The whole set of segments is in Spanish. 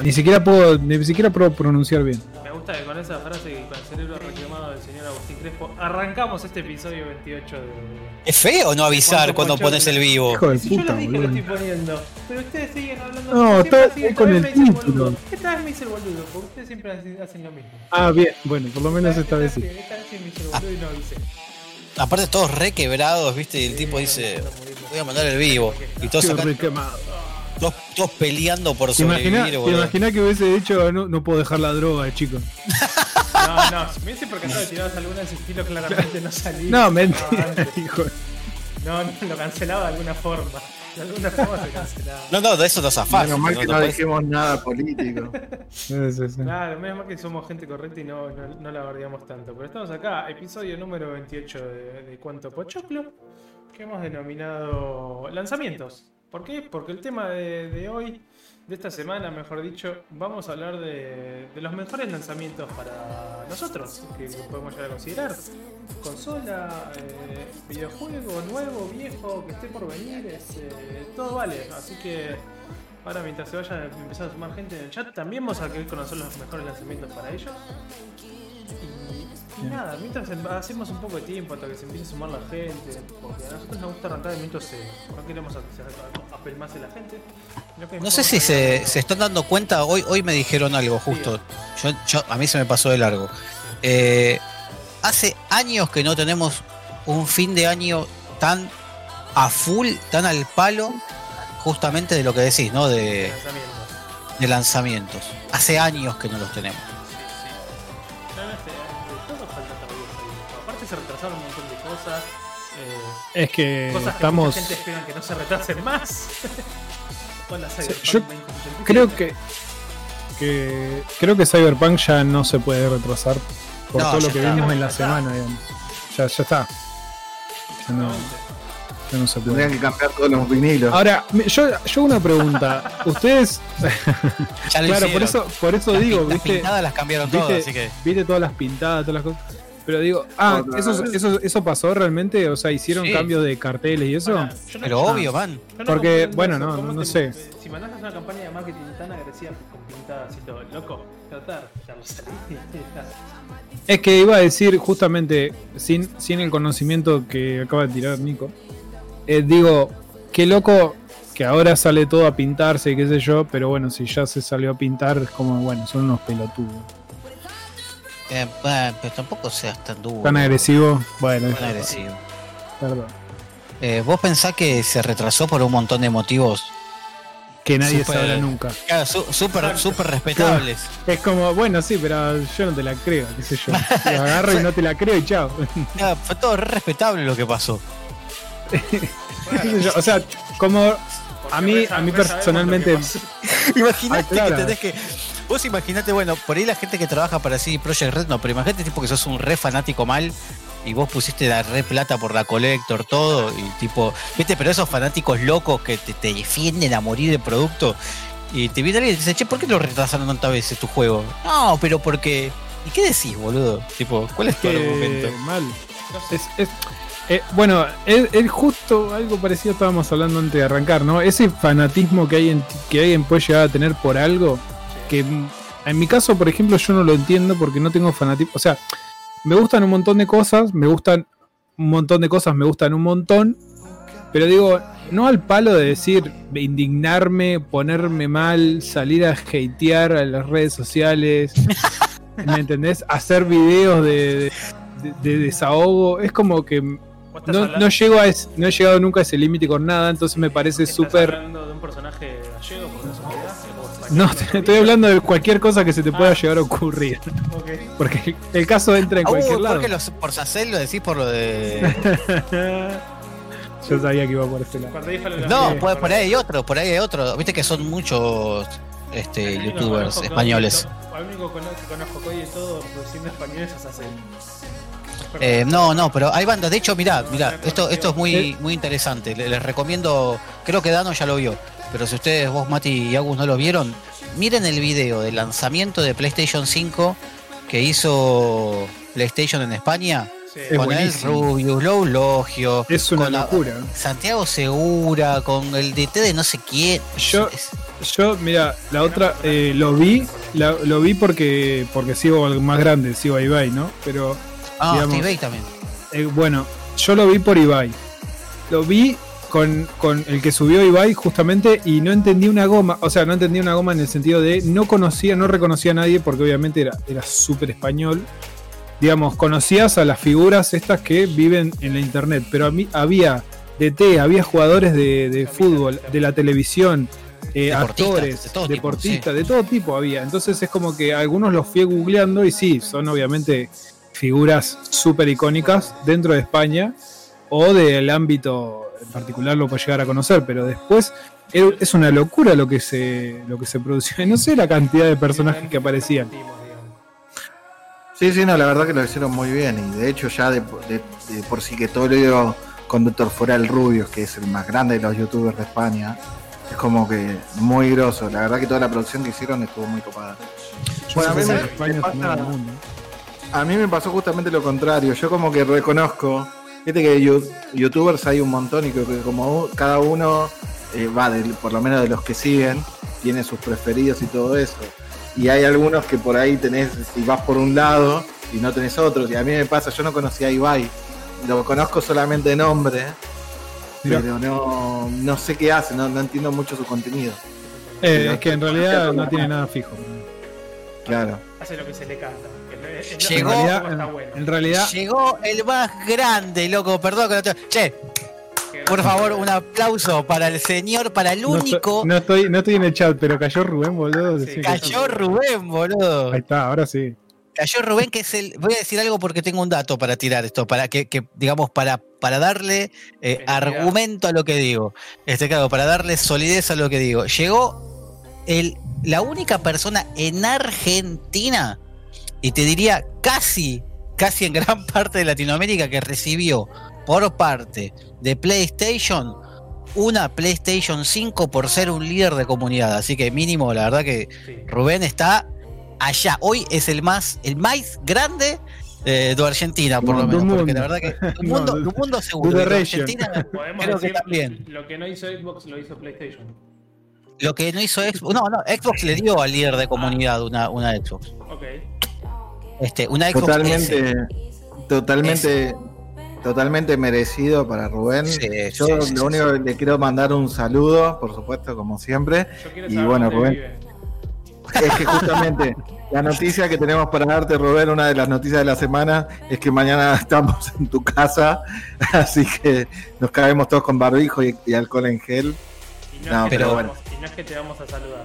Ni siquiera puedo, ni siquiera puedo pronunciar bien. Me gusta que con esa frase y con el cerebro reclamado del señor Agustín Crespo arrancamos este episodio 28 de. ¿Es feo no avisar cuando pones el vivo? Hijo de Si yo puta, les dije que lo boludo. estoy poniendo, pero ustedes siguen hablando. No, siempre todo así, es esta con el me hice título. boludo. Esta vez me hice el boludo, porque ustedes siempre hacen lo mismo. Ah, bien, bueno, por lo menos esta vez sí. Esta vez sí me hice el boludo y no avisé. Aparte todos re quebrados, viste, y el tipo dice, voy a mandar el vivo. Y todos quemado. Todos, todos peleando por ¿Te sobrevivir, te boludo. imaginás que hubiese dicho no, no puedo dejar la droga, chico? No, no, si me hubiese percatado de tiradas alguna de ese estilo, claramente no salí. No, Ah, mentira, hijo. No, no, lo cancelaba de alguna forma. De alguna forma se cancelaba. No, no, de eso no zafás. Menos mal que no no dijimos nada político. Sí, sí, sí. Claro, menos mal que somos gente correcta y no, no, no la bardeamos tanto. Pero estamos acá, episodio número 28 de, de Cuánto Pochoclo, que hemos denominado lanzamientos. ¿Por qué? Porque el tema de, hoy, de esta semana, mejor dicho, vamos a hablar de, los mejores lanzamientos para nosotros, que podemos llegar a considerar. Consola, eh, videojuego, nuevo, viejo, que esté por venir, este, todo vale. Así que Ahora mientras se vaya empezando a sumar gente en el chat, también vamos a querer conocer los mejores lanzamientos para ellos. Y nada, mientras em- hacemos un poco de tiempo hasta que se empiece a sumar la gente, porque a nosotros nos gusta arrancar de minuto cero. No queremos a que se a- apelmase la gente. No sé si se, se están dando cuenta, hoy, hoy me dijeron algo justo. Yo, yo- a mí se me pasó de largo. Eh, hace años que no tenemos un fin de año tan a full, tan al palo, justamente de lo que decís, ¿no? De, de lanzamientos. Hace años que no los tenemos. Se retrasaron un montón de cosas. eh, Es que cosas que estamos. mucha gente espera que no se retrasen más. Hola, Cyberpunk yo 2077. Creo que. que creo que Cyberpunk ya no se puede retrasar por No, todo lo ya que está. vimos en la Ya está. semana, digamos. Ya, ya está. Ya no, ya no se Tendrían puede. que cambiar todos los vinilos. Ahora, yo, yo una pregunta. Ustedes. Ya lo claro, por hicieron. eso, por eso Las digo, las ¿viste? pintadas las cambiaron todas, ¿Viste, así que. viste todas las pintadas, todas las cosas. Pero digo, ah, eso, eso, eso pasó realmente, o sea, hicieron Sí. cambios de carteles y eso. No- Pero obvio, no porque, bueno, no, ¿Cómo no te- sé. Si manejas una campaña de marketing tan agresiva con pintadas y todo, loco, tratar, ya lo. Es que iba a decir justamente, sin, sin el conocimiento que acaba de tirar Nico, eh, digo, qué loco que ahora sale todo a pintarse y qué sé yo, pero bueno, si ya se salió a pintar, es como, bueno, son unos pelotudos. Eh, bueno, pero tampoco seas tan duro. Tan agresivo, bueno, Tan agresivo. perdón. Eh, Vos pensás que se retrasó por un montón de motivos Que nadie Súper- sabrá nunca. Claro, su- súper súper respetables. Es como, bueno, sí, pero yo no te la creo, qué sé yo. Lo agarro y no te la creo y chao. Claro, fue todo re respetable lo que pasó. O sea, como a mí, a mí personalmente, Imagínate Ah, claro. que tenés que. Vos imaginate, bueno, por ahí la gente que trabaja para CD Projekt Red, no, pero imagínate tipo que sos un re fanático mal y vos pusiste la re plata por la collector, todo, y tipo, viste, pero esos fanáticos locos que te, te defienden a morir del producto, y te viene alguien y te dice, che, ¿por qué lo retrasaron tantas veces tu juego? No, pero porque. ¿Y qué decís, boludo? Tipo, ¿cuál es tu argumento? mal. Es, es- eh, bueno, es, es justo algo parecido estábamos hablando antes de arrancar, ¿no? Ese fanatismo que hay en, que alguien puede llegar a tener por algo, que en mi caso, por ejemplo, yo no lo entiendo porque no tengo fanatismo. O sea, me gustan un montón de cosas, me gustan un montón de cosas, me gustan un montón, pero digo, no al palo de decir, de indignarme, ponerme mal, salir a hatear a las redes sociales, ¿me entendés? Hacer videos de, de- de desahogo, es como que no, no llego a ese- no he llegado nunca a ese límite con nada, entonces me parece ¿estás súper... hablando de un personaje gallego No, estoy hablando de cualquier cosa que se te pueda Ah. llegar a ocurrir, porque el caso entra en Ah, cualquier lado. ¿Por qué los- por Sacel lo decís por lo de.? Yo sabía que iba por ese lado. De No, por, por ahí hay otro, por ahí hay otro. Viste que son muchos este, El youtubers españoles. Al único que conozco Cody y todo produciendo españoles es Acel. Eh, no, no, pero hay bandas. De hecho, mirá, mirá, esto, esto es muy, muy interesante. Le- Les, recomiendo, creo que Dano ya lo vio, pero si ustedes, vos, Mati y Agus, no lo vieron, miren el video de lanzamiento de PlayStation 5 que hizo PlayStation en España. Sí. Con el. Rubius, Low Logio, Es una con la- locura. Santiago Segura, con el DT de no sé quién. Yo- Yo, mira, la otra, eh, lo vi, la- lo vi porque porque sigo al más grande, sigo a Ibai, ¿no? Pero, Ah, digamos- también. eh, bueno, yo lo vi por Ibai. Lo vi con, con el que subió Ibai justamente y no entendí una goma, o sea, no entendí una goma en el sentido de no conocía, no reconocía a nadie porque obviamente era, era súper español. Digamos, conocías a las figuras estas que viven en la internet, pero a mí había DT, había jugadores de, de fútbol, de la televisión, eh, Deportistas, actores, de todo tipo, deportistas, de todo tipo había. Entonces es como que algunos los fui googleando y sí, son obviamente figuras súper icónicas dentro de España o del ámbito en particular lo puede llegar a conocer, pero después es una locura lo que se lo que se produció. No sé la cantidad de personajes que aparecían. Sí, sí, no, la verdad que lo hicieron muy bien. Y de hecho, ya de, de- de por sí que todo el hilo conductor fuera el Rubius, que es el más grande de los youtubers de España, es como que muy grosso. La verdad que toda la producción que hicieron estuvo muy copada. Bueno, a mí me- pasa- el mundo. A mí me pasó justamente lo contrario. Yo como que reconozco, viste que youtubers hay un montón y que, que como cada uno eh, va, del- por lo menos de los que siguen, tiene sus preferidos y todo eso. Y hay algunos que por ahí tenés, si vas por un lado y no tenés otros. Y a mí me pasa, yo no conocía a Ibai. Lo conozco solamente de nombre, pero no, no sé qué hace, no, no entiendo mucho su contenido. Eh, es que en realidad no tiene nada fijo. Claro. Hace lo que se le canta. Es- Llegó- En realidad, está en- bueno. en realidad Llegó el más grande, loco, perdón que no te... Che, por favor, un aplauso para el señor, para el no único. estoy, no estoy no estoy en el chat, pero cayó Rubén, boludo. Sí, decía que- Cayó Rubén, boludo. Ahí está, ahora sí. Cayó Rubén, que es el. Voy a decir algo porque tengo un dato para tirar esto, para que, que, digamos, para, para darle eh, argumento a lo que digo. Este, claro, para darle solidez a lo que digo. Llegó el, la única persona en Argentina, y te diría casi, casi en gran parte de Latinoamérica, que recibió por parte de PlayStation una PlayStation 5 por ser un líder de comunidad. Así que mínimo, la verdad que Sí. Rubén está allá. Hoy es el más, el más grande eh, de Argentina, por No, lo menos. Porque la verdad que el No, mundo, el mundo seguro. de. Argentina, Podemos Creo que decir también. lo que no hizo Xbox lo hizo PlayStation. lo que no hizo Xbox. No, no, Xbox le dio al líder de comunidad una, una Xbox. Ok. Este, una Xbox S. Totalmente, totalmente, totalmente merecido para Rubén. Sí, Yo sí, lo sí, único que le quiero mandar un saludo, por supuesto, como siempre. Yo quiero Y bueno, dónde Rubén. vive. Es que justamente la noticia que tenemos para darte, Rubén, una de las noticias de la semana, es que mañana estamos en tu casa, así que nos caemos todos con barbijo y, y alcohol en gel. Y no, No, es que pero bueno. y no es que te vamos a saludar.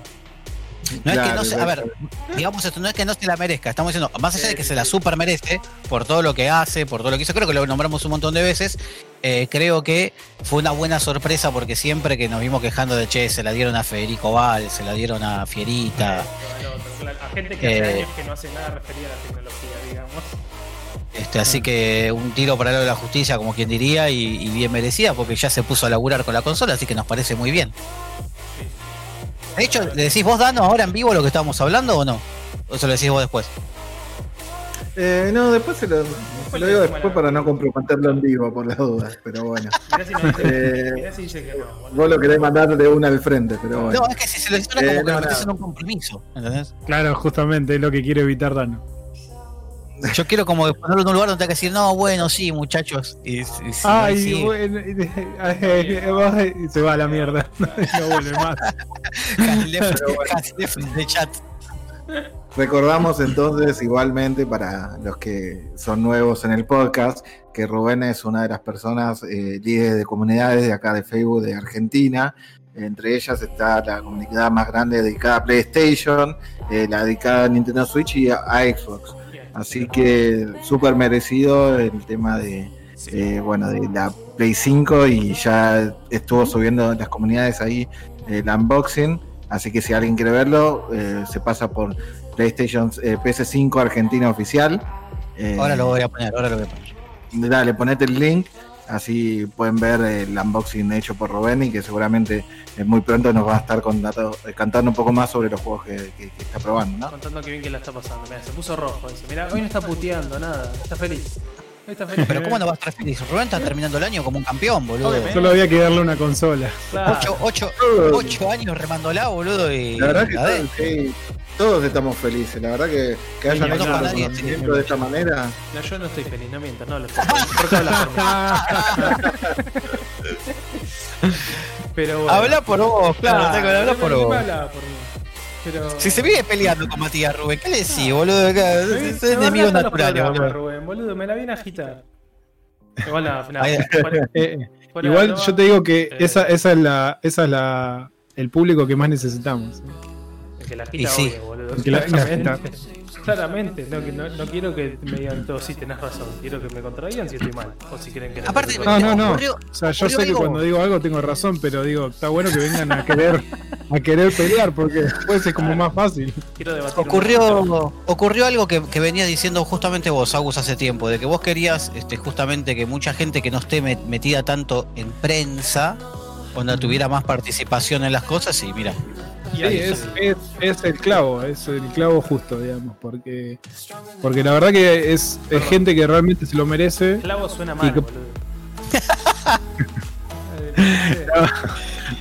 No es que no se, a ver, digamos esto, no es que no se la merezca, estamos diciendo, más allá de que se la super merece por todo lo que hace, por todo lo que hizo, creo que lo nombramos un montón de veces, eh, creo que fue una buena sorpresa porque siempre que nos vimos quejando de, che, se la dieron a Federico Val, se la dieron a Fierita, A gente que hace Eh. años que no hace nada referido a la tecnología, digamos. este, así que un tiro para el lado de la justicia, como quien diría, y, y bien merecida, porque ya se puso a laburar con la consola, así que nos parece muy bien. De hecho, ¿le decís vos, Dano, ahora en vivo lo que estábamos hablando o no? ¿O se lo decís vos después? Eh, no, después se lo, se lo digo después para no comprometerlo en vivo, por las dudas, pero bueno. Mirá si, no dice, Eh. mirá si dice que no. boludo. Vos lo querés mandar de una al frente, pero bueno. No, es que si se lo decís ahora Eh, como que no, no. en un compromiso, ¿entendés? Claro, justamente es lo que quiere evitar Dano. Yo quiero como ponerlo en un lugar donde tenga que decir, no, bueno, sí, muchachos. Y, y- y- Ay, sí, bueno, y- se va a la mierda. No vuelve más. de chat. Recordamos entonces igualmente para los que son nuevos en el podcast que Rubén es una de las personas eh, líderes de comunidades de acá de Facebook de Argentina. Entre ellas está la comunidad más grande dedicada a PlayStation, eh, la dedicada a Nintendo Switch y a, a Xbox. Así que súper merecido el tema de, eh, bueno, de la Play 5 y ya estuvo subiendo en las comunidades ahí eh, el unboxing. Así que si alguien quiere verlo, eh, se pasa por PlayStation eh, PS5 Argentina Oficial. Eh, Ahora lo voy a poner, ahora lo voy a poner. Dale, ponete el link, así pueden ver el unboxing hecho por Rubén y que seguramente eh, muy pronto nos va a estar contando, eh, cantando un poco más sobre los juegos que, que- que está probando, ¿no? Contando que bien que la está pasando. Mira, se puso rojo. Dice, mira, hoy no está puteando nada. Está feliz. Está feliz. Pero ¿cómo no va a estar feliz? Rubén está terminando el año como un campeón, boludo. Obviamente. Solo había que darle una consola. Claro. Ocho, ocho, ocho años remándola, boludo. Y La verdad que todos, estamos felices. La verdad que, que hayan no hecho reconocimiento de esta manera. No, yo no estoy feliz, no mientas, no lo estoy. ¿Por qué hablas por mí? Pero bueno. Habla por vos, claro, tengo que hablar por vos. por mí. Pero. Si se vive peleando con Matías Rubén, ¿qué le decís, boludo? Me- Es enemigo natural, boludo. Rubén, boludo, me la viene a agitar. Igual nada, nada, Ahí- fuera- Eh, fuera igual yo te digo que eh, esa, esa es la, esa es la, el público que más necesitamos. Que la Y agita, sí. obvio, boludo. Que la- Claramente. Claramente, no, que no, no quiero que me digan todos, sí, tenés razón. Quiero que me contradigan si estoy mal. O si creen que no. Aparte, No, no, no. Ocurrió- O sea, yo sé que cuando digo algo tengo razón, pero digo, está bueno que vengan a querer, a querer pelear porque después es como más fácil. Quiero debatir. un Ocurrió, ocurrió algo que, que venías diciendo justamente vos, Agus, hace tiempo, de que vos querías este, justamente que mucha gente que no esté met- metida tanto en prensa, cuando tuviera más participación en las cosas, y mira, Y ahí es, es, es el clavo, es el clavo justo, digamos, porque porque la verdad que es, es gente que realmente se lo merece. Clavo suena mal, que- boludo.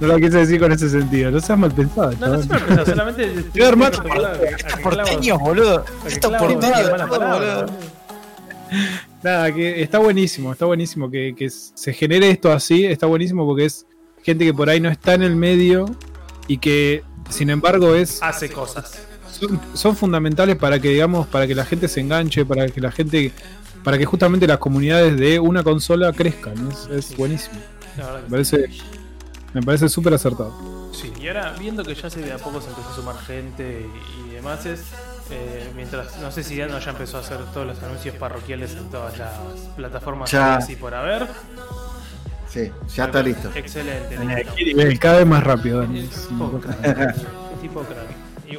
No lo quise decir con ese sentido, no seas mal pensado. No, no chaval. se me pensado, solamente. Yo, hermano, Clavo- porteños, boludo, estos porteños, boludo. Nada, que está buenísimo, está buenísimo que, que se genere esto así, está buenísimo porque es gente que por ahí no está en el medio y que sin embargo es Hace cosas. son, son fundamentales para que digamos para que la gente se enganche para que la gente para que justamente las comunidades de una consola crezcan es, es buenísimo La me parece me parece súper acertado Sí, y ahora viendo que ya se de a poco se empezó a sumar gente y, y demás, es, eh, mientras, no sé si ya no ya empezó a hacer todos los anuncios parroquiales en todas las plataformas Ya. así por haber. Sí, ya está listo. Excelente, listo. Eh, cada vez más rápido Dani. Es Tipo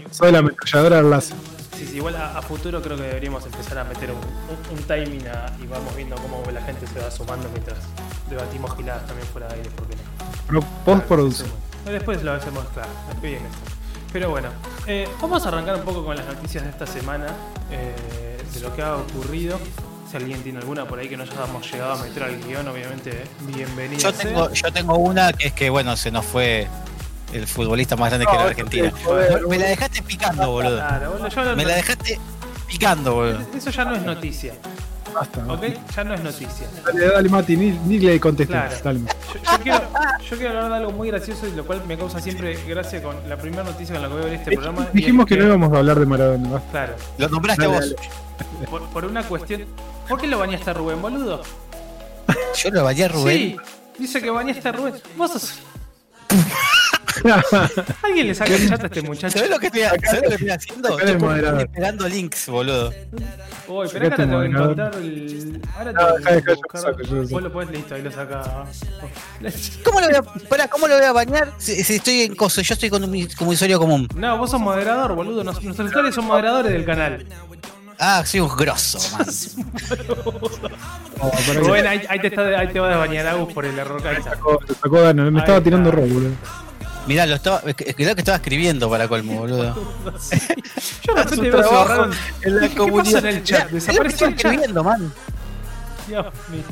soy la ametralladora al láser sí, sí, igual a, a futuro creo que deberíamos empezar a meter un, un- un timing a- y vamos viendo cómo la gente se va sumando mientras debatimos giladas también fuera de aire, porque no. Pero postproducción Después lo hacemos claro. Pero bueno, eh, vamos a arrancar un poco con las noticias de esta semana, eh, de lo que ha ocurrido. Si alguien tiene alguna por ahí que no hayamos llegado a meter al guion, obviamente, bienvenido. yo tengo, yo tengo una que es que, bueno, se nos fue el futbolista más grande que era Argentina. joder. Me la dejaste picando, boludo. Claro, boludo, yo no- Me la dejaste picando, boludo. Eso ya no es noticia, basta ¿ok? Ya no es noticia. dale, dale Mati ni, ni le contestes Claro. dale, Mati. Yo, yo quiero, yo quiero hablar de algo muy gracioso y lo cual me causa siempre gracia con la primera noticia con la que voy a ver este programa. dijimos es que no íbamos a hablar de Maradona. Claro, Lo nombraste Dale, vos. por, por una cuestión. ¿Por qué lo bañaste a Rubén, boludo? Yo lo vayé a Rubén. Sí, dice que bañaste a Rubén. Vos sos. Alguien le saca el chat a este muchacho. ¿Sabés lo que estoy, ¿sabés lo que estoy haciendo? Estoy esperando links, boludo. Uy, pero acá te tengo que encontrar el. Ahora No, tengo dejá, que buscar. Vos lo podés, listo, ahí lo saca. ¿Cómo lo voy a, pará, ¿cómo lo voy a bañar si, si estoy en coso? Yo estoy con un, como usuario común. No, vos sos moderador, boludo. Nos- Nuestros usuarios son moderadores del canal. Ah, soy un grosso, man. No, pará que- Rubén, ahí, ahí te está, ahí te vas a bañar Agus por el error. Ahí está. sacó, lo sacó me Ahí estaba está. tirando rol, boludo. Mirá, lo estaba, es que, estaba escribiendo para colmo, boludo. Yo de repente veo borraron. en la ¿Qué- ¿Qué pasó comunidad. en el chat? Desapareció es el chat. escribiendo, man. Dios mío.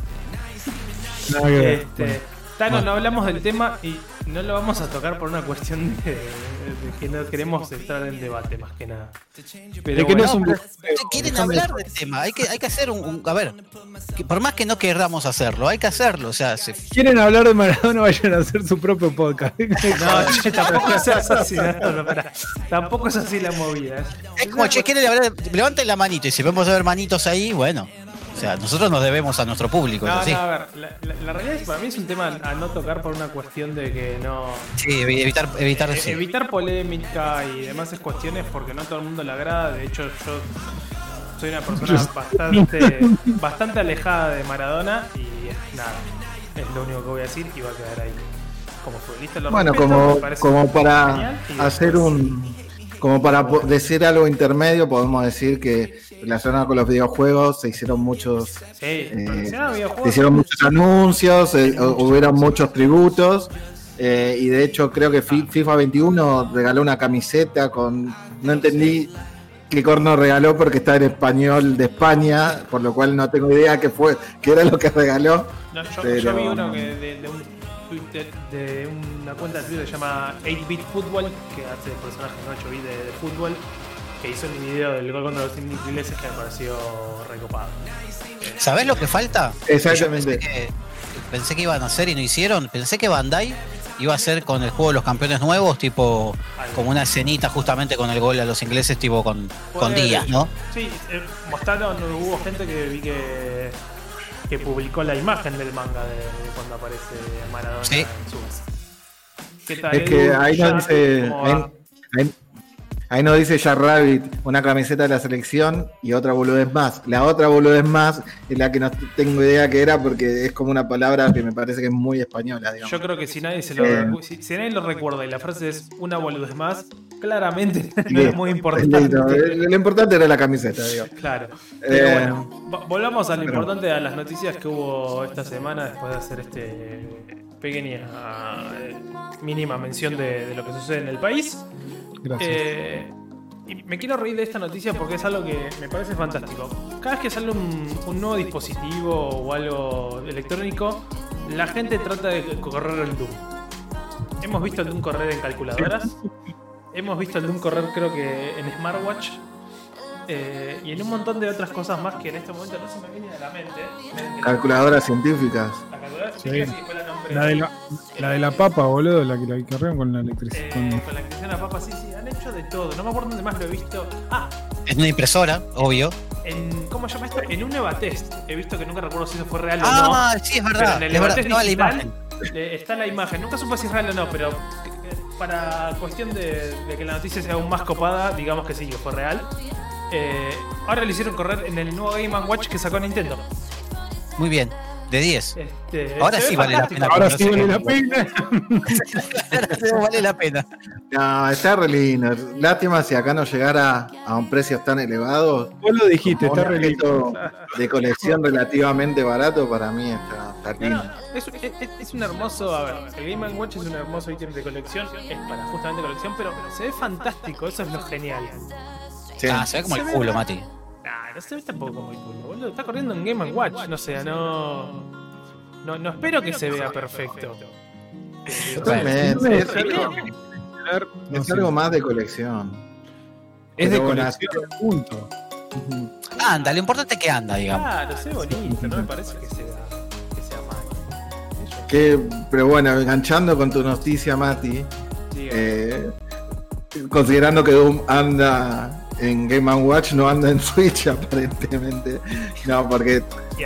Ver. Este, Tano, no hablamos del tema y no lo vamos a tocar por una cuestión de, de que no queremos entrar en debate más que nada. Pero De que no bueno, es un- quieren hablar del tema, hay que, hay que hacer un, un- A ver, que por más que no querramos hacerlo, hay que hacerlo. O sea, se, ¿Quieren hablar de Maradona? Vayan a hacer su propio podcast. No, che, tampoco es así, no, no, pará. Tampoco es así la movida. ¿eh? es como, che, ¿quieren hablar? de- Levanten la manito y si vemos a ver manitos ahí, bueno. O sea, nosotros nos debemos a nuestro público, No, no, a ver, la, la- la realidad es que para mí es un tema a no tocar por una cuestión de que no. Sí, evitar, evitar, Eh, sí. Evitar polémica y demás cuestiones porque no todo el mundo le agrada. De hecho, yo soy una persona bastante, bastante alejada de Maradona y nada, es lo único que voy a decir y va a quedar ahí. Como futbolista lo Bueno, respeto, como, como para genial, hacer después- un. Como para decir algo intermedio, podemos decir que relacionado con los videojuegos se hicieron muchos Sí, eh, se hicieron muchos anuncios, eh, hu- hubieron muchos tributos. eh, y de hecho creo que Fi- FIFA 21 regaló una camiseta con. No entendí qué corno regaló porque está en español de España, por lo cual no tengo idea qué fue, qué era lo que regaló. No, yo, Pero- yo vi uno que de, de un Twitter, de una cuenta de Twitter que se llama 8-Bit Football, que hace personajes en 8-bit de, de fútbol, que hizo un video del gol contra los ingleses que me pareció recopado. ¿Sabés lo que falta? Exactamente. Pensé que, pensé que iban a hacer y no hicieron. Pensé que Bandai iba a hacer con el juego de los campeones nuevos, tipo como una escenita justamente con el gol a los ingleses, tipo con, con Díaz, ¿no? Sí, eh, mostraron, hubo gente que vi que, que publicó la imagen del manga de, de cuando aparece Maradona Sí. en su ¿Qué tal? Es que ahí no dice. ¿Cómo Ahí, va? ahí- ahí no dice ya Rabbit, una camiseta de la selección y otra boludez más. La otra boludez más es la que no tengo idea que era porque es como una palabra que me parece que es muy española, digamos. Yo creo que si nadie se lo Eh. si, si nadie lo recuerda y la frase es una boludez más, claramente no es muy importante. listo. Lo importante era la camiseta, digo. Claro. Pero Eh, bueno, vo- volvamos a lo pero- importante, a las noticias que hubo esta semana después de hacer este pequeña eh, mínima mención de, de lo que sucede en el país. Gracias. Eh, y me quiero reír de esta noticia porque es algo que me parece fantástico. Cada vez que sale un, un nuevo dispositivo o algo electrónico, la gente trata de correr el Doom. Hemos visto el Doom correr en calculadoras. Hemos visto el Doom correr creo que en smartwatch. Eh, y en un montón de otras cosas más que en este momento no se me vienen a la mente. Calculadoras científicas. La calculadora Sí. científica, fuera nombre- La de la, la de la papa, boludo, la que la corrieron con la electricidad. eh, con- la que la papa, sí, sí, han hecho de todo. No me acuerdo dónde más lo he visto. Ah, Es una impresora, obvio. en, ¿cómo se llama esto? En un Eva Test. He visto que nunca recuerdo si eso fue real o Ah, sí, es no. Pero verdad. en el Es verdad. Estaba la imagen. eh, está la imagen. Nunca supe si es real o no, pero para cuestión de, de que la noticia sea aún más copada, digamos que sí, que fue real. Eh, ahora lo hicieron correr en el nuevo Game Watch que sacó Nintendo. Muy bien. De 10. Este, Ahora sí vale la pena. Ahora sí vale la pena. vale la pena. No, está re lindo. Lástima si acá no llegara a un precio tan elevado. Vos lo dijiste, está re lindo. de colección relativamente barato, para mí está, está lindo. no, es, es- es un hermoso. A ver, el Game Watch es un hermoso ítem de colección. Es para justamente colección, pero se ve fantástico. Eso es lo genial. Sí. Ah, se ve como el culo, Mati. Ah, no se ve tampoco como el culo, boludo. Está corriendo en Game Watch. No sé, no. No, no espero que se vea perfecto. Totalmente. Es, algo, es más de colección. Es de colección, punto. Anda, lo importante es que anda, digamos. Claro, se ve bonito, no me parece que sea, que sea malo. Que, pero bueno, enganchando con tu noticia, Mati, eh, considerando que Doom anda en Game Watch, no anda en Switch aparentemente. No, porque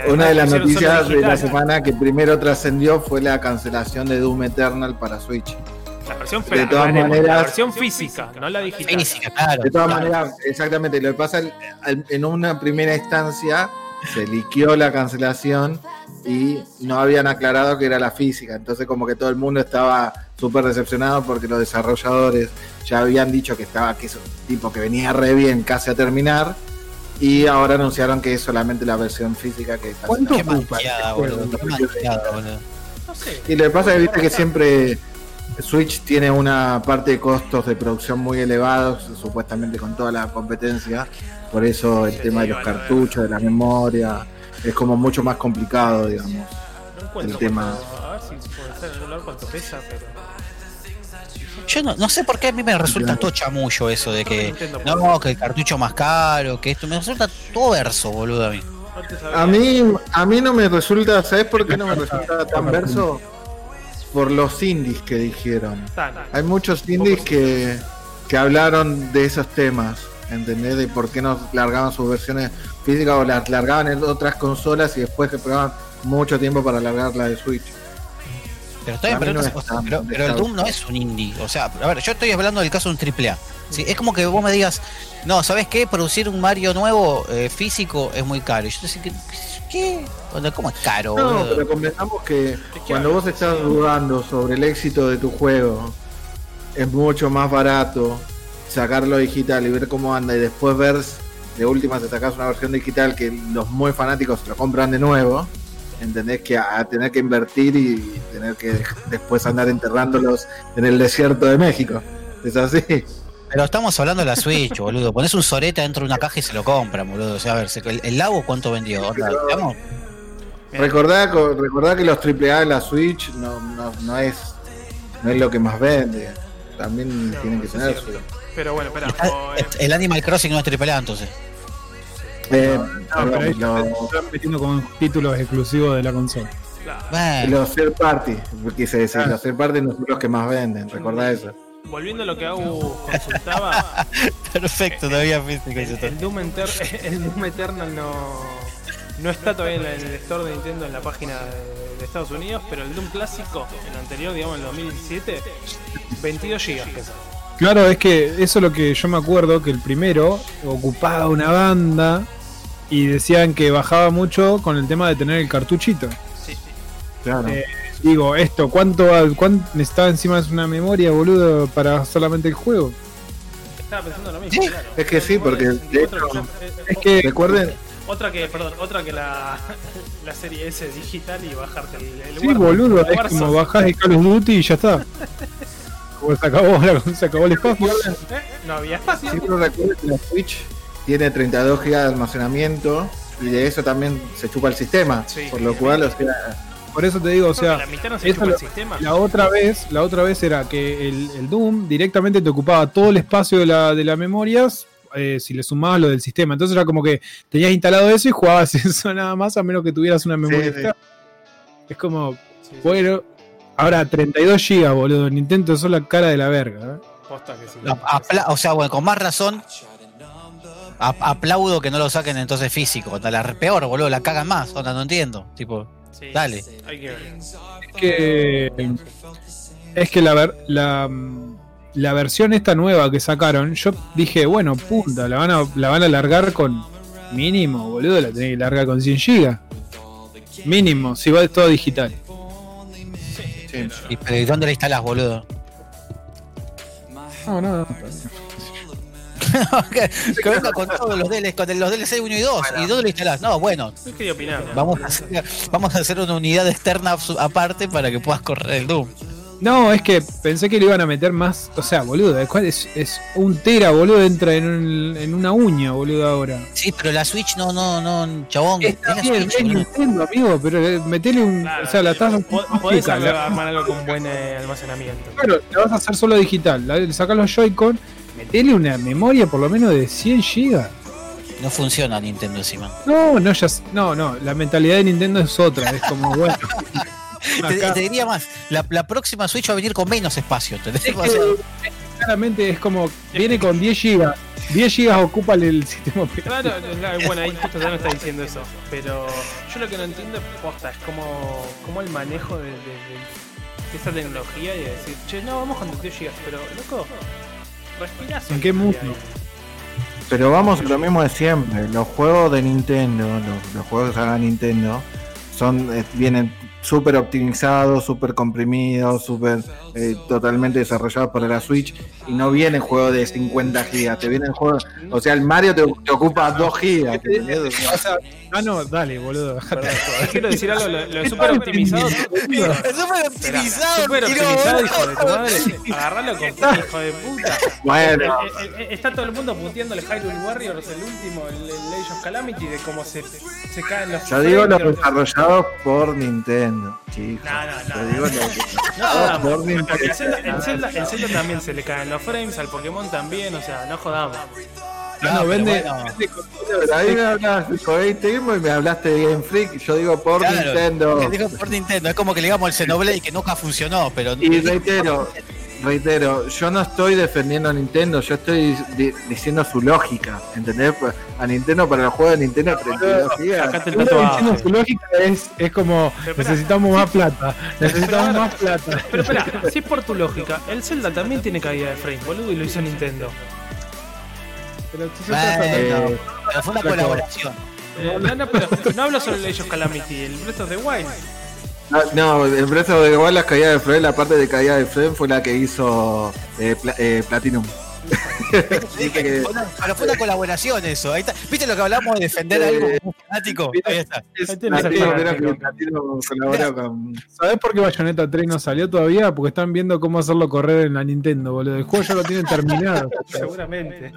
una de las noticias de la semana que primero trascendió fue la cancelación de Doom Eternal para Switch. La versión, de todas la maneras- versión física, no la digital. Física, claro. De todas claro. maneras, exactamente, lo que pasa al- al- en una primera instancia se liqueó la cancelación y no habían aclarado que era la física. Entonces como que todo el mundo estaba súper decepcionado porque los desarrolladores ya habían dicho que estaba, que es un tipo que venía re bien casi a terminar. Y ahora anunciaron que es solamente la versión física que está. ¿Cuánto Qué ocupa? manqueada, boludo. Qué manqueada, boludo. No sé. Y lo que pasa es que viste que siempre Switch tiene una parte de costos de producción muy elevados, supuestamente con toda la competencia. Por eso el tema de los cartuchos, de la memoria, es como mucho más complicado, digamos. No encuentro el tema. a ver si puede algún lugar cuánto pesa, pero. Yo no, no sé por qué a mí me resulta todo chamullo eso de que no, que el cartucho más caro, que esto me resulta todo verso, boludo a mí. A mí, a mí no me resulta, ¿sabes por qué no me resulta tan verso? Por los indies que dijeron. Hay muchos indies que, que hablaron de esos temas, ¿entendés? De por qué no largaban sus versiones físicas o las largaban en otras consolas y después que pegaban mucho tiempo para largar la de Switch. Pero, está bien, pero, no no- es o sea, tan pero- pero el. Doom no es un indie. O sea, a ver, yo estoy hablando del caso de un AAA. ¿sí? Es como que vos me digas, no, ¿sabes qué? Producir un Mario nuevo eh, físico es muy caro. Y yo te decía, ¿qué? ¿Cómo es caro, No, boludo? pero convengamos que cuando vos estás dudando sobre el éxito de tu juego, es mucho más barato sacarlo digital y ver cómo anda y después ver de última si sacas una versión digital que los muy fanáticos lo compran de nuevo. ¿Entendés? Que a, a tener que invertir y tener que después andar enterrándolos en el desierto de México. ¿Es así? Pero estamos hablando de la Switch, boludo. Pones un soreta dentro de una caja y se lo compran, boludo. O sea, a ver, el, el Lago cuánto vendió. Digamos, Recordá, co- recordá que los AAA de la Switch no, no, no es no es lo que más vende. También No, tienen que tener su. Pero bueno, espera. o, eh, el Animal Crossing no es AAA entonces. Eh, pero ahí perdón, se están metiendo con títulos exclusivos de la consola. claro. Bueno, los, third party, quise decir, Ah. los third party no son los que más venden, recordá eso. Volviendo a lo que Agu consultaba, perfecto, todavía fuiste con el, el Doom el Doom Eternal no, no está todavía en, la- en el store de Nintendo en la página de, de Estados Unidos, pero el Doom clásico, el anterior, digamos, el 2017, 22 GB. Claro, es que eso es lo que yo me acuerdo, que el primero ocupaba una banda y decían que bajaba mucho con el tema de tener el cartuchito. Sí, sí. Claro. Eh, Digo, esto, ¿cuánto, cuánto necesitaba encima de una memoria, boludo, para solamente el juego? Estaba pensando lo mismo, Sí, claro. es que sí, porque, de 64 hecho, eh, eh, Es que Recuerden, Otra que, perdón, otra que la, la serie S digital y bajarte el, el Sí, Warzone. boludo, es Warzone. como bajás de Call of Duty y ya está. Como se acabó, la- se acabó el espacio. ¿Eh? No había espacio. siempre recuerden que la Switch tiene 32 GB de almacenamiento y de eso también se chupa el sistema. Sí. por lo cual, o sea, Por eso te digo, o sea, la mitad no se eso chupa el lo- sistema. la otra vez, la otra vez era que el, el Doom directamente te ocupaba todo el espacio de la, de las memorias. eh, si le sumabas lo del sistema, entonces era como que tenías instalado eso y jugabas eso nada más, a menos que tuvieras una memoria sí. Es como, Sí, sí, bueno, ahora 32 GB, boludo. Nintendo es la cara de la verga. ¿eh? posta que sí. A- o sea, bueno, con más razón. A- aplaudo que no lo saquen entonces físico. Onda, La peor, boludo, la cagan más. Onda, no entiendo. Tipo, Sí, dale. Es que, es que la, ver- la, mm, la versión esta nueva que sacaron, yo dije, bueno, punta, la van a, la van a largar con mínimo, boludo, la tenés que largar con 100 GB. Mínimo, si va todo digital. sí. ¿y pero ¿y dónde la instalás, boludo? No, no, no. Que, que venga con todos los DLC, con los DLC 1 y 2. ¿Y dónde lo instalás? No, bueno, No quería opinar. vamos a hacer, vamos a hacer una unidad externa aparte para que puedas correr el Doom. No, es que pensé que le iban a meter más. O sea, boludo, ¿cuál es, es un tera, boludo, entra en, un- en una uña, boludo, ahora. Sí, pero la Switch no, no, no, chabón. Está es bien, Switch, es. Nintendo, amigo, pero eh, metele un. Claro, o sea, la estás po- Podés armar algo con buen eh, almacenamiento. Claro, la vas a hacer solo digital. La- Le sacas los Joy-Con, metele una memoria por lo menos de 100 GB. No funciona Nintendo encima. No, no, ya, no, no, la mentalidad de Nintendo es otra. Es como, bueno. Te, te diría más, la, la próxima Switch va a venir con menos espacio, es que, claramente es como, viene con 10 GB. 10 GB ocupa el sistema operativo. Claro, bueno, ahí justo ya no está diciendo eso. Pero yo lo que no entiendo es posta, es como, como el manejo de, de- esta tecnología y de decir, che, no, vamos con 32 GB, pero loco, respirás. ¿En qué mundo? Pero vamos a lo mismo de siempre. Los juegos de Nintendo, los, los juegos que haga Nintendo, son eh, vienen súper optimizados, súper comprimidos, súper eh, totalmente desarrollados para la Switch y no vienen juegos de 50 gigas, te vienen juegos, o sea, el Mario te, te ocupa 2 gigas. O sea, ah, no, dale, boludo. Quiero decir algo, lo, lo de super optimizado. es súper Espera, optimizado, super optimizado, hijo de tu madre. Agarralo con hijo de puta. Bueno, El- el- el- está todo el mundo puteando el Hyrule Warriors, el último, el, el Age of Calamity, de cómo se, se caen los. yo digo los desarrollados por Nintendo, chicos. No, no, no. Yo digo los por Nintendo. Zelda, el, Zelda, el Zelda también se le caen los frames, al Pokémon también, o sea, no jodamos. No, vende, bueno. vende con- me por mismo y me hablaste de Game Freak, yo digo por Claro, Nintendo. digo por Nintendo. Es como que le digamos el Xenoblade que nunca funcionó, pero. Y reitero, reitero, yo no estoy defendiendo a Nintendo, yo estoy di- diciendo su lógica, ¿entendés? Pues, A Nintendo para los juegos de Nintendo 32 gigas. Acá te el Uno diciendo tatuaje. su lógica es, es como Pero espera. necesitamos más plata, necesitamos más plata. Pero espera, si es por tu lógica, el Zelda también tiene caída de frames, boludo, y lo hizo Nintendo. Pero Eh, fue una Flaco. colaboración. Eh, no, no, pero no hablo solo de of Calamity, el Breath of the Wild. No, no, el Breath of the Wild, la caída de frame, la parte de caída de frame fue la que hizo eh, Pla- eh, Platinum. Dije que- Pero fue una colaboración eso. Ahí está. ¿Viste lo que hablamos de defender Eh, algo como fanático? Ahí está. ¿Sabés por qué Bayonetta 3 no salió todavía? Porque están viendo cómo hacerlo correr en la Nintendo, boludo. El juego ya lo tienen terminado. Seguramente.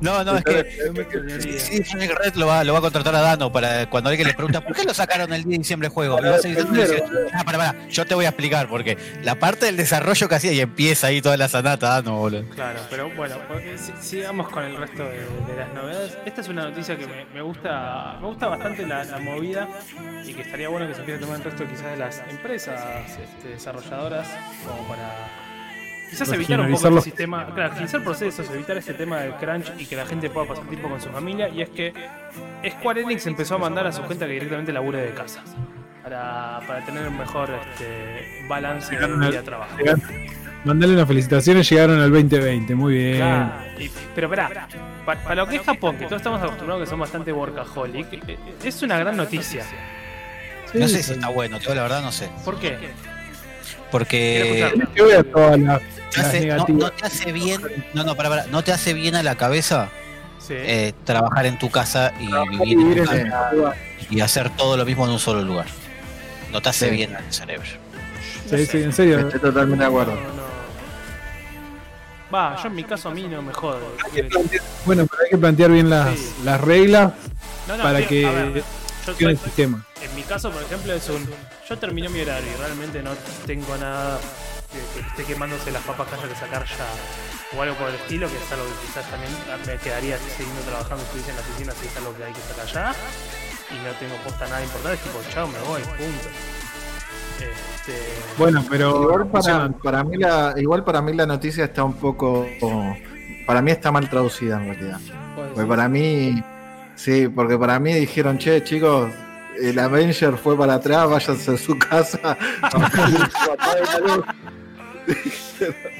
No, no, es que. Sí, Project Red lo va, lo va a contratar a Dano para cuando alguien le pregunta ¿por qué lo sacaron el 10 de diciembre el juego? Y va a seguir diciendo, ah, para, para, yo te voy a explicar porque la parte del desarrollo que hacía y empieza ahí toda la sanata Dano, boludo. Claro, pero bueno, sigamos con el resto de, de las novedades. Esta es una noticia que me, me gusta me gusta bastante la, la movida y que estaría bueno que se empiece a tomar el resto quizás de las empresas este, desarrolladoras como para quizás evitar un poco el sistema, claro, agilizar procesos, evitar ese tema del crunch y que la gente pueda pasar tiempo con su familia y es que Square Enix empezó a mandar a su gente a que directamente labure de casa para, para tener un mejor este, balance de Llegaron al- vida-trabajo. Llegaron- Mandale unas felicitaciones, llegaron al 2020, muy bien. Claro. Y- pero espera, para, para lo que es Japón, que todos estamos acostumbrados que son bastante workaholic, eh, es una gran noticia. Sí, No sé si está bueno, yo la verdad no sé. ¿Por qué? Porque te hace- no, te hace bien, no, no, para, para, no te hace bien a la cabeza Sí. eh, trabajar en tu casa y vivir en tu casa y hacer todo lo mismo en un solo lugar. No te hace Sí. bien al cerebro. Sí, sí, en serio. Estoy totalmente de acuerdo. no. Va, yo en mi caso a mí no me jode. Bueno, pero hay que plantear bien las, Sí. las reglas No, no, para que ver, yo funcione el soy- sistema. en mi caso, por ejemplo, es un. Yo terminé mi horario y realmente no tengo nada que, que esté quemándose las papas que haya que sacar ya. O algo por el estilo, que es algo que quizás también me quedaría siguiendo trabajando, estuviese en la oficina, si es algo que hay que sacar ya. Y no tengo posta nada importante, es tipo, chao, me voy, punto. Este, Bueno, pero Igual para, para mí la, igual para mí la noticia está un poco. Para mí está mal traducida en realidad. ¿puedo Porque decir? para mí. Sí, porque para mí dijeron, che, chicos, el Avenger fue para atrás, váyanse a su casa.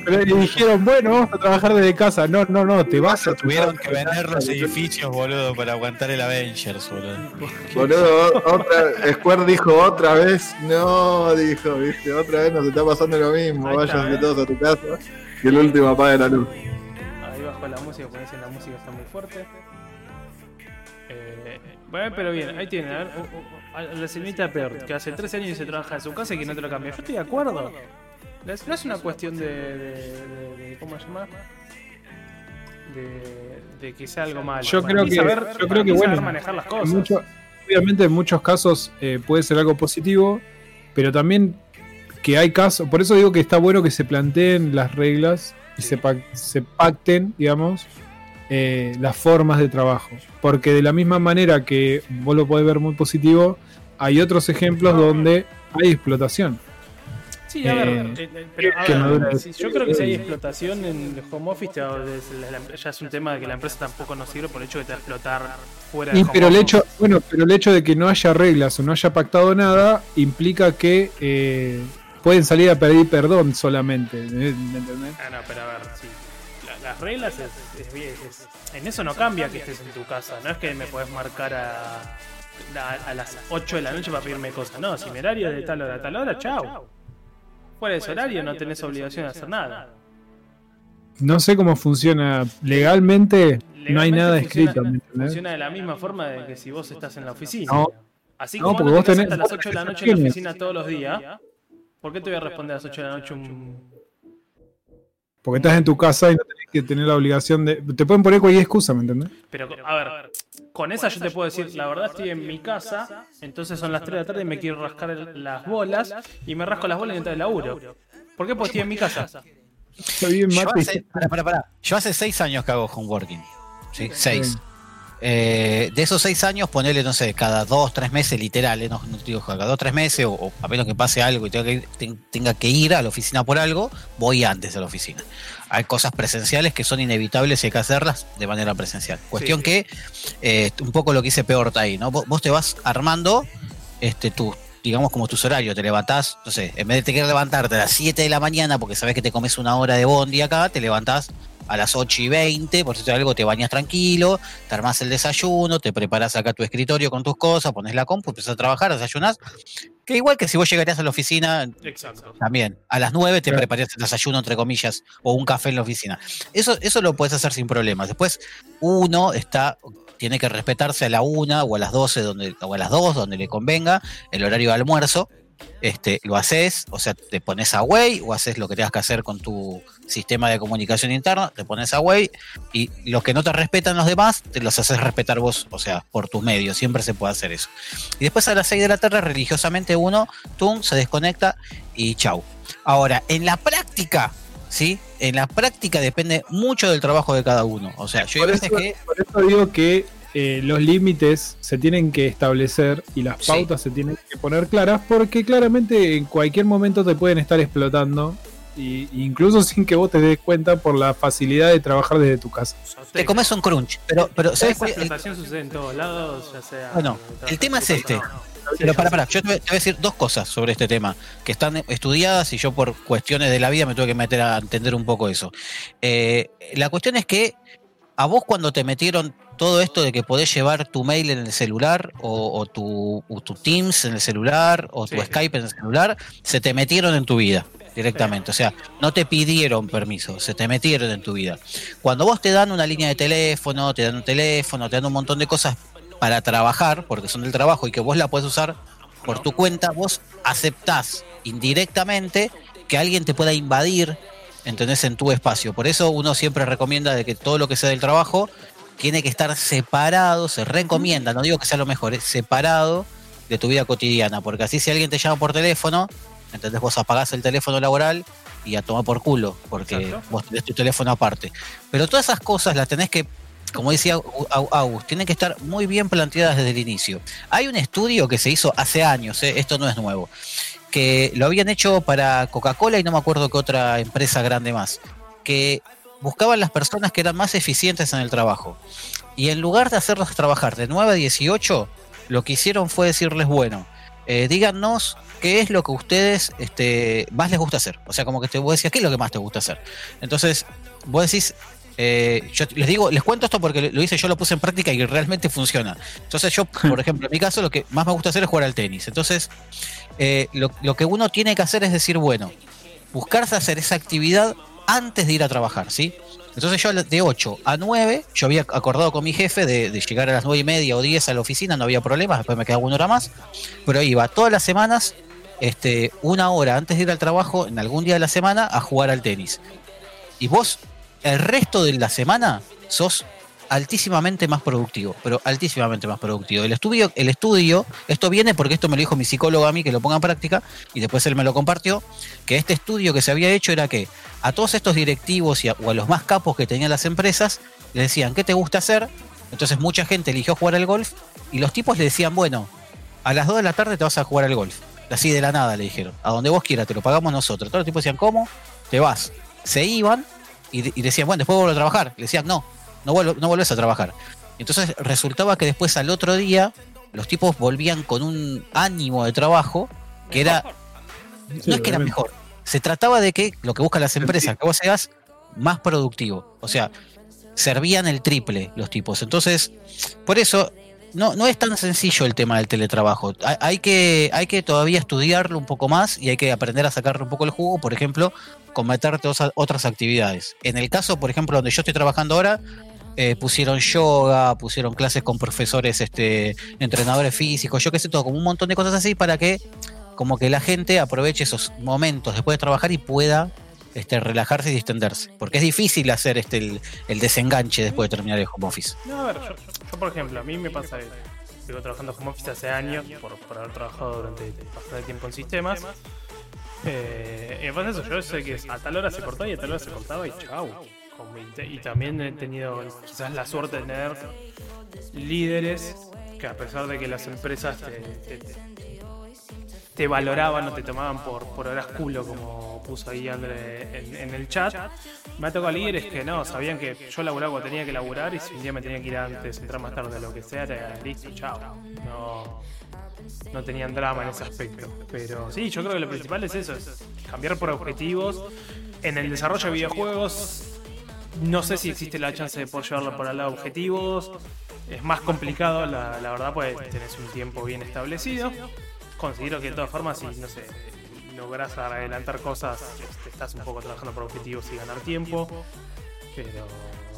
Pero le dijeron, bueno, vamos a trabajar desde casa. No, no, no, te vas a tu Tuvieron que vender los edificios, boludo, para aguantar el Avengers, boludo. Boludo, otra, Square dijo otra vez, no, dijo, viste, otra vez nos está pasando lo mismo, váyanse ¿eh? todos a tu casa. Y el último apague la luz. Ahí bajo la música, porque dicen la música está muy fuerte. Bueno, pero bien, ahí tienen, a la señorita Peart, que hace 13 años y se trabaja en su casa y que no te lo cambia. Yo estoy de acuerdo. No es, una cuestión de, de, de- de- ¿Cómo se llama? De, de que sea algo malo. Yo creo que- saber- yo creo que, bueno, manejar las En cosas. mucho- obviamente en muchos casos eh, puede ser algo positivo, pero también que hay casos, por eso digo que está bueno que se planteen las reglas y se, pac- se pacten, digamos, eh, las formas de trabajo. Porque de la misma manera que vos lo podés ver muy positivo, hay otros ejemplos donde hay explotación. Sí, a ver, Eh, eh, eh, pero, a que ver, no dura- si- yo creo que si hay explotación en el home office, ya es un tema de que la empresa tampoco nos sirve por el hecho de te va a explotar fuera Y del home pero el hecho, bueno, pero el hecho de que no haya reglas o no haya pactado nada implica que eh, pueden salir a pedir perdón solamente. ¿me entendés? Ah, no, pero a ver, sí. La- las reglas es, es- en eso no cambia que estés en tu casa. No es que me podés marcar a, a, a las 8 de la noche para pedirme cosas. No, si mi horario es de tal hora a tal hora, chao. Fuera de ese horario no tenés obligación de hacer nada. No sé cómo funciona legalmente, no hay nada funciona- escrito. ¿me? Funciona de la misma forma de que si vos estás en la oficina. No. Así No, como porque no vos te quedás tenés- hasta las vos 8 de la noche en la oficina todos los días, ¿por qué te voy a responder a las 8 de la noche un, Porque estás en tu casa y no tenés que tener la obligación de. Te pueden poner cualquier excusa, ¿me entendés? Pero, a ver, con esa yo te puedo decir, la verdad estoy en mi casa, entonces son las 3 de la tarde y me quiero rascar las bolas, y me rasco las bolas y entro al laburo. ¿Por qué? Porque estoy en mi casa. Está bien, Yo hace, pará, pará, pará. Yo hace seis años que hago homeworking. ¿sí? Seis. Eh, de esos seis años, ponerle, no sé, cada dos, tres meses, literal, eh, no, no te digo cada dos, tres meses, o, o a menos que pase algo y tenga que, ir, tenga que ir a la oficina por algo, voy antes a la oficina. Hay cosas presenciales que son inevitables y hay que hacerlas de manera presencial. Cuestión sí. que, eh, un poco lo que hice peor ahí, ¿no? Vos, vos te vas armando este, tu, digamos, como tus horarios, te levantás, no sé, en vez de tener que levantarte a las 7 de la mañana porque sabes que te comes una hora de bondi acá, te levantás a las 8 y 20, por si algo te bañas tranquilo, te armás el desayuno, te preparas acá tu escritorio con tus cosas, pones la compu, empiezas a trabajar, desayunás. Que igual que si vos llegarías a la oficina, Exacto. también, a las 9 te Claro. preparas el desayuno, entre comillas, o un café en la oficina. Eso, eso lo puedes hacer sin problemas. Después, uno está, tiene que respetarse a la 1 o a las 12 donde, o a las 2, donde le convenga, el horario de almuerzo. Este, lo haces, o sea, te pones a Way o haces lo que tengas que hacer con tu sistema de comunicación interna, te pones a Way y los que no te respetan los demás, te los haces respetar vos, o sea, por tus medios, siempre se puede hacer eso. Y después a las 6 de la tarde, religiosamente uno, tum, se desconecta y chau. Ahora, en la práctica, ¿sí? En la práctica depende mucho del trabajo de cada uno. O sea, yo Por veces eso, que. por eso digo que eh, los límites se tienen que establecer y las Sí. pautas se tienen que poner claras porque claramente en cualquier momento te pueden estar explotando y, incluso sin que vos te des cuenta por la facilidad de trabajar desde tu casa. Te comes un crunch, pero, pero ¿sabes Esa es el- explotación sucede en todos lados, ya sea. Bueno, el tema es este. Pero para, para, yo te voy, te voy a decir dos cosas sobre este tema que están estudiadas y yo por cuestiones de la vida me tuve que meter a entender un poco eso. Eh, la cuestión es que a vos cuando te metieron todo esto de que podés llevar tu mail en el celular o, o tu, o tu Teams en el celular o tu Sí. Skype en el celular, se te metieron en tu vida directamente. O sea, no te pidieron permiso, se te metieron en tu vida. Cuando vos te dan una línea de teléfono, te dan un teléfono, te dan un montón de cosas para trabajar, porque son del trabajo y que vos la puedes usar por tu cuenta, vos aceptás indirectamente que alguien te pueda invadir, ¿entendés? En tu espacio. Por eso uno siempre recomienda de que todo lo que sea del trabajo tiene que estar separado, se recomienda, no digo que sea lo mejor, es separado de tu vida cotidiana, porque así si alguien te llama por teléfono, ¿entendés? Vos apagás el teléfono laboral y a tomar por culo, porque Exacto. vos tenés tu teléfono aparte. Pero todas esas cosas las tenés que, como decía August, tienen que estar muy bien planteadas desde el inicio. Hay un estudio que se hizo hace años, ¿eh? esto no es nuevo, que lo habían hecho para Coca-Cola y no me acuerdo qué otra empresa grande más, que buscaban las personas que eran más eficientes en el trabajo. Y en lugar de hacerlos trabajar de 9 a 18, lo que hicieron fue decirles, bueno, eh, díganos qué es lo que a ustedes este, más les gusta hacer. O sea, como que te, vos decías, ¿qué es lo que más te gusta hacer? Entonces, vos decís, eh, yo les digo, les cuento esto porque lo hice, yo lo puse en práctica y realmente funciona. Entonces yo, por ejemplo, en mi caso, lo que más me gusta hacer es jugar al tenis. Entonces, eh, lo, lo que uno tiene que hacer es decir, bueno, buscarse hacer esa actividad antes de ir a trabajar, ¿sí? Entonces yo de 8 a 9, yo había acordado con mi jefe de, llegar a las 9 y media o 10 a la oficina, no había problemas, después me quedaba una hora más, pero iba todas las semanas, este, una hora antes de ir al trabajo, en algún día de la semana, a jugar al tenis. Y vos, el resto de la semana, sos altísimamente más productivo, pero altísimamente más productivo. El estudio, el estudio, esto viene porque esto me lo dijo mi psicólogo a mí que lo ponga en práctica y después él me lo compartió, que este estudio que se había hecho era que a todos estos directivos y a, o a los más capos que tenían las empresas le decían, ¿qué te gusta hacer? Entonces mucha gente eligió jugar al golf y los tipos le decían, bueno, a las 2 de la tarde te vas a jugar al golf. Así de la nada le dijeron, a donde vos quieras, te lo pagamos nosotros. Todos los tipos decían, ¿cómo? Te vas. Se iban y, y decían, bueno, después vuelvo a trabajar. Le decían, no, no, vuelvo, no volvés a trabajar. Entonces resultaba que después al otro día los tipos volvían con un ánimo de trabajo que era, Sí, no es que era mejor, se trataba de que lo que buscan las empresas, que vos seas más productivo. O sea, servían el triple los tipos. Entonces, por eso no, no es tan sencillo el tema del teletrabajo. Hay, hay que, hay que todavía estudiarlo un poco más y hay que aprender a sacarle un poco el jugo, por ejemplo, con meterte otras actividades. En el caso, por ejemplo, donde yo estoy trabajando ahora, eh, pusieron yoga, pusieron clases con profesores, este, entrenadores físicos, yo qué sé, todo, como un montón de cosas así para que como que la gente aproveche esos momentos después de trabajar y pueda este, relajarse y distenderse. Porque es difícil hacer este, el, desenganche después de terminar el home office. No, a ver, yo, yo, por ejemplo, a mí me pasa que sigo trabajando home office hace años por, haber trabajado durante bastante tiempo en sistemas. Eh, y me pasa eso, yo sé que a tal hora se cortaba y a tal hora se cortaba y chau. Y, también he tenido quizás la suerte de tener líderes que a pesar de que las empresas te, valoraban o te tomaban por, por horas culo, como puso ahí André en, en el chat. Me ha tocado líderes que no, sabían que yo laburaba cuando tenía que laburar y si un día me tenía que ir antes, entrar más tarde, lo que sea, era listo, chao. No, no tenían drama en ese aspecto. Pero sí, yo creo que lo principal es eso, es cambiar por objetivos. En el desarrollo de videojuegos No sé si existe la chance de poder llevarlo por al lado objetivos. Es más complicado, la, la verdad, pues tenés un tiempo bien establecido. Considero que de todas formas, si no sé, logras adelantar cosas, este, estás un poco trabajando por objetivos y ganar tiempo. Pero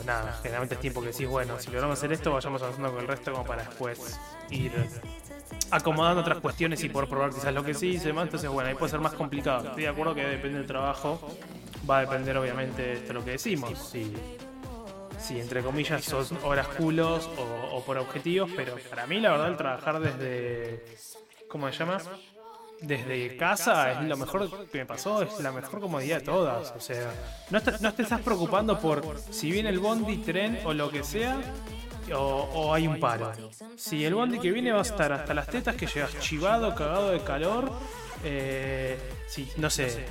nada, generalmente es tiempo que decís, bueno, si logramos hacer esto, vayamos avanzando con el resto como para después ir acomodando otras cuestiones y poder probar quizás lo que sí y demás. Entonces, bueno, ahí puede ser más complicado. Estoy de acuerdo que depende del trabajo. Va a depender, obviamente, de lo que decimos. Si, entre comillas son horas culos o, por objetivos, pero para mí, la verdad, el trabajar desde. ¿Cómo se llama? desde casa es lo mejor que me pasó, es la mejor comodidad de todas. O sea, no no te estás preocupando por si viene el bondi, tren o lo que sea, o hay un paro. Si el bondi que viene va a estar hasta las tetas que llegas chivado, cagado de calor. Eh, si, no sé,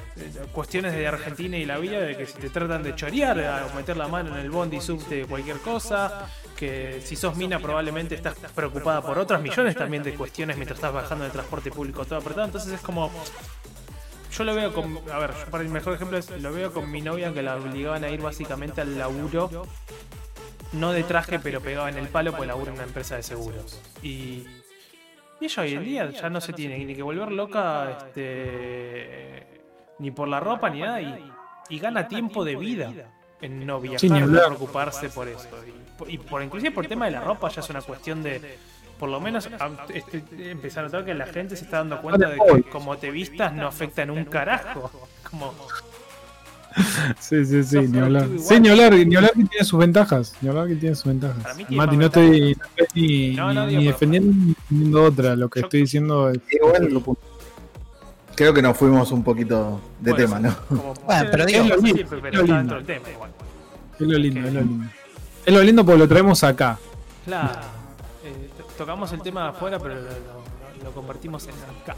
cuestiones de Argentina y la vida, de que si te tratan de chorear o meter la mano en el bondi, subte cualquier cosa, que si sos mina probablemente estás preocupada por otras millones también de cuestiones mientras estás bajando en el transporte público todo apretado, entonces es como... Yo lo veo con... A ver, para el mejor ejemplo es, lo veo con mi novia que la obligaban a ir básicamente al laburo, no de traje, pero pegaba en el palo, pues labura en una empresa de seguros. Y... Y ella hoy en día ya no se tiene ni que volver loca este, ni por la ropa ni nada y, y gana tiempo de vida en no viajar, Sí, no preocuparse por eso. Y, y por inclusive por el tema de la ropa ya es una cuestión de por lo menos este, empezar a notar que la gente se está dando cuenta de que como te vistas no afecta en un carajo. Como Sí, sí, sí, ni hablar. Sí, ni hablar, ni hablar que tiene sus ventajas. Ni hablar que tiene sus ventajas. Mati, no estoy, ni, No, no, ni- digo, ni pero- defendiendo ni defendiendo otra. Lo que Yo- estoy diciendo es. Igual, creo que nos fuimos un poquito de bueno, tema, ¿no? como- Bueno, pero digo- es lo lindo, pero es lo está lindo. dentro del tema igual. Es lo lindo, es lo lindo. Es lo lindo porque lo traemos acá. Claro. Eh, to- tocamos el tema de afuera, pero lo, lo- lo convertimos en acá.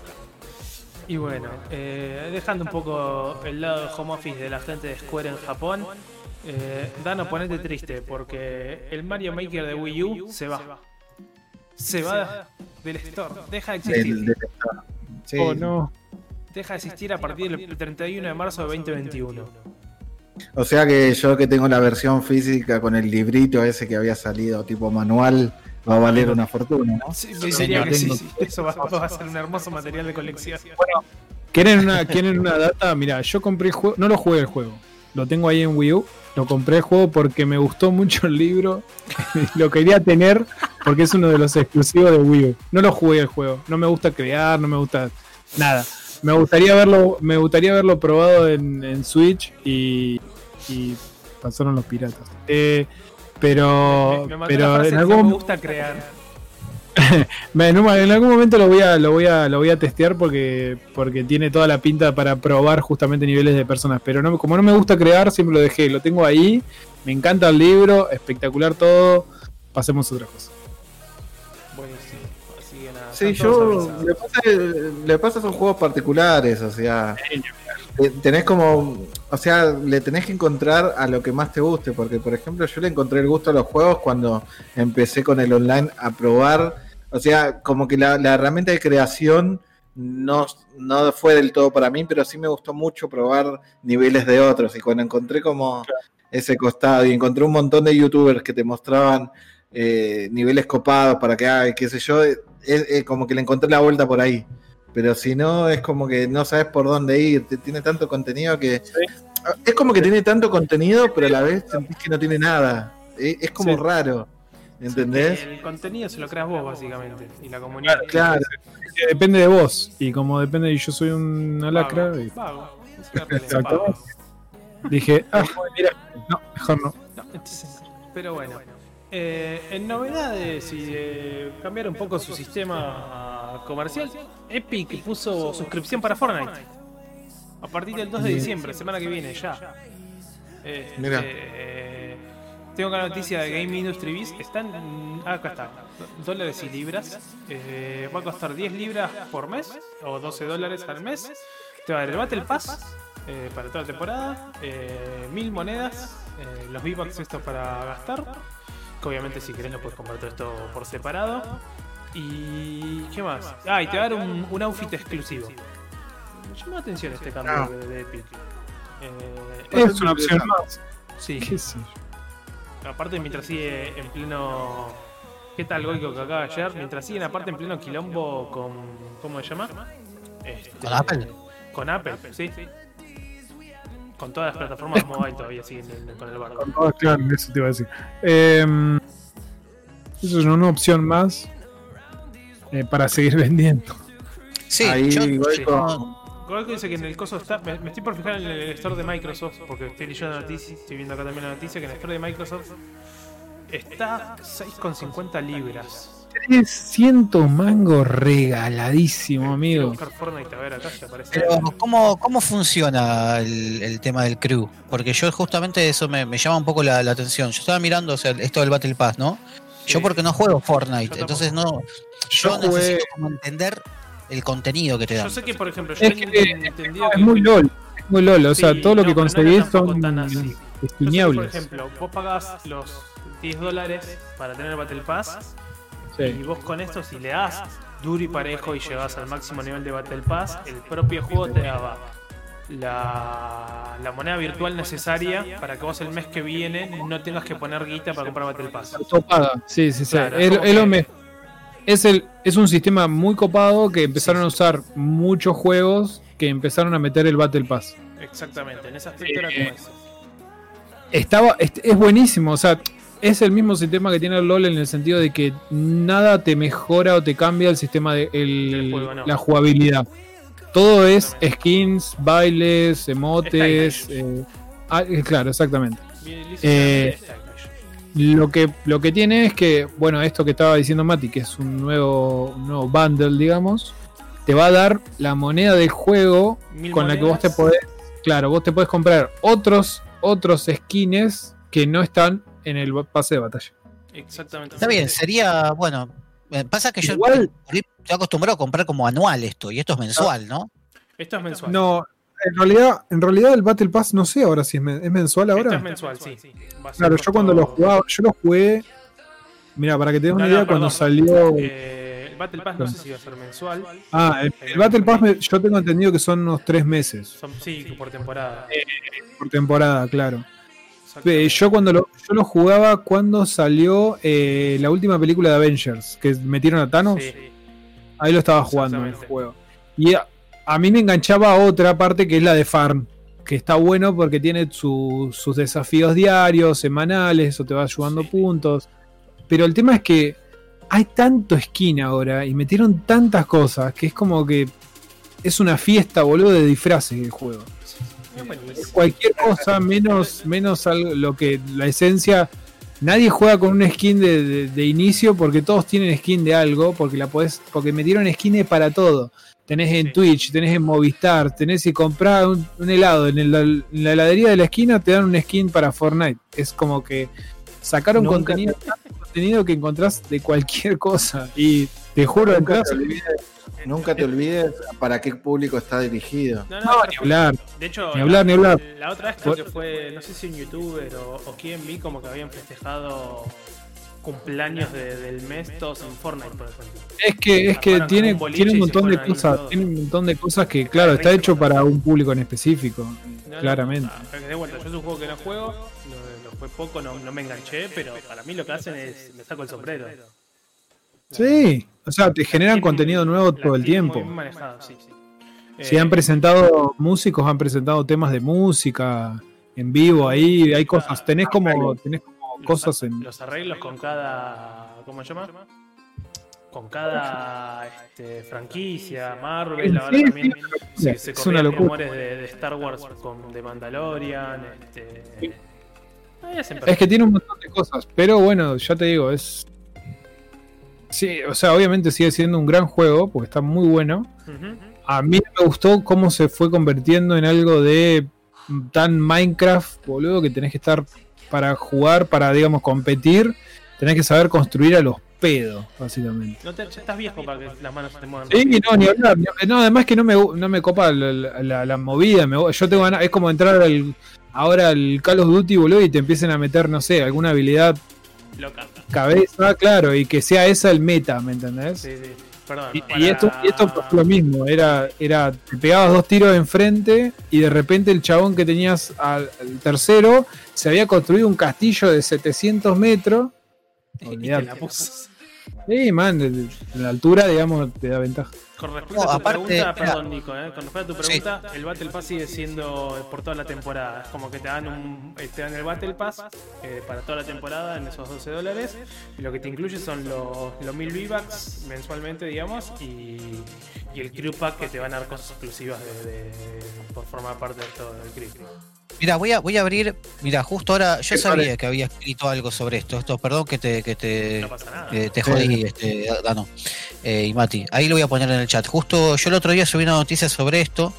Y bueno, eh, dejando un poco el lado de home office de la gente de Square en Japón, eh, Dano, ponete triste porque el Mario Maker de Wii U se va. Se va del store, deja de existir. Sí. Oh, no. Deja de existir a partir del 31 de marzo de 2021. O sea que yo que tengo la versión física con el librito ese que había salido tipo manual, va a valer una fortuna, ¿no? Sí, Sí, que sí. Eso va, va a ser un hermoso material de colección. ¿Quieren una, ¿Quieren una data? Mira, yo compré el juego. No lo jugué el juego. Lo tengo ahí en Wii U. Lo compré el juego porque me gustó mucho el libro. lo quería tener porque es uno de los exclusivos de Wii U. No lo jugué el juego. No me gusta crear, no me gusta nada. Me gustaría verlo, me gustaría verlo probado en, en Switch y, y pasaron los piratas. Eh, pero me, me pero en no algún me gusta crear. en, un- en algún momento lo voy a lo voy a lo voy a testear porque porque tiene toda la pinta para probar justamente niveles de personas pero no como no me gusta crear siempre lo dejé lo tengo ahí me encanta el libro espectacular todo pasemos a otra cosa Buenísimo. Así que nada. Sí, yo. Le pasa, le pasa son juegos particulares, o sea. Tenés como. O sea, le tenés que encontrar a lo que más te guste. Porque, por ejemplo, yo le encontré el gusto a los juegos cuando empecé con el online a probar. O sea, como que la, la herramienta de creación no, no fue del todo para mí, pero sí me gustó mucho probar niveles de otros. Y cuando encontré como ese costado y encontré un montón de youtubers que te mostraban eh, niveles copados para que haga, qué sé yo, es, es como que le encontré la vuelta por ahí. Pero si no, es como que no sabes por dónde ir. te- Tiene tanto contenido que. Es como que tiene tanto contenido, pero a la vez sentís que no tiene nada. Es, es como Sí. raro. ¿Entendés? El contenido se lo creas vos, básicamente. Y la comunidad. Claro. Que depende de vos y como depende y yo soy una lacra y Vago. Una realidad, Exacto. vago. dije ah mira no mejor no No, entonces, pero bueno. Eh, en novedades y de cambiar un poco su sistema comercial, Epic puso suscripción para Fortnite. A partir del 2 de diciembre, semana que viene, ya. Este, Mira. eh, tengo la noticia de Game Industry Biz. Están. ah, acá está. Dólares y libras. Eh, va a costar 10 libras por mes. O 12 dólares al mes. Te va a dar el Battle Pass. eh, para toda la temporada. eh, mil monedas. eh, los V-Bucks estos para gastar. Que obviamente si querés lo puedes comprar todo esto por separado. Y. ¿Qué más? Ah, y te va a dar un, un outfit exclusivo. Me llamó la atención este cambio Ah. de, de Epic. Eh, es una opción más Sí. ¿Qué sé yo? Aparte, mientras sigue en pleno. ¿Qué tal Goico que acaba ayer? Mientras siguen aparte en pleno quilombo con. ¿Cómo se llama? Este, ¿Con Apple? Con Apple, sí. Con todas las plataformas mobile todavía siguen en- con el barco. Con todas, claro, eso te iba a decir. Eh, eso es una opción más eh, para seguir vendiendo. Sí, Ahí, yo, Goico dice que en el coso está. Me, me estoy por fijar en el store de Microsoft, porque estoy leyendo la noticia, estoy viendo acá también la noticia, que en el store de Microsoft está 6,50 libras. 300 mangos regaladísimo, amigo. buscar Fortnite a ver acá si aparece. Pero, ¿cómo, ¿cómo funciona el, el tema del crew? Porque yo justamente eso me, me llama un poco la, la atención. Yo estaba mirando o sea, esto del Battle Pass, ¿no? Yo Sí. porque no juego Yo Fortnite, entonces no. Yo Yo jugué- necesito como entender el contenido que te dan. Yo sé que, por ejemplo, yo Es que entendido es que. muy LOL. Es muy LOL. O sea, Sí, todo lo que no, no era conseguís tampoco son tan así. Yo que, por ejemplo, vos pagás los 10 dólares para tener el Battle Pass y vos con esto, si le das duro y parejo y llegas al máximo nivel de Battle Pass, el propio juego te daba la, la moneda virtual necesaria para que vos el mes que viene no tengas que poner guita para comprar Battle Pass. Autopaga. Sí, sí, sí. Claro, es, como es lo que- me- es el, es un sistema muy copado que empezaron a usar muchos juegos que empezaron a meter el Battle Pass. Exactamente, en aspecto era Eh, como eso. Estaba, es, es buenísimo, o sea, es el mismo sistema que tiene el LOL en el sentido de que nada te mejora o te cambia el sistema de el- Del juego, no. la jugabilidad. Todo es skins, bailes, emotes. Eh, ah, eh, claro, exactamente. Eh. Lo que, lo que tiene es que, bueno, esto que estaba diciendo Mati, que es un nuevo, un nuevo bundle, digamos, te va a dar la moneda del juego con la que vos te podés, claro, vos te podés comprar otros, otros skins que no están en el pase de batalla. Exactamente. Está bien, sería, bueno, eh, pasa que yo Igual- estoy acostumbrado a comprar como anual esto, y esto es mensual, ¿no? Esto es mensual. No, en realidad, en realidad el Battle Pass no sé ahora si es, men- es mensual Esto ahora. es mensual, sí. Claro, yo cuando lo jugaba, yo lo jugué. Mira, para que te des una no, idea, perdón. cuando salió. Eh, el Battle Pass no sé si va a ser mensual. Ah, el, el Battle Pass me- yo tengo entendido que son unos tres meses Son, sí, por temporada. por temporada, claro. Eh, yo cuando lo, yo lo jugaba cuando salió eh, la última película de Avengers, que metieron a Thanos, Sí. ahí lo estaba jugando en el juego. Y a, a mí me enganchaba otra parte que es la de Farm, que está bueno porque tiene su- sus desafíos diarios, semanales, eso te va ayudando Sí. puntos. Pero el tema es que hay tanto skin ahora y metieron tantas cosas que es como que es una fiesta, boludo, de disfraces el juego. Cualquier cosa menos menos algo- lo que la esencia. Nadie juega con un skin de, de- de inicio porque todos tienen skin de algo porque la podés porque metieron skins para todo. Tenés en Sí. Twitch tenés en Movistar tenés si comprar un, un helado en, el- en la heladería de la esquina te dan un skin para Fortnite. Es como que sacaron Nunca contenido tanto contenido que encontrás de cualquier cosa. Y te juro Nunca te nunca te olvides para qué público está dirigido. No, no, no, ni hablar De hecho, Ni hablar, la, ni hablar. la otra vez creo que fue, no sé si un youtuber o, o quién vi como que habían festejado cumpleaños de- del mes todos en Fortnite, por ejemplo. Es que, es que tiene, un tiene un montón de cosas, tiene un montón de cosas que, claro, está hecho para un público en específico, No, no, claramente. ah, de vuelta, yo es un juego que no juego, lo, lo fue poco, no, no me enganché, pero para mí lo que hacen es, me saco el sombrero. Sí, o sea, te generan contenido nuevo la todo el tiempo. Muy manejado, sí, sí. Si Eh, han presentado músicos, han presentado temas de música en vivo, ahí hay cosas, tenés como, tenés como cosas en... los arreglos con cada. ¿Cómo se llama? Con cada este, franquicia, Marvel, ahora Sí, también sí, se, es se una locura. rumores de, de Star Wars con de Mandalorian. Este, hacen Es que tiene un montón de cosas, pero bueno, ya te digo, es... Sí, o sea, obviamente sigue siendo un gran juego, porque está muy bueno. Ujú. A mí me gustó cómo se fue convirtiendo en algo de tan Minecraft, boludo, que tenés que estar para jugar, para, digamos, competir, tenés que saber construir a los pedos, básicamente. No te, ya estás viejo para que las manos se te muevan. Sí, no, ni hablar. No, además que no me, no me copa la, la- la- la movida. me yo tengo ganas- es como entrar al, ahora al Call of Duty, boludo, y te empiecen a meter, no sé, alguna habilidad Loca. cabeza, claro, y que sea esa el meta, ¿me entendés? Sí, sí. Perdón. Y, para- y esto, y esto pasó lo mismo, era, era, te pegabas dos tiros de enfrente y de repente el chabón que tenías al, al tercero se había construido un castillo de 700 metros. Y te Olvidate. la puso. Sí, man, el- la altura, digamos, te da ventaja. Con respecto No, a tu aparte, pregunta, mira. perdón Nico, eh, con respecto a tu Sí. pregunta, el Battle Pass sigue siendo por toda la temporada. Es como que te dan, un, te dan el Battle Pass eh, para toda la temporada en esos 12 dólares. Y lo que te incluye son los, los 1000 V-Bucks mensualmente, digamos, y, y el Crew Pack que te van a dar cosas exclusivas de, de- por formar parte de todo el Crew. Mira, voy a, voy a abrir. Mira, justo ahora yo ¿Qué sabía que había escrito algo sobre esto. Esto, perdón que te, que te, No pasa nada. eh, te jodí, este, Dano eh, y Mati. Ahí lo voy a poner en el chat. Justo yo el otro día subí una noticia sobre esto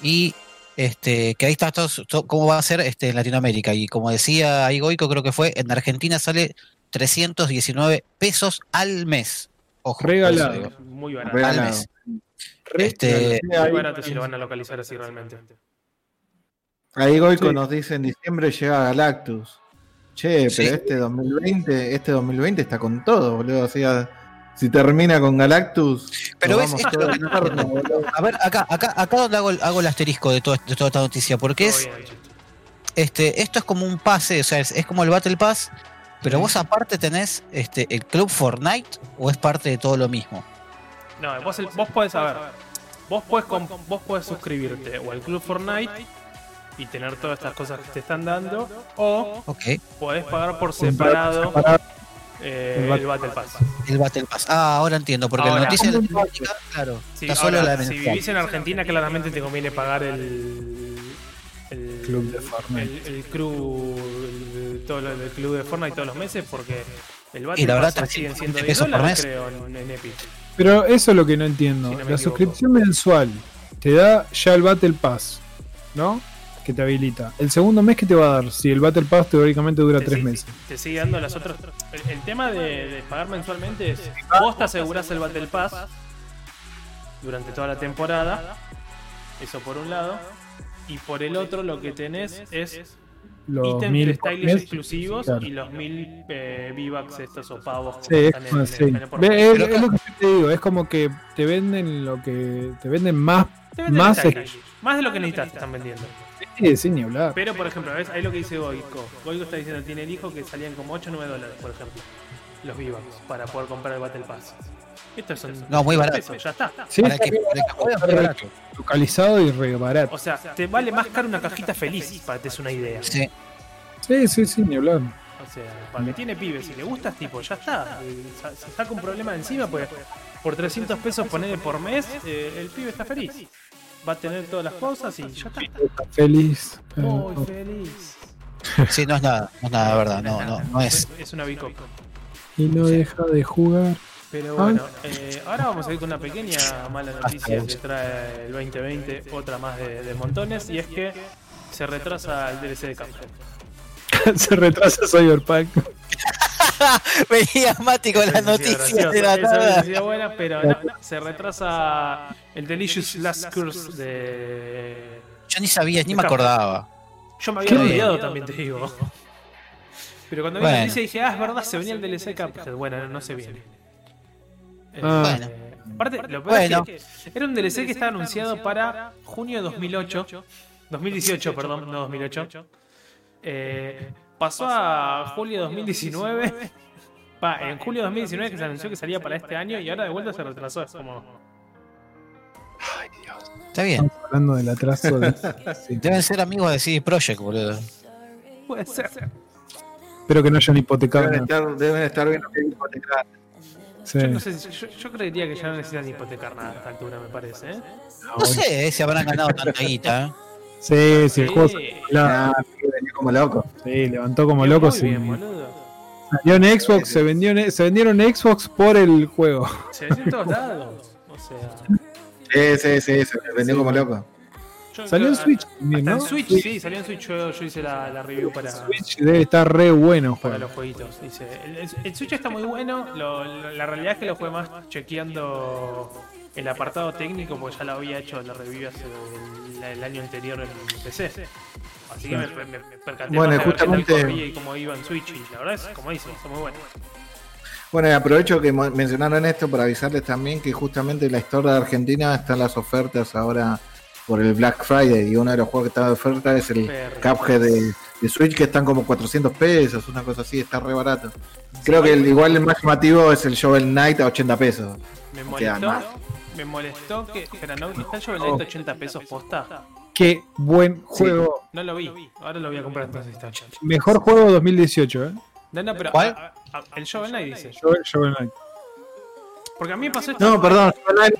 y este, que ahí está todo, todo- cómo va a ser este, en Latinoamérica. Y como decía ahí Goico, creo que fue, en Argentina sale 319 pesos al mes. Ojo, Regalado. Muy barato. Re- al Regalado. Este, Muy barato si lo van a localizar así realmente. Ahí Goico Sí. nos dice en diciembre llega Galactus. Che, Sí. pero este 2020, este 2020 está con todo, boludo. O sea, si termina con Galactus, Pero ves, vamos esto. A ver, acá, acá, acá donde hago, el- hago el asterisco de, todo- de toda esta noticia, porque Todo es, este, esto es como un pase, o sea, es, es como el Battle Pass, pero vos aparte tenés este, el Club Fortnite o es parte de todo lo mismo. No, vos, el- vos podés saber. Vos podés, com- vos podés suscribirte o al Club Fortnite y tener todas estas cosas que te están dando, o Ok, podés pagar por separado eh, El Battle Pass. el Battle Pass. Ah, ahora entiendo, porque Ahora. la noticia de Latinoamérica, claro, Sí, está solo ahora, la si mensual. vivís en Argentina, claramente te conviene pagar el. El Club de Fortnite. El, el crew, el- todo lo del club de Fortnite todos los meses, porque el Battle Y la verdad, Pass siguen siendo 320 10 pesos por dólares, mes. creo, en, en Epic. Pero eso es lo que no entiendo. Si no me la equivoco. suscripción mensual te da ya el Battle Pass, ¿no? Que te habilita. El segundo mes que te va a dar, si el Battle Pass teóricamente dura Te tres sigue- meses. Te sigue dando las otras. El, el tema de, de pagar mensualmente es: vos te asegurás el Battle Pass durante toda la temporada. Eso por un lado. Y por el otro, lo que tenés es Los ítems mil stylish exclusivos claro. y los mil eh, V-Bucks estos o pavos Sí, que es, están en- como- en- sí. en es, lo que te digo, es como que te venden lo que te venden más, Te venden más stylish. Más de lo que necesitas te están vendiendo. sí, sin ni hablar. Pero, por ejemplo, ¿ves? ahí lo que dice Goico. Goico está diciendo tiene el hijo que salían como 8 o 9 dólares, por ejemplo. Los V-Bucks para poder comprar el Battle Pass. Estos son. No, muy barato. pesos, ya está. Sí, para está que, bien para que jueguen muy barato. localizado y re barato. O sea, te vale más caro una cajita feliz, para que te des una idea. Sí. Sí, sí, sí, ni hablar. O sea, para que tiene pibes, si le gustas, tipo, ya está. Eh, Se saca un problema de encima, pues por 300 pesos ponerle por mes, eh, el pibe está feliz. Va a tener todas las cosas y ya está. Está feliz. Muy feliz. Sí, no es nada, no es nada, de verdad, no, no, no es. Es una bicoca. y no deja de jugar. Pero bueno, eh, ahora vamos a ir con una pequeña mala noticia que trae el 2020, otra más de, de montones, y es que se retrasa el DLC de Cuphead. Se retrasa Cyberpunk. Veía Mati con la Esa hubiese sido noticia de la sido buena, pero no, no, se retrasa el Delicious Last Curse de... Yo ni sabía, ni me acordaba. Yo me había olvidado también, te digo. Pero cuando vi la noticia dije, ah, es verdad, se venía el DLC de Cuphead. Bueno, no se viene. Eh, Ah. Bueno. Aparte, lo peor Bueno. es que era un DLC que estaba anunciado para junio de 2008. 2018, perdón, no 2008. Eh, pasó a julio de 2019. Va, en julio de 2019 que se anunció que salía para este año y ahora de vuelta se retrasó. Es como. Está bien. Estamos hablando del atraso. de- sí. Deben ser amigos de CD Projekt, boludo. Puede ser. Espero que no hayan hipotecado Deben estar, deben estar bien hipotecadas. Sí. Yo, no sé yo, yo creería que ya no necesitan hipotecar nada a esta altura, me parece. ¿eh? No sé si habrán ganado tanta guita. ¿eh? Sí, sí, el juego Sí. la- Ah, sí, venía como loco. sí, levantó como loco. sí. Salió en Xbox, se, vendió en- se vendieron Xbox por el juego. Se vendió en todos lados. O sea. Sí, sí, sí, se vendió como loco. Salió en Switch también, Hasta ¿no? en Switch, sí, salió en Switch. Yo, yo hice la, la review para, Switch debe estar re bueno para juego. los jueguitos. Dice, el, Switch está muy bueno. lo- lo- la realidad es que lo jugué más chequeando el apartado técnico, porque ya lo había hecho la review hace el, el año anterior en PC. Así que me, me- me percaté Bueno, más de justamente- y cómo iba en Switch. Y la verdad es, como dice, está muy bueno. Bueno, y aprovecho que mencionaron esto para avisarles también que justamente la historia de Argentina está en las ofertas ahora por el Black Friday y uno de los juegos que está de oferta es el. Cuphead de, de Switch que están como 400 pesos, una cosa así, está re barato. Creo que el, igual el más llamativo es el Shovel Knight a 80 pesos. Me molestó. Me molestó que. Espera, ¿no está el Shovel Knight 80 pesos posta? Qué buen juego. No lo vi. Ahora lo voy a comprar entonces. Está 80. Mejor juego 2018, ¿eh? No, no, pero. ¿Cuál? a- a- el Shovel Knight dice. Shovel- Shovel Knight. Porque a mí me pasó esto. No, perdón,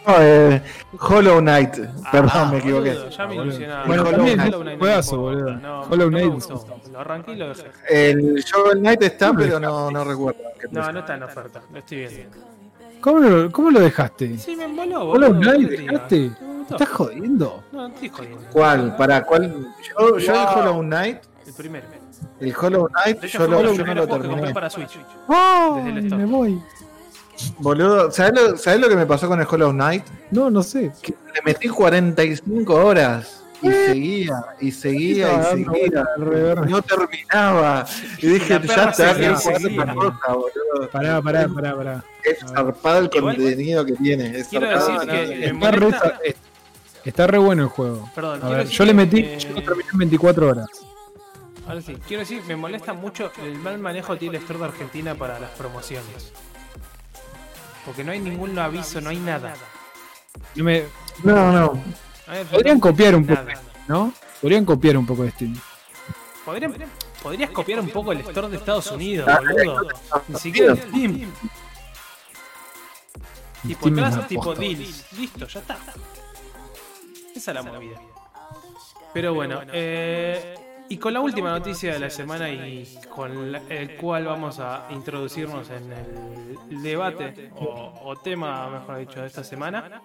no, eh, Hollow Knight, perdón, Ah, me equivoqué. boludo, ya me Boludo. ilusionaba. Bueno, Hollow Knight juegazo, boludo. No, Hollow Knight. Lo arranqué y lo dejé. El Shovel Knight está, pero no, no recuerdo. No, no está en oferta. Lo estoy viendo. ¿Cómo lo, cómo lo dejaste? Sí, me moló, Hollow. Knight, dejaste. Me ¿Me gustó. estás jodiendo? No, no estoy jodiendo. ¿Cuál? ¿Para cuál? Yo, yo el Hollow Knight, El primero. el Hollow Knight, yo lo, yo no lo terminé. para Switch. ¡Ay, Desde el store. me voy! Boludo, ¿sabés lo, sabés lo que me pasó con el Hollow Knight? No, no sé. Que le metí 45 horas y seguía, y seguía, y seguía. alrededor. No terminaba. Y dije, ya está, seguía, que jugar otra cosa, boludo. Pará, pará, pará, pará. Es zarpado el Igual- contenido que tiene. Es Quiero zarpado. decir que me Está re, molesta. está re bueno el juego. Perdón, A ver, yo le metí, eh, yo lo terminé en 24 horas. Ahora sí, quiero decir, me molesta mucho el mal manejo que tiene el store de Argentina para las promociones. Porque no hay ningún aviso, no hay nada. No me- No, no. Podrían no- copiar un poco, nada. ¿no? Podrían copiar un poco de Steam. Podrían- Podrías copiar un poco el store de Estados Unidos, Ah, boludo. Ni siquiera el Steam. Tipo, una tipo deals. Listo, ya está. Esa es la movida. Pero bueno, eh, y con la última noticia de la semana y con la- el cual vamos a introducirnos en el debate o, o tema, mejor dicho, de esta semana.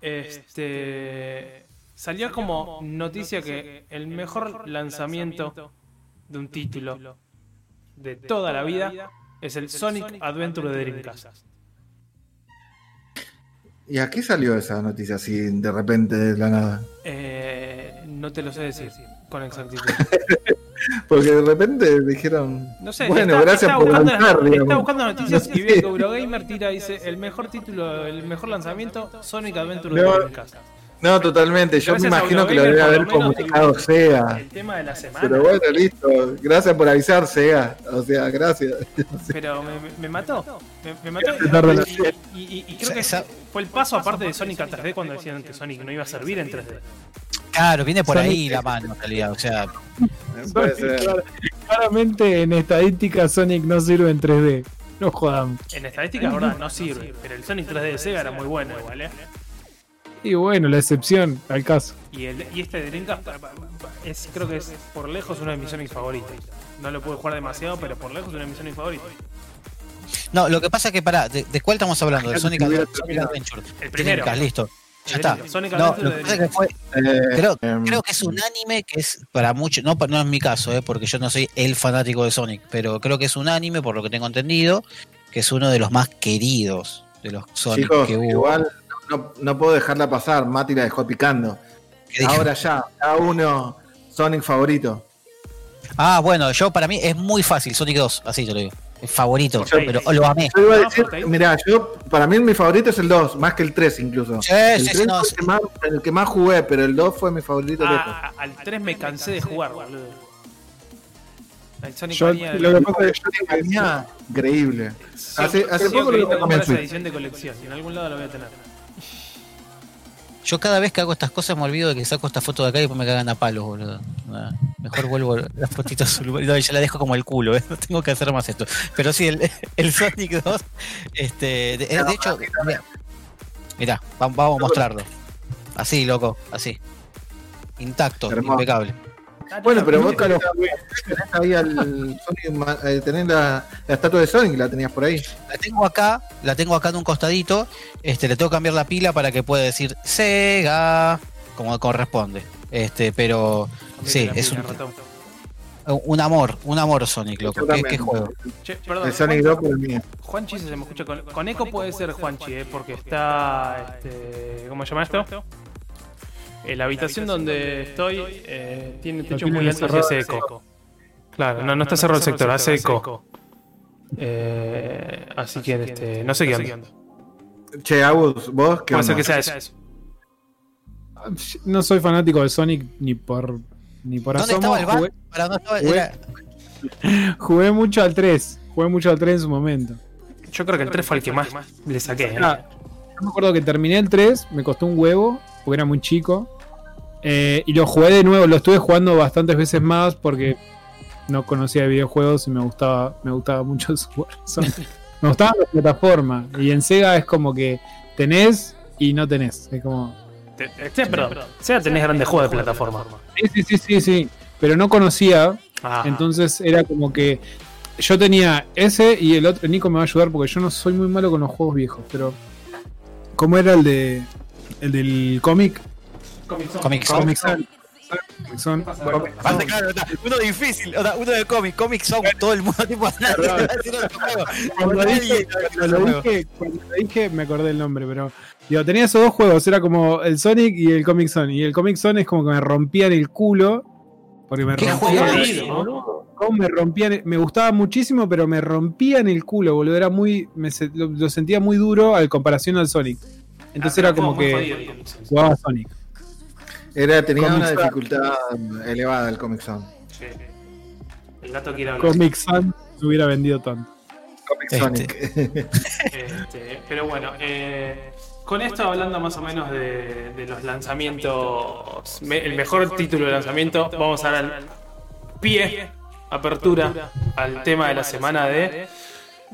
Este salió como noticia que el mejor lanzamiento de un título de toda la vida es el Sonic Adventure de Dreamcast. ¿Y a qué salió esa noticia así de repente de la nada? Eh, no te lo sé decir con exactitud. Porque de repente dijeron. No sé, bueno, está- gracias está por buscando, lanzar, está buscando noticias No y ve que Eurogamer tira dice el mejor título, el mejor lanzamiento, Sonic Adventure No. Dreamcast. No, totalmente. Yo Gracias me imagino que lo debe haber comunicado SEGA. El tema de la semana. Pero bueno, listo. Gracias por avisar, SEGA. O sea, gracias. Pero me, mató. Me, me mató. Y, y- y- y creo que fue el paso aparte de Sonic a 3D cuando decían que Sonic no iba a servir en 3D. Claro, viene por Sonic- ahí la mano en realidad. O sea. Clar- Claramente en estadística Sonic no sirve en 3D. No jodamos. En estadística, la verdad, no sirve. Pero el Sonic 3D de Sega era muy bueno igual, ¿eh? Y bueno, la excepción al caso. Y, el, y este de Dreamcast es, creo que es por lejos uno de mis Sonic favoritos. No lo pude jugar demasiado, pero por lejos uno de mis Sonic favoritos. no, lo que pasa es que pará, ¿de, de cuál estamos hablando? ¿De Sonic Adventure? El primero. Dreamcast, listo. Ya está. No, lo que pasa es que fue, Eh, creo, em, creo que es un anime que es para muchos, no, no es mi caso, eh, porque yo no soy el fanático de Sonic, pero creo que es un anime, por lo que tengo entendido, que es uno de los más queridos de los Sonic Chicos, que hubo. igual no, no puedo dejarla pasar. Mati la dejó picando. Ahora ya, cada uno Sonic favorito. Ah, bueno, yo para mí es muy fácil, Sonic 2, así te lo digo. Favorito, Yo- pero lo amé. Yo iba a decir, mirá, yo, para mí mi favorito es el 2, más que el 3 incluso. Sí, el sí, 3 sí, no, fue sí. el, que más, el que más jugué, pero el 2 fue mi favorito. Ah, al 3 me cansé de jugar, boludo. El Sonic Yo, Mania- lo que pasa es que Sonic Mania, increíble. hace siempre poco lo esa Switch. edición de colección y en algún lado lo voy a tener. Yo cada vez que hago estas cosas me olvido de que saco esta foto de acá y después me cagan a palos, boludo. Mejor vuelvo las fotitos a su lugar. No, ya la dejo como el culo, ¿eh? no tengo que hacer más esto. Pero sí, el, el Sonic 2, este, de, de hecho, mirá, mirá, va- vamos a mostrarlo. Así, loco, así. Intacto, Hermoso. impecable. Bueno, pero vos tenés, tenés ahí al Sonic, eh, tenés la, la estatua de Sonic, la tenías por ahí. La tengo acá, la tengo acá en un costadito. Este, le tengo que cambiar la pila para que pueda decir Sega, como corresponde. Este, pero sí, es un, un amor, un amor Sonic, loco. ¿Qué, qué juego? Che, perdón, El Sonic 2 por el mío. Juanchi se me escucha con, con eco puede ser Juanchi, eh, porque está este, ¿cómo se llama esto? Eh, la habitación donde estoy eh, tiene techo muy alto y hace eco. Claro, no, no está cerrado el sector, hace eco. Eh, así que este, no sé qué onda. Che, Agus, vos qué Puede ser que sea eso. No soy fanático de Sonic ni por ni por ¿Dónde asomo. estaba el bar? Jugué, Para, ¿dónde estaba? jugué- Era- jugué mucho al 3. Jugué mucho al 3 en su momento. Yo creo que el 3 fue el que más le saqué. ¿eh? Ah, yo me acuerdo que terminé el 3, me costó un huevo, porque era muy chico. Eh, y lo jugué de nuevo, lo estuve jugando bastantes veces más porque no conocía de videojuegos y me gustaba, me gustaba mucho su Sonic. Me gustaba la plataforma. Y en Sega es como que tenés y no tenés. Es como. Te- te- perdón. Sega tenés grandes juegos de plataforma. Sí, sí, sí, sí, sí. Pero no conocía. Ah, Entonces era como que. Yo tenía ese y el otro. Nico me va a ayudar porque yo no soy muy malo con los juegos viejos. Pero. ¿Cómo era el de. El del cómic? Comic Zone. Comic Zone. Comic Zone. Aparte, claro, uno difícil, o sea, uno de cómic, Comic Zone, todo el mundo tipo. Cuando dije, cuando dije, cuando lo dije me acordé el nombre, pero digo, tenía esos dos juegos, era como el Sonic y el Comic Zone. Y el Comic Zone es como que me rompían el culo. Porque me ¿Qué rompían. es? cómo me rompían, me gustaba muchísimo, pero me rompían el culo, boludo. Era muy. me lo, lo sentía muy duro al comparación al Sonic. Entonces era como que jugaba a Sonic. Era, tenía Comic una dificultad elevada el Comic Zone. El gato quiere hablar. Comic Zone se hubiera vendido tanto. Comic Este. Sonic. Este, pero bueno, eh, con esto hablando más o menos de, de los lanzamientos, me- el mejor título de lanzamiento, vamos a dar al pie, apertura al tema de la semana de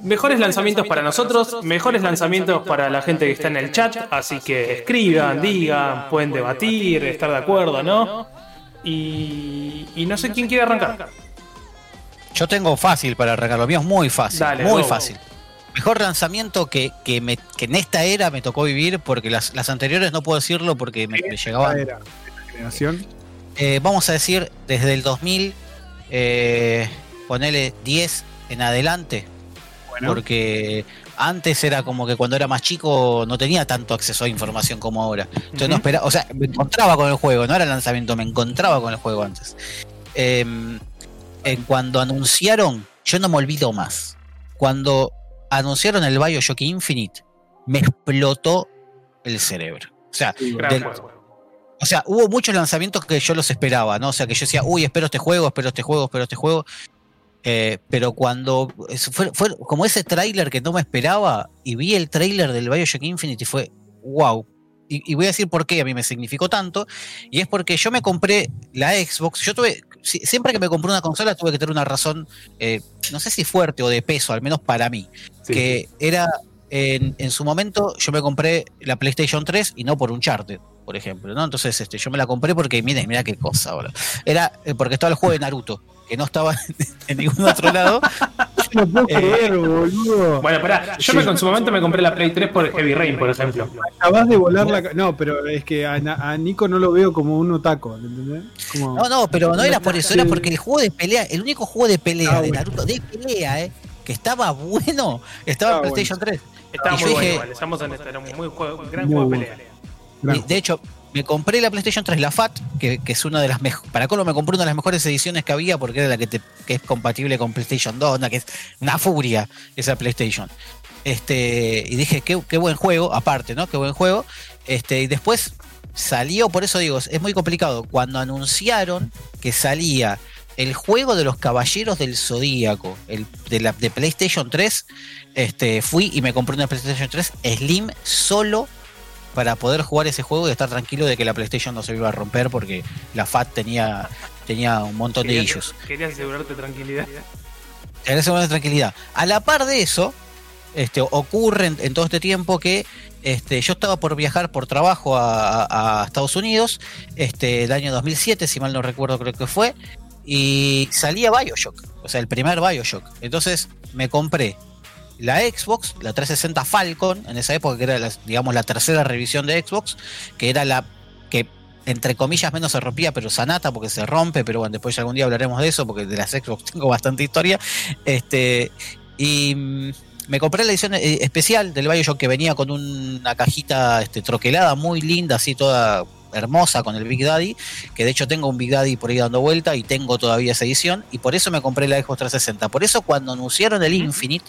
mejores lanzamientos para nosotros, mejores lanzamientos para la gente que está en el chat, así que escriban, digan, pueden debatir, estar de acuerdo, ¿no? Y, y no sé quién quiere arrancar. Yo tengo fácil para arrancar, lo mío es muy fácil, Dale, muy go. fácil. Mejor lanzamiento que, que, me- que en esta era me tocó vivir, porque las, las anteriores no puedo decirlo porque me, me llegaban. Era esta generación. Eh, vamos a decir, desde el 2000, eh, ponele 10 en adelante, Bueno, porque antes era como que cuando era más chico no tenía tanto acceso a información como ahora. Entonces no esperaba, o sea, me encontraba con el juego, no era lanzamiento, me encontraba con el juego antes. Eh, eh, cuando anunciaron, yo no me olvido más. Cuando anunciaron el Bioshock Infinite, me explotó el cerebro. O sea, Del- o sea, hubo muchos lanzamientos que yo los esperaba, ¿no? O sea, que yo decía, uy, espero este juego, espero este juego, espero este juego. Eh, pero cuando fue, fue como ese tráiler que no me esperaba y vi el tráiler del Bioshock Infinite y fue, wow. Y, y voy a decir por qué a mí me significó tanto. Y es porque yo me compré la Xbox. Yo tuve, si- siempre que me compré una consola tuve que tener una razón, eh, no sé si fuerte o de peso, al menos para mí Sí. que era en, en su momento yo me compré la PlayStation 3 y no por un charter, por ejemplo, ¿no? Entonces este, yo me la compré porque, mira, mira qué cosa ahora. Era eh, porque estaba el juego de Naruto, que no estaba en ningún otro lado. no puedo Eh, creer, boludo. Bueno, pará, yo me, en su momento me compré la Play 3 por Heavy Rain, por ejemplo. Acabas de volar la. No, pero es que a, Nico no lo veo como un otaco, ¿entendés? Como... No, no, pero no era por eso, era porque el juego de pelea, el único juego de pelea Ah, de bueno. Naruto, de pelea, eh, que estaba bueno, estaba en Ah, PlayStation 3. Estaba Y muy bueno dije- igual, estamos en este, era un muy juego, gran Muy juego de pelea. Gran Y, de hecho, me compré la PlayStation 3, la FAT, que, es una de las mejores. Para Colo me compré una de las mejores ediciones que había porque era la que, es compatible con PlayStation 2, una que es una furia esa PlayStation. Este, y dije, qué, qué buen juego, aparte, ¿no? Qué buen juego. Este, y después salió, por eso digo, es muy complicado. Cuando anunciaron que salía el juego de los Caballeros del Zodíaco, el de, la, de PlayStation 3, este, fui y me compré una PlayStation 3 Slim solo para poder jugar ese juego y estar tranquilo de que la PlayStation no se iba a romper porque la FAT tenía, tenía un montón de Querías, issues. querías asegurarte tranquilidad. Momento de tranquilidad. A la par de eso, este, ocurre en, en todo este tiempo que este, yo estaba por viajar por trabajo a, a- a Estados Unidos, este, el año 2007, si mal no recuerdo creo que fue, y salía Bioshock, o sea, el primer Bioshock. Entonces me compré la Xbox, la 360 Falcon, en esa época que era, la, digamos, la tercera revisión de Xbox, que era la que entre comillas menos se rompía, pero sanata porque se rompe, pero bueno, después algún día hablaremos de eso, porque de las Xbox tengo bastante historia. Este, y mm, me compré la edición eh, especial del Bioshock que venía con una cajita este, troquelada muy linda, así toda hermosa con el Big Daddy, que de hecho tengo un Big Daddy por ahí dando vuelta y tengo todavía esa edición, y por eso me compré la Xbox 360. Por eso cuando anunciaron el Infinite,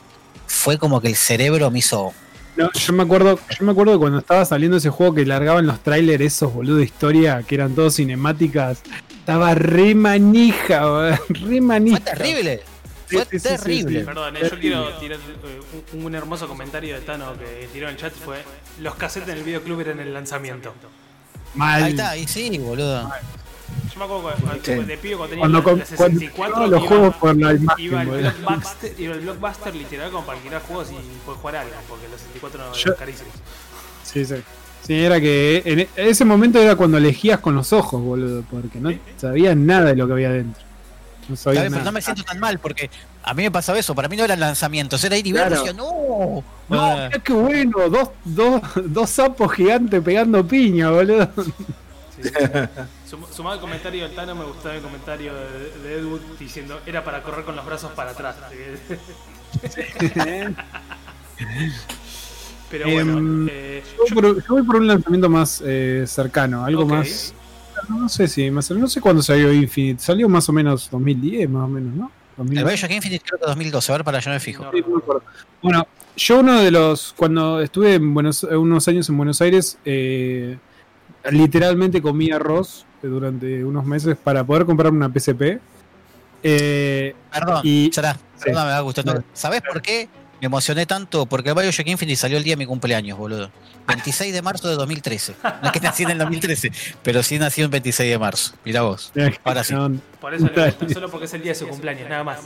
fue como que el cerebro me hizo. No, yo me acuerdo, yo me acuerdo cuando estaba saliendo ese juego que largaban los trailers esos boludo de historia, que eran todos cinemáticas. Estaba re manija, re manija. Fue terrible. Sí, Fue sí, sí, sí, terrible. sí. Perdón, eh, yo quiero tirar eh, un, un hermoso comentario de Tano que tiró en el chat. Fue: Los cassettes en el videoclub eran el lanzamiento. Mal. Ahí está, ahí sí, boludo. Yo me acuerdo cuando, Sí. de cuando tenía Cuando, la, con- la cuando 64. los iba- juegos por la imagen, Iba al, blockbuster, iba al blockbuster literal como para alquilar juegos y poder jugar algo, porque los 64 no eran carísimos. Sí, sí. Sí, era que en ese momento era cuando elegías con los ojos, boludo, porque no sabías nada de lo que había adentro. No Está sabías bien, pero nada. no me siento tan mal porque a mí me pasaba eso. Para mí no eran lanzamientos, era ir y ver. Claro. decía, no, No, Ah. mirá qué bueno, dos, dos, dos sapos gigantes pegando piña, boludo. Sí. Sum- Sumado el comentario del Tano, me gustaba el comentario de, de Edward diciendo era para correr con los brazos para atrás. Pero bueno, Em, eh, Yo, por- yo voy por un lanzamiento más eh, cercano, algo más. No sé si más, no sé cuándo salió Infinite, salió más o menos 2010, más o menos, ¿no? El 2010. Bioshock Infinite creo que 2012, a ver para yo me fijo. No. No. Bueno, yo uno de los. Cuando estuve en Buenos, unos años en Buenos Aires, eh, literalmente comí arroz durante unos meses para poder comprar una PSP. Eh, Perdón, Y- Chará, sí. perdón, me va gustando. ¿Sabés por qué me emocioné tanto? Porque el Bioshock Infinite salió el día de mi cumpleaños, boludo. 26 de marzo de 2013. No es que nací en el 2013, pero sí nací el 26 de marzo. Mira vos. Ahora sí. por eso solo porque es el día de su cumpleaños, nada más.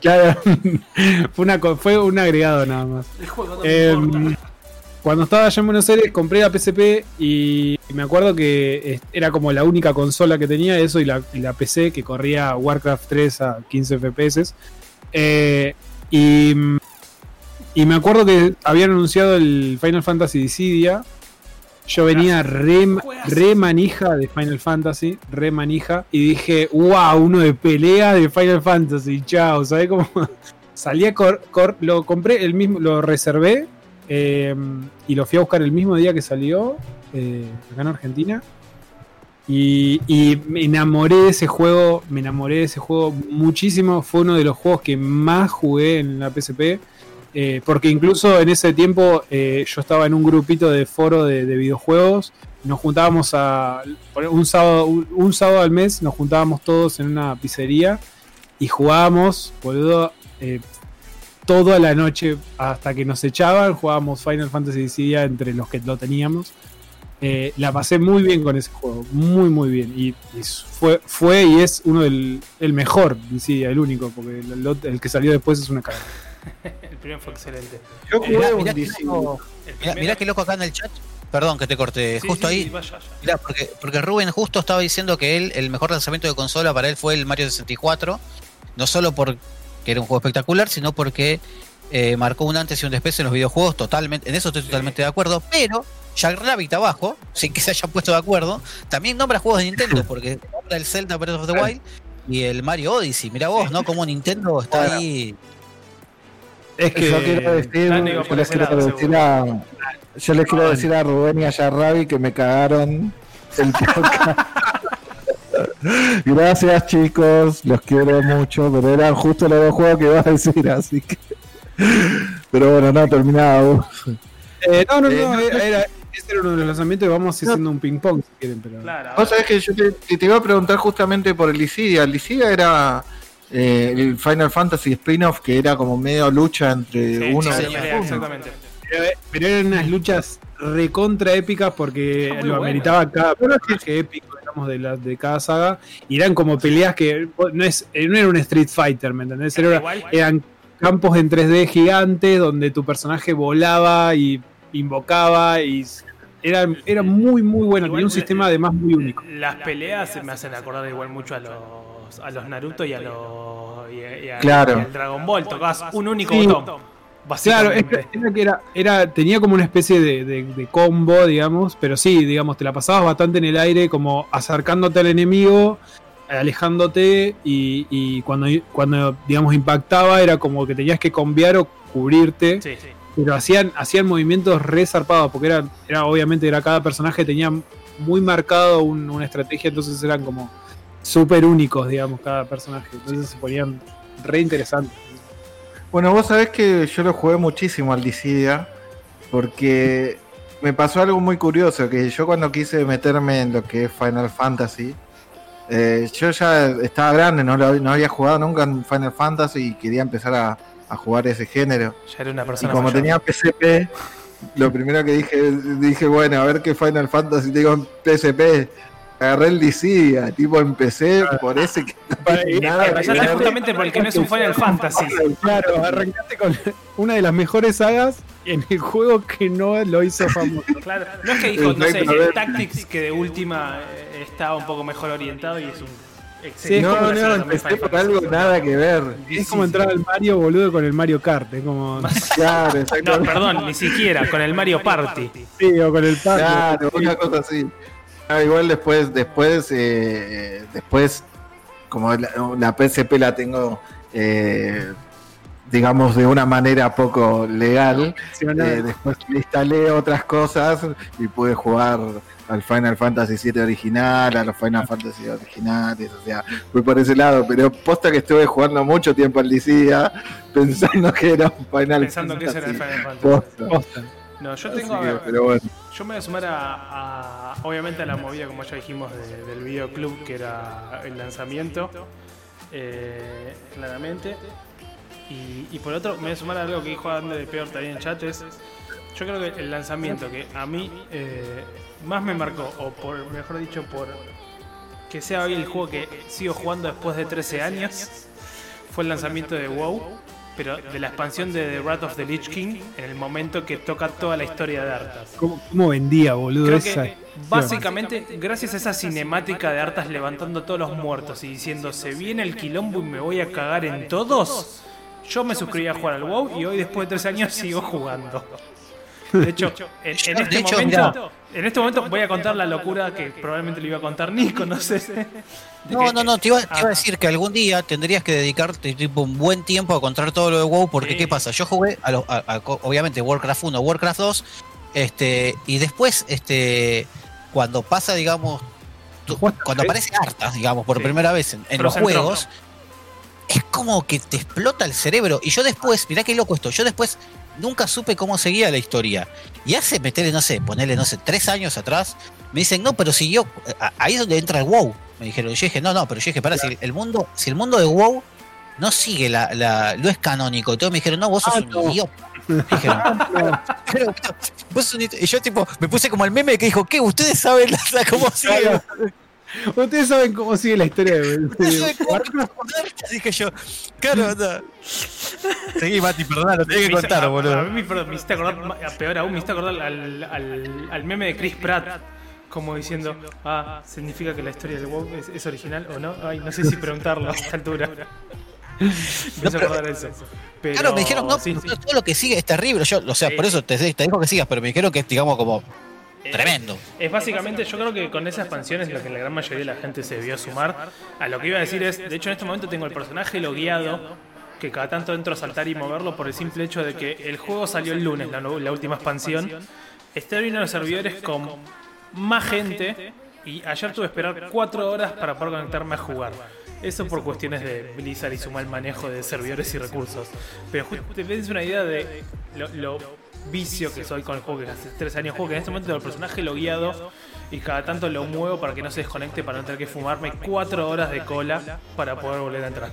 claro, fue, una, co- fue un agregado nada más. El juego no Eh, importa. Cuando estaba allá en Buenos Aires compré la PSP y me acuerdo que era como la única consola que tenía eso y la, y la PC que corría Warcraft 3 a 15 FPS. Eh, y, y me acuerdo que habían anunciado el Final Fantasy Dissidia. Yo venía re, re manija de Final Fantasy, re manija, y dije, wow, uno de pelea de Final Fantasy, chao, ¿sabes cómo? Salí a cor- cor- lo compré el mismo, lo reservé eh, y lo fui a buscar el mismo día que salió eh, acá en Argentina. Y, me enamoré de ese juego, me enamoré de ese juego muchísimo. Fue uno de los juegos que más jugué en la PSP. eh, porque incluso en ese tiempo eh, yo estaba en un grupito de foro de, de videojuegos. Nos juntábamos a. Un sábado, un sábado al mes nos juntábamos todos en una pizzería y jugábamos, boludo, eh, toda la noche hasta que nos echaban. Jugábamos Final Fantasy Dissidia entre los que lo teníamos. Eh, la pasé muy bien con ese juego, muy muy bien. Y, y fue, fue y es uno del el mejor Dissidia, el único, porque el, el- el que salió después es una cagada. El primero fue excelente. Yo jugué Mirá, un mirá qué DC. loco, El mirá- qué loco acá en el chat. Perdón que te corté, Sí, justo sí, ahí. sí, vaya, vaya. Mirá, porque, porque Rubén justo estaba diciendo que él, el mejor lanzamiento de consola para él fue el Mario 64. No solo porque era un juego espectacular, sino porque eh, marcó un antes y un después en los videojuegos. Totalmente, en eso estoy totalmente de acuerdo. Pero Jack Rabbit abajo, sin que se hayan puesto de acuerdo, también nombra juegos de Nintendo, porque nombra el Zelda Breath of the Wild y el Mario Odyssey. Mirá vos, ¿no? Como Nintendo está Bueno. ahí. Es que. yo quiero decir, yo les quiero lado, decir a, yo les quiero decir a Rubén y a Yarrabi que me cagaron el podcast. Gracias chicos, los quiero mucho, pero eran justo los dos juegos que ibas a decir, así que. Pero bueno, no, terminado. eh, no, no, Eh, no, no, era, era- ese era uno de los lanzamientos y vamos haciendo un ping-pong si quieren, pero. Claro. Vos sabés que yo te, iba a preguntar justamente por el Licidia. El Licidia era eh, el Final Fantasy spin-off que era como medio lucha entre Sí, uno sí, y uno. exactamente. Pero, pero eran unas luchas recontra épicas porque lo ameritaba cada personaje épico, digamos, de, la, de cada saga. Y eran como peleas que no, es, no era un Street Fighter, ¿me entendés? Era- eran campos en 3D gigantes donde tu personaje volaba y invocaba y era, era muy muy bueno, Igual tenía un sistema además muy único. Las peleas se me hacen acordar igual mucho a los, a los Naruto y a los y, a- y a- Claro. y al Dragon Ball. Tocabas un único Sí. botón. Claro, Básicamente. era que era, era, tenía como una especie de, de- de combo, digamos, pero sí, digamos, te la pasabas bastante en el aire, como acercándote al enemigo, alejándote, y, y cuando, cuando, digamos, impactaba, era como que tenías que cambiar o cubrirte, Sí, sí. pero hacían, hacían movimientos re zarpados, porque era, era, obviamente, era cada personaje tenía muy marcado un- una estrategia, entonces eran como súper únicos, digamos, cada personaje. Entonces se ponían re interesantes. Bueno, vos sabés que yo lo jugué muchísimo al Dissidia porque me pasó algo muy curioso, que yo cuando quise meterme en lo que es Final Fantasy, eh, yo ya estaba grande, no, lo- no había jugado nunca en Final Fantasy y quería empezar a, a jugar ese género. Ya era una Y persona como mayor. tenía PSP, lo primero que dije, dije, bueno, a ver qué Final Fantasy tengo en PSP. Agarré el Dissidia, tipo empecé por ese que no tiene nada Empezaste justamente por el que no es un Final Fantasy. Claro, arrancaste con una de las mejores sagas en el juego que no lo hizo famoso. Claro, no es que dijo, no sé, el. Tactics que de última eh, estaba un poco mejor orientado y es un Sí, es No, como no, empecé por algo nada que ver. Es como entrar al Mario boludo con el Mario Kart, es como. Claro, No, perdón, ni siquiera, con el Mario Party. Sí, o con el Pac. Claro, una cosa así. Ah, igual después, después, eh, después, como la, la PSP la tengo, eh, digamos, de una manera poco legal, eh, después le instalé otras cosas y pude jugar al Final Fantasy VII original, a los Final Fantasy originales, o sea, fui por ese lado, pero posta que estuve jugando mucho tiempo al Dissidia pensando que era un Final Pensando que ese era el Fantasy. Final Fantasy. Posta. Posta. No, yo tengo, a que, ver, pero bueno. yo me voy a sumar a, a- obviamente a la movida, como ya dijimos, de- del videoclub, que era el lanzamiento, eh, claramente. Y, y por otro, me voy a sumar a algo que dijo Ander de Peor también en chat, es, yo creo que el lanzamiento que a mí eh, más me marcó, o por mejor dicho, por que sea hoy el juego que sigo jugando después de 13 años, fue el lanzamiento de WoW, pero de la expansión de The Wrath of the Lich King, en el momento que toca toda la historia de Arthas. ¿Cómo, cómo vendía, boludo? Creo esa que básicamente, gracias a esa cinemática de Arthas levantando todos los muertos y diciendo se viene el quilombo y me voy a cagar en todos, yo me suscribí a jugar al WoW y hoy después de tres años sigo jugando. De hecho, en, este momento, en este momento voy a contar la locura que probablemente le iba a contar Nico, no sé. No, no, no, te iba, te iba a decir que algún día tendrías que dedicarte tipo un buen tiempo a contar todo lo de WoW, porque Sí. ¿qué pasa? Yo jugué, a lo- a- a- obviamente, Warcraft 1, Warcraft 2, este, y después, este, cuando pasa, digamos, tu- ¿Jugaste cuando aparece Arthas, digamos, por Sí. primera vez en, en los juegos, es como que te explota el cerebro. Y yo después, mirá qué loco esto, yo después nunca supe cómo seguía la historia. Y hace meterle, no sé, ponerle, no sé, tres años atrás, me dicen, no, pero siguió, a- ahí es donde entra el WoW. Me dijeron, yo dije, no, no, pero yo dije, para, si el mundo, si el mundo de WoW no sigue la, la, no es canónico. Y todos me dijeron, no, vos sos Ah, un no. idiota. Me dijeron, pero, vos sos un idiota. Y yo tipo, me puse como el meme que dijo, ¿qué? ¿Ustedes saben la- cómo sigue? Ustedes saben cómo sigue la historia de, ¿Ustedes saben cómo? Dije yo, claro, anda. Seguí, Mati, perdón, lo tenía que contar, boludo. A mí me, perdón, me hiciste acordar, peor aún, me hiciste acordar al, al- al meme de Chris Pratt, como diciendo, ah, significa que la historia del WoW es, es original o no. Ay, no sé si preguntarlo a esta altura. Me hizo acordar eso. Pero, Claro, me dijeron, no, sí, no, sí. todo lo que sigue es terrible. Yo, o sea, Sí. por eso te, te digo que sigas, pero me dijeron que es, digamos, como tremendo. Es básicamente, yo creo que con esa expansión es lo que la gran mayoría de la gente se debió sumar. A lo que iba a decir es, de hecho en este momento tengo el personaje logueado, que cada tanto entro a saltar y moverlo por el simple hecho de que el juego salió el lunes, la, última expansión. Está abriendo los servidores con más gente y ayer tuve que esperar 4 horas para poder conectarme a jugar. Eso por cuestiones de Blizzard y su mal manejo de servidores y recursos. Pero justo te una idea de lo, lo vicio que soy con el juego que hace 3 años juego, que en este momento tengo el personaje lo guiado y cada tanto lo muevo para que no se desconecte, para no tener que fumarme 4 horas de cola para poder volver a entrar.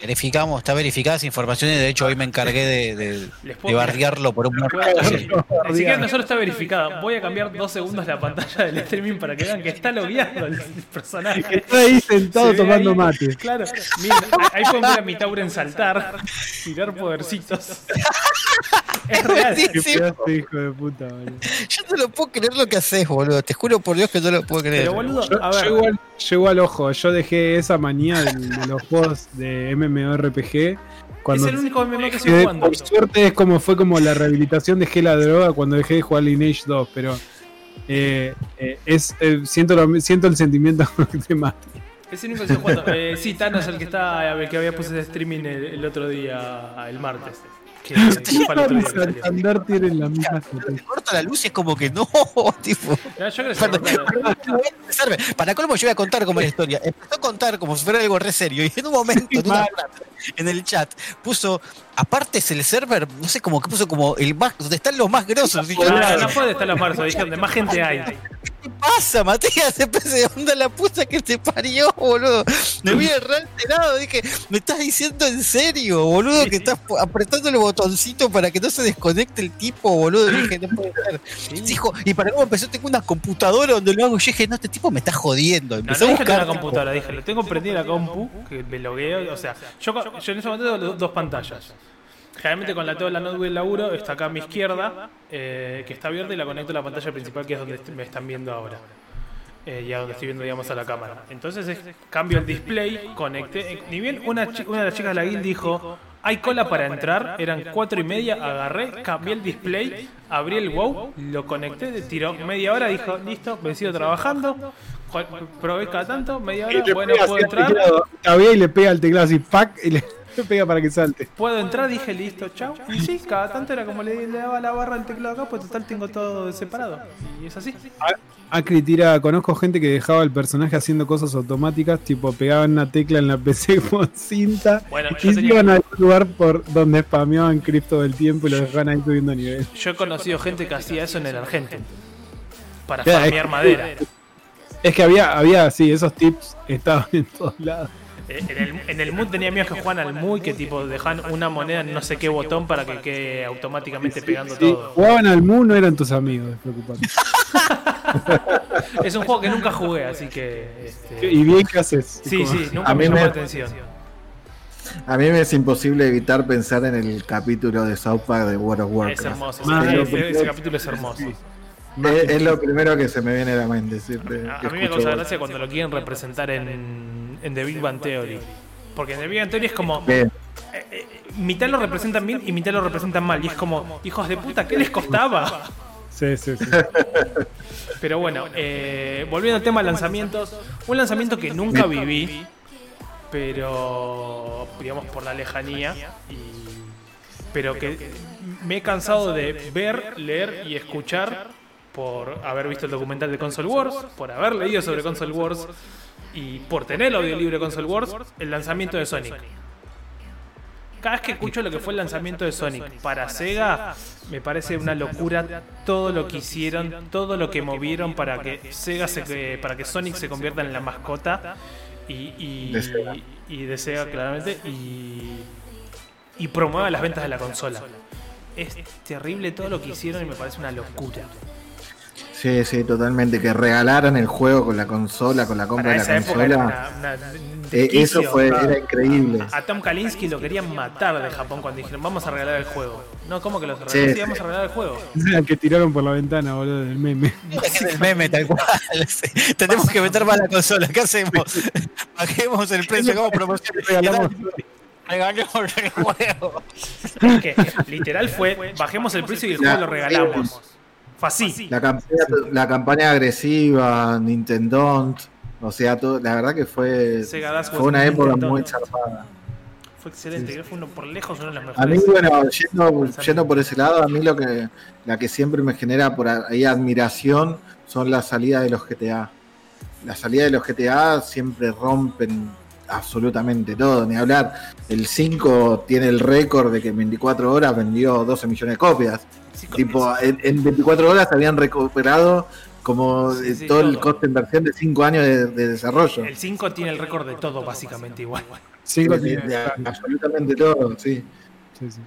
Verificamos, está verificada esa información y de hecho hoy me encargué de, de- barriarlo por un. Ni siquiera no solo está verificada. Voy a cambiar dos segundos la pantalla del streaming para que vean que está logueado el personaje. Está ahí sentado Se tomando ahí, mate. Claro, miren, ahí pueden ver a mi Tauren saltar, tirar podercitos. Es real. Qué buenísimo. pedazo de hijo de puta, boludo. Yo no lo puedo creer lo que haces, boludo. Te juro por Dios que no lo puedo creer. Pero boludo, Yo, a yo ver, igual, yo igual, ojo, yo dejé esa manía de, de los juegos de MMORPG. Cuando es el único MMO que sigo jugando. por suerte es como fue como la rehabilitación dejé la droga cuando dejé de jugar Lineage 2, pero eh, eh, es eh, siento lo- siento el sentimiento de Mati. Es el único que sigo jugando. Eh, sí, Thanos es el que está, el que había puesto ese streaming el, el otro día, el martes. Que, que que. Santander tienen la misma estrategia. corta la luz y es como que no, tipo. No, yo creo que se corta- Serve. Para colmo yo voy a contar como la historia. Empezó a contar como si fuera algo re serio y en un momento en, una en el chat puso, aparte es el server, no sé, como que puso como el más, donde están los más grosos. Yo, Ah, no puede estar los marzo, dije donde más gente hay. ¿Qué pasa, Matías? Empecé de onda la puta que te parió, boludo. Me vi re alterado, dije, ¿me estás diciendo en serio, boludo? Que estás apretando el botoncito para que no se desconecte el tipo, boludo. Y dije, no puede ser. Dijo, y para cómo empezó, tengo una computadora donde lo hago. Y yo dije, no, este tipo me está jodiendo. No, Empecé no a dije que buscar. una computadora, dije, lo tengo prendido la compu, que me logueo, o sea, yo, yo en ese momento tengo dos pantallas. Generalmente con la tengo la notebook del laburo, está acá a mi izquierda, eh, que está abierta y la conecto a la pantalla principal, que es donde me están viendo ahora. Eh, y a donde estoy viendo, digamos, a la cámara. Entonces es- cambio el display, conecté. eh, Ni bien una, una de las chicas de la guild dijo, hay cola para entrar, eran cuatro y media, agarré, cambié el display, abrí el WoW, lo conecté, tiró media hora, dijo, listo, vencido trabajando, probé cada tanto, media hora, bueno, puedo entrar. Todavía y le pega al teclado así, pack, y le, pega para que salte. Puedo entrar, dije listo, chao. Y sí, cada tanto era como le, le daba la barra al teclado acá, pues total tengo todo separado. Y es así. Acri tira, conozco gente que dejaba el personaje haciendo cosas automáticas, tipo pegaban una tecla en la PC con cinta Bueno, y se iban a algún lugar por donde spameaban Crypt todo el tiempo y lo dejaban ahí subiendo nivel. Yo he conocido gente que hacía eso en el Argento. Para farmear madera. Es que había, había, sí, esos tips estaban en todos lados. En el, en el mood tenía amigos que juegan al muy que tipo dejan una moneda en no sé qué botón para que quede automáticamente pegando Sí, todo. jugaban al Mu, no eran tus amigos, despreocupate. Es un juego que nunca jugué, así que. este, Y bien que haces. sí, sí, nunca A me mí llamó me- la atención. A mí me es imposible evitar pensar en el capítulo de South Park de World of Es Warcraft. hermoso. Ah, ese, capítulo es hermoso. Es, es lo primero que se me viene a la mente. Siempre A, a mí me causa gracia cuando lo quieren representar en, en The Big Bang Theory. Porque en The Big Bang Theory es como. Bien. eh, eh, mitad lo representan bien y mitad lo representan mal. Y es como, hijos de puta, ¿qué les costaba? Sí, sí, sí. Pero bueno, eh, volviendo al tema de lanzamientos, un lanzamiento que nunca viví, pero digamos por la lejanía, y, pero que me he cansado de ver, leer y escuchar por haber visto el documental de Console Wars, por haber leído sobre Console Wars y por tener el audiolibro de Console Wars, el lanzamiento de Sonic. Cada vez que escucho lo que fue el lanzamiento de Sonic para Sega, me parece una locura todo lo que hicieron, todo lo que movieron para que Sega se, para que Sonic se convierta en la mascota y, y, De Sega. y de Sega claramente y, y promueva las ventas de la consola. Es terrible todo lo que hicieron y me parece una locura. Sí, sí, totalmente. Que regalaran el juego con la consola, con la compra Para de la era consola. una, una- un Eh, eso fue, era increíble. A Tom Kalinski lo querían matar de Japón cuando dijeron vamos a regalar el juego. No, ¿cómo que los Sí. Sí, vamos a regalar el juego. Que tiraron por la ventana, boludo, del meme. El meme tal cual. Tenemos que meter más la consola. ¿Qué hacemos? Bajemos el precio, hagamos promoción. Regalamos- Regalamos el juego. Es que literal fue bajemos el precio y el juego lo regalamos. Fue así. La campaña, la campaña agresiva, Nintendo, o sea, todo, la verdad que fue, fue was una época Nintendo. muy zarpada. Fue excelente. Creo que fue uno por lejos uno de los A mí, bueno, yendo, yendo por ese lado, a mí lo que, la que siempre me genera por ahí admiración son las salidas de los GTA. Las salidas de los GTA siempre rompen absolutamente todo, ni hablar. El 5 tiene el récord de que en 24 horas vendió 12 millones de copias. Sí, con- Tipo, en, en 24 horas habían recuperado como Sí, eh, sí, todo el coste de inversión de 5 años de, de desarrollo. El 5 tiene el récord de todo, básicamente igual. De- tiene- de absolutamente todo, sí. sí, sí.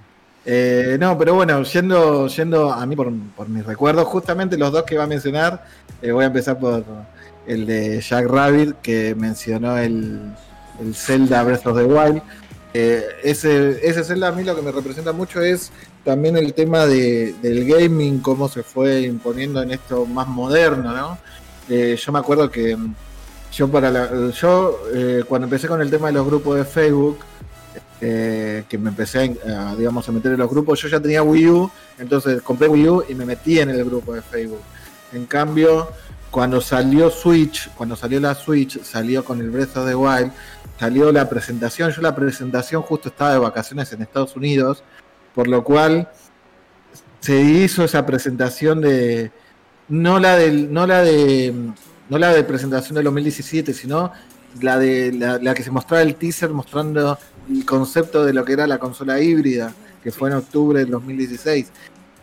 Eh, no, pero bueno, yendo, yendo a mí por, por mis recuerdos, justamente los dos que va a mencionar, eh, voy a empezar por el de Jack Rabbit, que mencionó el, el Zelda Breath of the Wild. Eh, ese, ese Zelda a mí lo que me representa mucho es también el tema de, del gaming, cómo se fue imponiendo en esto más moderno, ¿no? Eh, yo me acuerdo que mm, yo para la- yo eh, cuando empecé con el tema de los grupos de Facebook, eh, que me empecé digamos, a meter en los grupos, yo ya tenía Wii U, entonces compré Wii U y me metí en el grupo de Facebook. En cambio, cuando salió Switch, cuando salió la Switch, salió con el Breath of the Wild, salió la presentación, yo la presentación justo estaba de vacaciones en Estados Unidos, por lo cual se hizo esa presentación de no la del no la de no la de presentación del 2017 sino la de la, que se mostraba el teaser mostrando el concepto de lo que era la consola híbrida que fue en octubre del 2016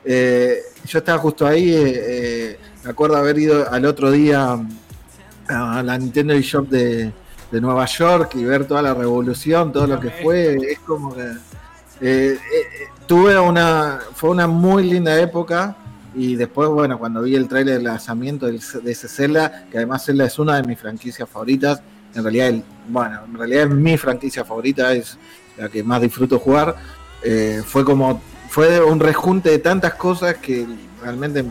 eh, yo estaba justo ahí eh, eh, me acuerdo haber ido al otro día a la Nintendo eShop de, de Nueva York y ver toda la revolución todo lo que fue es como que tuve una, fue una muy linda época. Y después, bueno, cuando vi el trailer de lanzamiento de ese Zelda, que además Zelda es una de mis franquicias favoritas, en realidad, bueno, en realidad es mi franquicia favorita, es la que más disfruto jugar. Eh, fue como, fue un rejunte de tantas cosas que realmente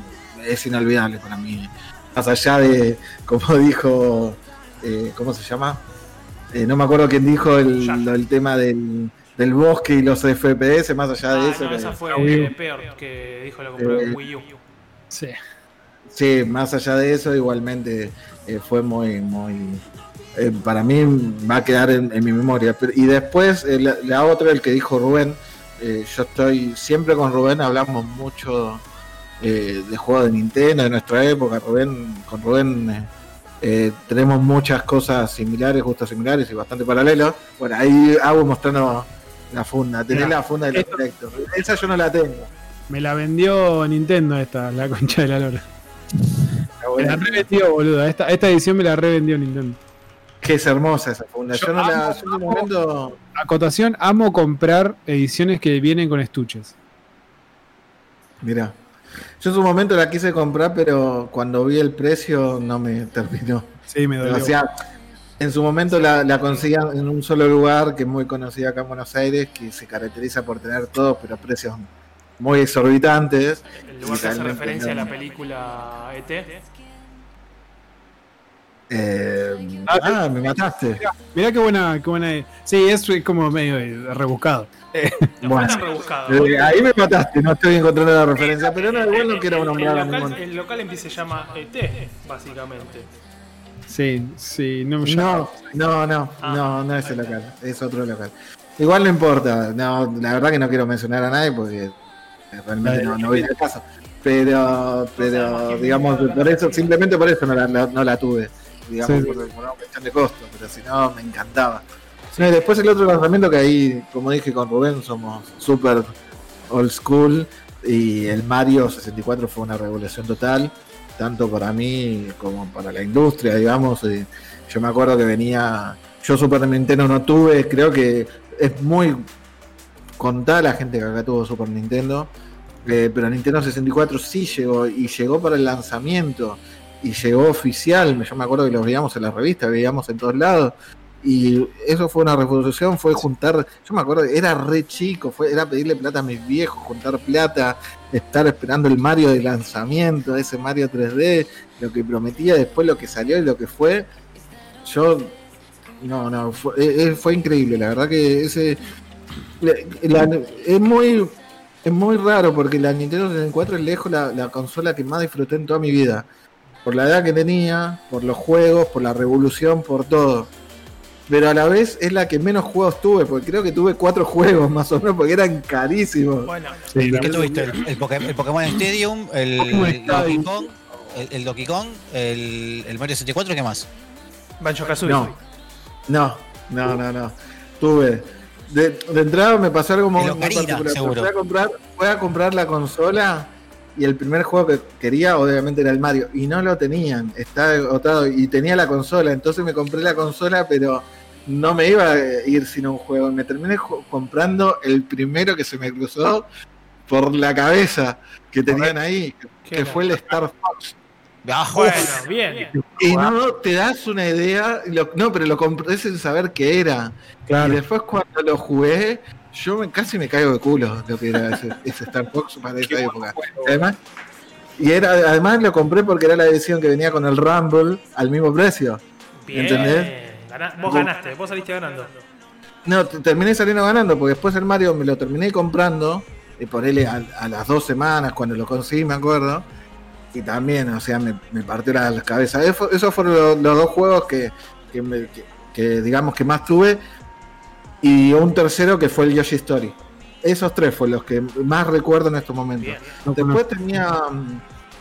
es inolvidable para mí. Más allá de, como dijo, eh, ¿cómo se llama? Eh, no me acuerdo quién dijo el tema del, del bosque y los FPS, más allá de ah, eso. No, esa fue eh, peor que dijo la compró en Wii U. Sí. Sí, más allá de eso, igualmente eh, fue muy, muy. Eh, para mí va a quedar en, mi memoria. y después, la, otra, el que dijo Rubén, yo estoy siempre con Rubén, hablamos mucho de juegos de Nintendo de nuestra época. Rubén, con Rubén tenemos muchas cosas similares, gustos similares y bastante paralelos. Bueno, ahí hago mostrando la funda, tenés la funda del proyecto. Esa yo no la tengo. Me la vendió Nintendo esta, la concha de la lora. Me la revendió, boludo. Esta, esta edición me la revendió Nintendo. Que es hermosa esa funda. Yo, no la. Yo en momento... Acotación, amo comprar ediciones que vienen con estuches. Mira. Yo en su momento la quise comprar, pero cuando vi el precio no me terminó. Sí, me dolió. O sea, en su momento la, la conseguían en un solo lugar que es muy conocido acá en Buenos Aires, que se caracteriza por tener todo, pero precios muy exorbitantes. ¿El lugar que hace referencia a la película ET? Eh, ah, me mataste. Mirá, qué buena, qué buena. Sí, es como medio rebuscado. bueno, rebuscado. Eh, ahí me mataste, no estoy encontrando la referencia, pero no, igual no quiero nombrar el local, el local en que se llama ET, básicamente. Sí, sí, no No, no, no, ah, no, no es el local, es otro local. Igual no importa, no, la verdad que no quiero mencionar a nadie porque realmente no, no voy al caso. Pero, pero digamos, por eso, simplemente por eso no la, no la tuve, digamos, por, una cuestión de costo, pero si no, me encantaba. y después el otro lanzamiento que ahí, como dije con Rubén, somos súper old school y el Mario 64 fue una revolución total tanto para mí como para la industria, digamos. yo me acuerdo que venía, yo Super Nintendo no tuve, creo que es muy contada la gente que acá tuvo Super Nintendo, eh, pero Nintendo 64 sí llegó y llegó para el lanzamiento y llegó oficial. Yo me acuerdo que lo veíamos en la revista, veíamos en todos lados. Y eso fue una revolución, fue juntar, yo me acuerdo, era re chico, fue, era pedirle plata a mis viejos, juntar plata, estar esperando el Mario de lanzamiento, ese Mario 3D, lo que prometía, después lo que salió y lo que fue. Yo, no, no, fue, eh, eh, fue increíble, la verdad que ese... es muy es muy raro porque la Nintendo 64 es lejos la, la consola que más disfruté en toda mi vida. Por la edad que tenía, por los juegos, por la revolución, por todo pero a la vez es la que menos juegos tuve, porque creo que tuve cuatro juegos más o menos, porque eran carísimos. Bueno, ¿qué tuviste? El, Pokémon Stadium, el, Donkey Kong, el, Donkey Kong, el, Mario 64, ¿qué más? Banjo Kazooie. No, no, no, no, no. Tuve. De, entrada me pasó algo muy, particular. Fui a, comprar, fui a comprar la consola y el primer juego que quería obviamente era el Mario y no lo tenían, estaba agotado y tenía la consola, entonces me compré la consola pero no me iba a ir sin un juego. Me terminé comprando el primero que se me cruzó por la cabeza que tenían ahí, que fue el Star Fox. Ah, bueno, bien. Y no te das una idea, no, pero lo compré sin saber qué era. Y después cuando lo jugué, yo me, casi me caigo de culo lo que era ese, Star Fox para esa época. Además, y era, además lo compré porque era la edición que venía con el Rumble al mismo precio. ¿Entendés? Vos ganaste, vos saliste ganando. No, terminé saliendo ganando, porque después el Mario me lo terminé comprando, y por él a, las dos semanas, cuando lo conseguí, me acuerdo. Y también, o sea, me, partió la, cabeza. esos fueron los, dos juegos que, que, digamos que más tuve. Y un tercero que fue el Yoshi Story. esos tres fue los que más recuerdo en estos momentos. Bien. Después tenía mm,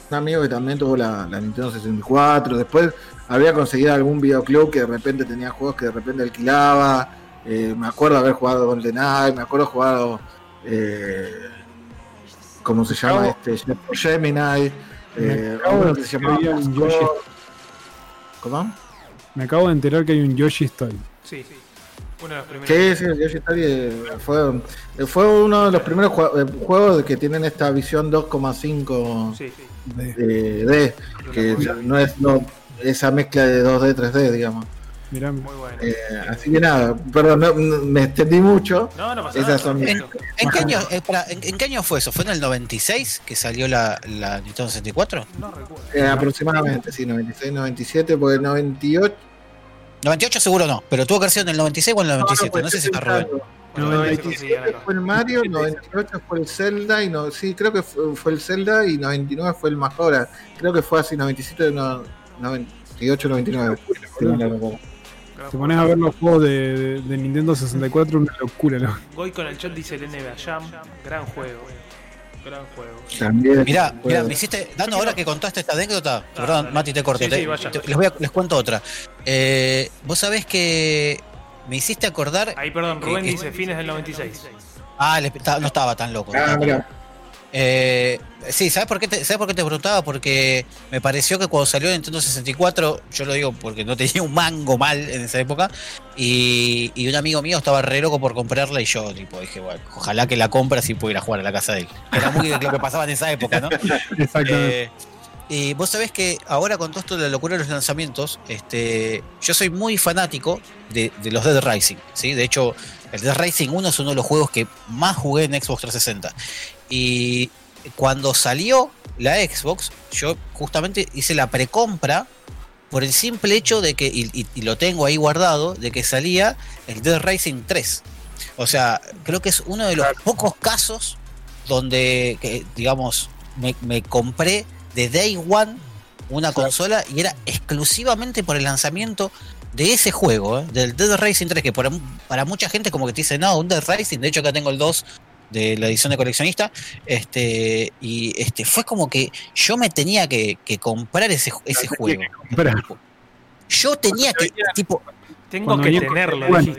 un amigo que también tuvo la, la Nintendo 64. Después había conseguido algún videoclub que de repente tenía juegos que de repente alquilaba. Eh, me acuerdo haber jugado GoldenEye, me acuerdo jugado. Eh, ¿Cómo se llama este? Gemini. Eh, uno de que se llamaba. ¿Cómo? Me acabo de enterar que hay un Yoshi Story. Sí, uno de los primeros. Sí, sí, el Yoshi Story eh, fue, fue uno de los primeros jue- juegos que tienen esta visión 2,5 Sí, De- eh, D, que no es no, esa mezcla de 2D, 3D, digamos. mirá, muy bueno. Eh, así que nada, perdón, no- no- me extendí mucho. No, no pasa esas nada. son- ¿En, en qué año, eh, ¿en, en qué año fue eso? ¿Fue en el 96 que salió la, la Nintendo 64? No recuerdo. Eh, aproximadamente, sí, 96, 97, porque el 98. 98 seguro no, pero tuvo que haber sido en el 96 o en el 97, no, sé si está Rubén. Bueno, todavía se conseguían 97 acá. fue el Mario, 98 fue el Zelda, y no, sí, creo que fue, fue el Zelda, y 99 fue el Majora. Creo que fue así, 97, no, 98, 99. Sí, te pones a ver los juegos de, de- de Nintendo 64, una locura, ¿no? Goy con el chat dice el NBA Jam. Gran juego. Gran juego. También. Mirá, mirá, me hiciste, dando ahora que contaste esta anécdota, perdón, dale. Mati, te corto, Sí, te- sí, vaya. te- les, voy a- les cuento otra. Eh, Vos sabés que me hiciste acordar. Ahí, perdón, Rubén que- dice fines del 96. Ah, no estaba tan loco. Ah, mirá. Eh, sí, ¿sabes por, qué te, ¿sabes por qué te preguntaba? Porque me pareció que cuando salió Nintendo 64, yo lo digo porque no tenía un mango mal en esa época, y, y un amigo mío estaba re loco por comprarla y yo tipo dije, bueno, ojalá que la compre así puedo ir a jugar a la casa de él. Era muy de lo que pasaba en esa época, ¿no? Exactamente. Eh, y vos sabés que ahora con todo esto de la locura de los lanzamientos, este, yo soy muy fanático de, de los Dead Rising, ¿sí? De hecho, el Dead Rising 1 es uno de los juegos que más jugué en Xbox 360. Y cuando salió la Xbox, yo justamente hice la precompra por el simple hecho de que, y, y- y lo tengo ahí guardado, de que salía el Dead Rising 3. O sea, creo que es uno de los pocos casos donde, que, digamos, me, me compré de Day One una consola y era exclusivamente por el lanzamiento de ese juego, ¿eh? del Dead Racing 3, que para, para mucha gente como que te dice, no, un Dead Racing, de hecho acá tengo el 2 de la edición de coleccionista, este, y este, fue como que yo me tenía que, que comprar ese, ese juego. Yo tenía que, tipo, Tengo que tenerlo, Bueno.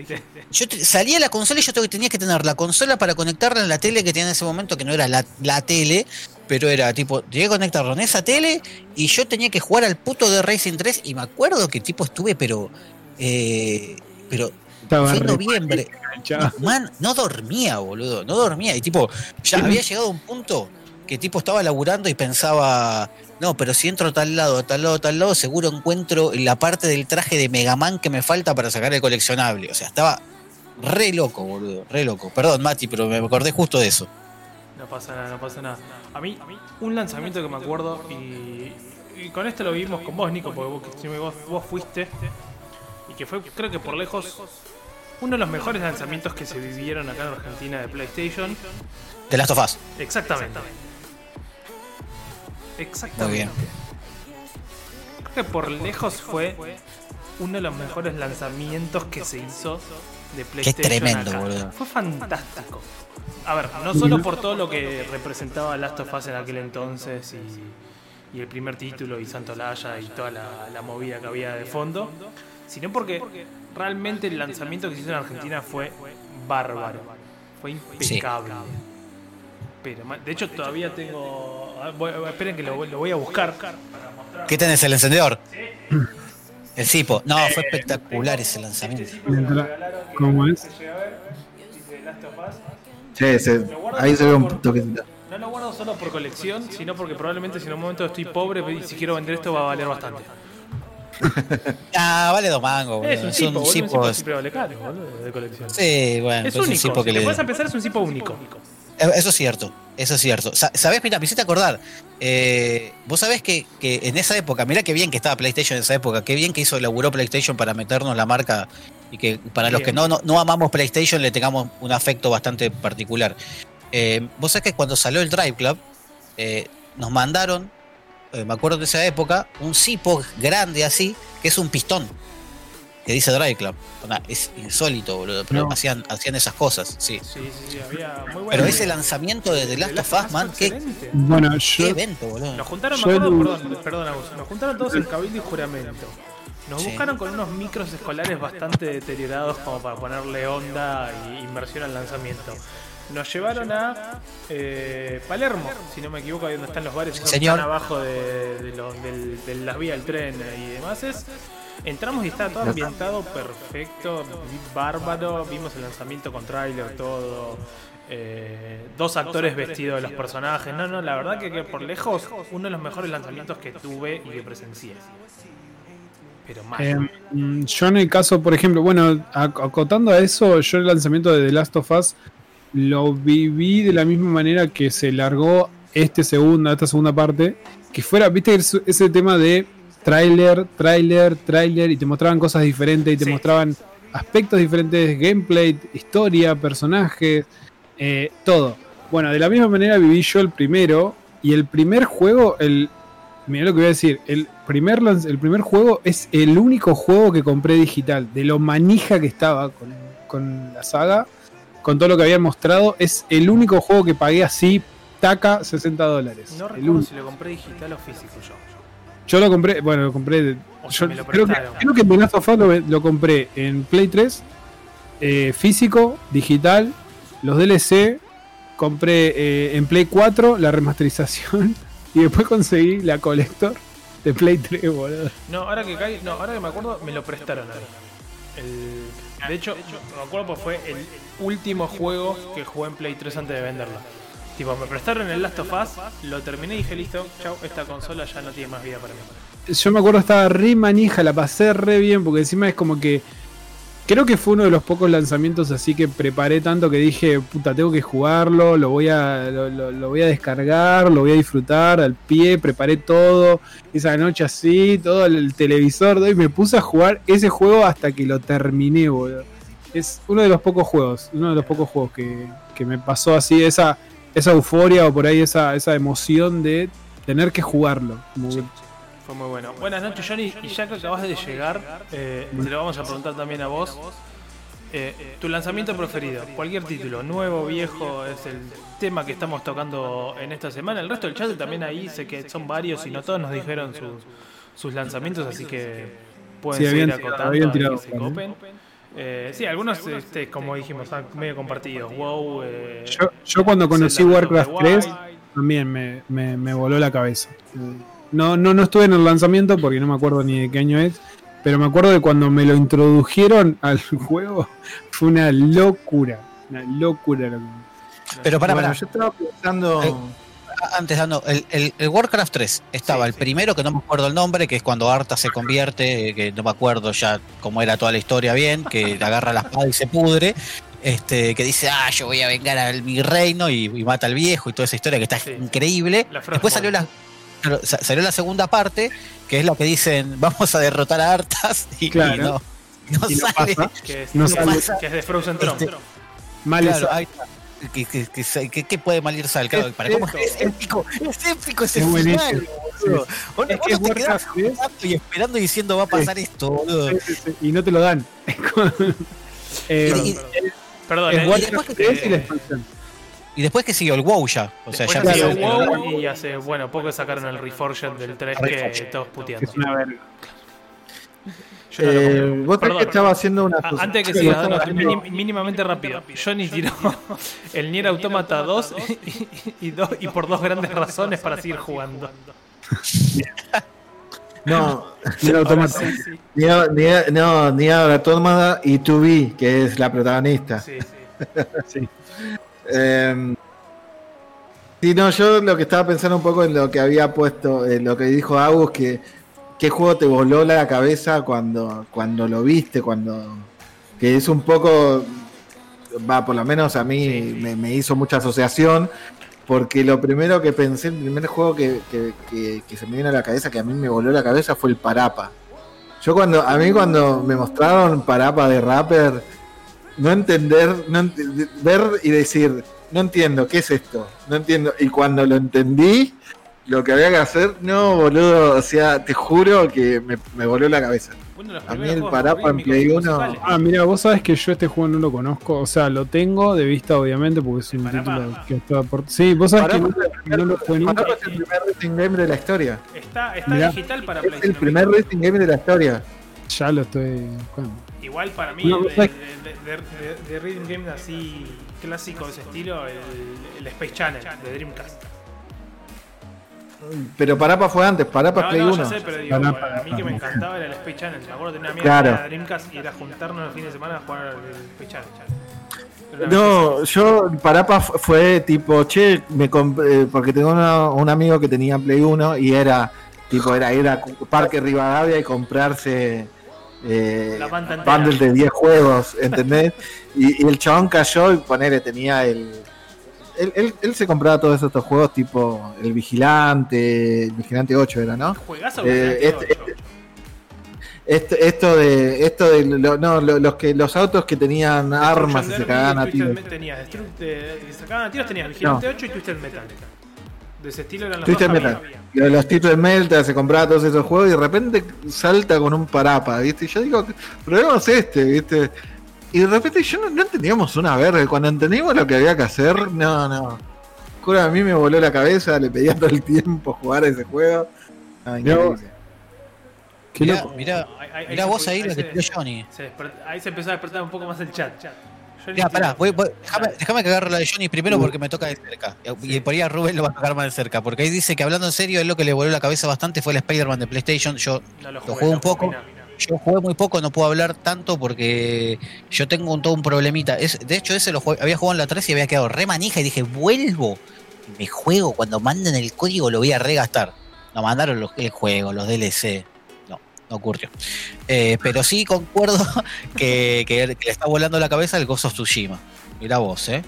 yo te- salía la consola y yo tenía que tener la consola para conectarla en la tele que tenía en ese momento, que no era la, la tele, pero era tipo, llegué a conectarlo en esa tele y yo tenía que jugar al puto de Racing 3 y me acuerdo que tipo estuve, pero, eh, pero estaba fue en re noviembre. enganchado. Man, no dormía, boludo, no dormía. Y tipo, ya había llegado a un punto que tipo estaba laburando y pensaba, no, pero si entro a tal lado, a tal lado, a tal lado, seguro encuentro la parte del traje de Mega Man que me falta para sacar el coleccionable. O sea, estaba re loco, boludo, re loco. Perdón, Mati, pero me acordé justo de eso. No pasa nada, no pasa nada. A mí, un lanzamiento que me acuerdo y, y con esto lo vivimos con vos, Nico, porque vos, que- vos, vos fuiste y que fue, creo que por lejos, uno de los mejores lanzamientos que se vivieron acá en Argentina de PlayStation. De Last of Us. Exactamente. Exactamente. Muy bien. Creo que por lejos fue uno de los mejores lanzamientos que se hizo de PlayStation. tremendo, acá. boludo. Fue fantástico. A ver, no solo por todo lo que representaba Last of Us en aquel entonces y, y el primer título y Santolaya y toda la, la movida que había de fondo, sino porque realmente el lanzamiento que se hizo en Argentina fue bárbaro. Fue impecable. Pero, ma- de hecho, todavía tengo. ah, voy- esperen que lo, voy- lo voy a buscar. ¿Qué tenés, el encendedor? El Cipo. No, fue espectacular ese lanzamiento. ¿Cómo es? Sí, se- ahí se ve un toquecito. No lo guardo solo por colección, sino porque probablemente si en un momento estoy pobre y si quiero vender esto va a valer bastante. Ah, vale dos mangos. Es un cipo, boludo, un cipo cipos. siempre vale caro, boludo, de colección. Sí, bueno, Es es un único, si que te le. puedes empezar es un cipo único. Eh, Eso es cierto, eso es cierto. Sa- ¿Sabés? Mira, me hiciste acordar. Eh, Vos sabés que, que en esa época, mirá qué bien que estaba PlayStation en esa época, qué bien que hizo, laburó PlayStation para meternos la marca y que para los que no, no, no amamos PlayStation le tengamos un afecto bastante particular. Eh, Vos sabés que cuando salió el Drive Club, eh, nos mandaron, eh, me acuerdo de esa época, un cipo grande así, que es un pistón. que dice Drive Club. Es insólito, boludo, pero No. hacían, hacían esas cosas, sí. Sí, sí, sí, había muy buena Pero ese lanzamiento de The Last of Us, man, qué. Bueno, qué evento, boludo. Nos juntaron, Yo me acuerdo, perdón, perdón, Agus, nos juntaron todos en cabildo y juramento. Nos Sí. buscaron con unos micros escolares bastante deteriorados como para ponerle onda y inversión al lanzamiento. Nos llevaron a eh, Palermo, si no me equivoco, ahí donde están los bares, que señor. están abajo de, de los- del- de las vías del tren y demás. Es, entramos y estaba todo ambientado perfecto, bárbaro. Vimos el lanzamiento con tráiler, todo. eh, dos actores vestidos de los personajes. No, no, la verdad que, que por lejos uno de los mejores lanzamientos que tuve y que presencié. Pero más. Eh, mm, yo en el caso, por ejemplo, bueno, ac- acotando a eso, yo el lanzamiento de The Last of Us lo viví de la misma manera que se largó este segunda, esta segunda parte, que fuera, viste, ese- tema de tráiler, tráiler, tráiler, y te mostraban cosas diferentes, y te Sí. mostraban aspectos diferentes, gameplay, historia, personajes, eh, todo. Bueno, de la misma manera viví yo el primero, y el primer juego, el, Mira lo que voy a decir. El primer, el primer juego es el único juego que compré digital. De lo manija que estaba con, con la saga, con todo lo que habían mostrado, es el único juego que pagué así, taca, 60 dólares. no recuerdo si lo compré digital o físico yo. Yo lo compré, bueno, lo compré. de- O sea, yo me lo creo, que, creo que Last of lo, lo compré en Play 3, eh, físico, digital, los DLC. Compré eh, en Play 4 la remasterización y después conseguí la Collector de Play 3, boludo. No, ahora que cae, no, ahora que me acuerdo, me lo prestaron. El- de hecho, me acuerdo porque fue el último juego que jugué en Play 3 antes de venderlo. Tipo, me prestaron el Last of Us, lo terminé y dije, listo, chau, esta consola ya no tiene más vida para mí. Yo me acuerdo estaba re manija, la pasé re bien, porque encima es como que. Creo que fue uno de los pocos lanzamientos así que preparé tanto que dije, puta, tengo que jugarlo, lo voy a, lo, lo- lo voy a descargar, lo voy a disfrutar al pie, preparé todo, esa noche así, todo el, el televisor, y me puse a jugar ese juego hasta que lo terminé, boludo. Es uno de los pocos juegos, uno de los pocos juegos que, que me pasó así, esa, esa euforia o por ahí esa, esa emoción de tener que jugarlo. Como que- Fue muy bueno. Buenas noches, Johnny. Y ya que acabas de llegar, eh, te lo vamos a preguntar también a vos. Eh, tu lanzamiento preferido, cualquier título, nuevo, viejo, es el tema que estamos tocando en esta semana. El resto del chat también ahí sé que son varios y no todos nos dijeron sus, sus lanzamientos, así que pueden Sí, seguir acotando tirado que se copen. Eh, sí, algunos, este, como dijimos, están medio compartidos. WoW, eh, Yo, yo cuando conocí Warcraft the 3 Wild. también me, me- me voló la cabeza. No, no, no estuve en el lanzamiento porque no me acuerdo ni de qué año es, pero me acuerdo de cuando me lo introdujeron al juego, fue una locura, una locura. Pero para, bueno, para, yo estaba pensando. Eh, antes dando, el, el- el Warcraft 3 estaba Sí, el sí. primero, que no me acuerdo el nombre, que es cuando Arta se convierte, que no me acuerdo ya cómo era toda la historia bien, que agarra la espada y se pudre, este, que dice, ah, yo voy a vengar a mi reino y, y mata al viejo y toda esa historia que está Sí. increíble. Después salió la, claro, sa- salió la segunda parte, que es la que dicen, vamos a derrotar a Artas y, no, no Y no sale. pasa. que es, No que sale. es- que es de Frozen Throne. Este, Mal Claro, esa- ahí está. Que, que, que, se- que- que puede mal ir sal, claro, Es para cómo esto. es épico, es épico ese Es final, boludo. Vos, Es vos que no te quedás Warcraft es- jugando y esperando y diciendo va a pasar esto, boludo. Sí, y no te lo dan. Eh, Y- Perdón, es eh, Warcraft y- 3 y la eh, expansión. Y después que siguió el WoW ya, o sea, Después ya Claro, empezó- WoW y hace, bueno, poco sacaron el Reforged del 3 que todos que puteando. es una verga. Yo no lo Eh, vos Perdón. que estaba haciendo una. Antes de que haciendo- minim- mínimamente rápido. Johnny tiró el Nier Automata 2 y, y dos- y por dos grandes razones para seguir jugando. No, Nier Automata. sí, sí, ni, ni, no, ni Automata y 2B, que es la protagonista. sí, sí. Sí. Eh, sí, no, yo lo que estaba pensando un poco en lo que había puesto, en lo que dijo Agus, que qué juego te voló la cabeza cuando, cuando lo viste, cuando que es un poco, va, por lo menos a mí Sí, sí. Me, me hizo mucha asociación, porque lo primero que pensé, el primer juego que, que- que- que se me vino a la cabeza, que a mí me voló la cabeza, fue el Parapa. Yo cuando, a mí cuando me mostraron Parapa de Rapper, no entender, no ent- ver y decir, no entiendo, ¿qué es esto? No entiendo. Y cuando lo entendí, lo que había que hacer, no, boludo, o sea, te juro que me, me voló la cabeza. A mí el Parapa en Play y 1 musicales. Ah, mira, vos sabés que yo este juego no lo conozco. O sea, lo tengo de vista, obviamente, porque es un Parapa. título que está por. Sí, vos sabés Parapa que no, no lo jugué nunca. Parapa es el primer racing game de la historia. Está, está Mirá. digital para Play. Es si el no primer racing game de la historia. Ya lo estoy buscando. Igual para mí, No, de, de, de, de- de Rhythm Game así clásico de ese estilo, el, el Space Channel de Dreamcast. Pero Parapa fue antes, Parapa es No, Play no, 1. ya sé, pero digo, pará, mí que me encantaba era el Space Channel. Me acuerdo que tenía amiga Claro. que tenía Dreamcast y era juntarnos el fin de semana a jugar al Space Channel. No, yo Parapa fu- fue tipo, che, me comp- eh, porque tengo una- un amigo que tenía Play 1 y era tipo, era ir a Parque Rivadavia y comprarse eh, La bundles de 10 juegos, ¿entendés? y, y el chabón cayó y ponele, tenía el. Él, él- él se compraba todos estos juegos tipo El Vigilante, El Vigilante 8 era, ¿no? Juegazo Eh, que este- Este- esto de esto de lo- no, lo- los que los autos que tenían armas y se cagaban a tiros. Tenías Destruct- eh, sacaban a tiros, tenías Vigilante 8 y Twisted Metal. De ese estilo eran los Twisted Metal. de los de Melta se compraba todos esos juegos y de repente salta con un parapa, ¿viste? Y yo digo, probemos este, ¿viste? Y de repente yo no, no entendíamos una verga. Cuando entendimos lo que había que hacer, no, no. Cura, a mí me voló la cabeza, le pedía todo el tiempo jugar a ese juego. No, increíble. Qué Mirá, loco. mirá, Ahí- ahí- mirá vos lo que se- tiró Johnny. Ahí se empezó a despertar un poco más el chat. Johnny Mirá, pará, tiró- voy- voy- déjame, déjame que agarro la de Johnny primero porque me toca de cerca. Y por ahí a Rubén lo va a tocar más de cerca. Porque ahí dice que hablando en serio, él lo que le voló la cabeza bastante fue el Spider-Man de PlayStation. Yo No lo jugué, jugué un poco. Yo jugué muy poco, no puedo hablar tanto porque yo tengo un, todo un problemita. Es, de hecho, ese lo jugué- había jugado en la 3 y había quedado re manija y dije, vuelvo. Me juego, cuando manden el código lo voy a regastar. No mandaron los, el juego, los DLC. No, ocurrió. Eh, pero sí concuerdo que, que- que le está volando la cabeza el Ghost of Tsushima. Mirá vos, eh.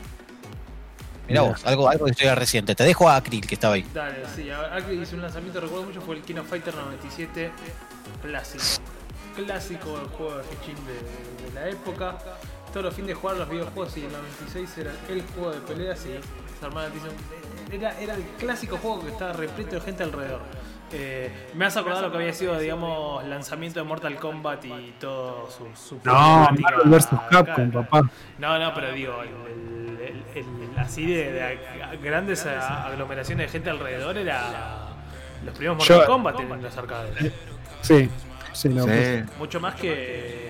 Mirá Mirá. vos, algo, algo de historia reciente. Te dejo a Akril que estaba ahí. Dale, sí, que hice un lanzamiento, recuerdo mucho, fue el King of Fighter 97 clásico. Clásico del juego de Hichin de, de la época. Todos los fines de jugar los videojuegos y el 96 era el juego de peleas y se era, era el clásico juego que estaba repleto de gente alrededor. Eh, me has acordado lo que había sido, digamos, lanzamiento de Mortal Kombat y todo su, su No, Marvel vs. Capcom, acá. papá. No, no, pero digo, el, el- el- el- así de, grandes aglomeraciones de gente alrededor era los primeros Mortal Yo- Kombat en los arcades. Sí, sí, Sí. Mucho más que.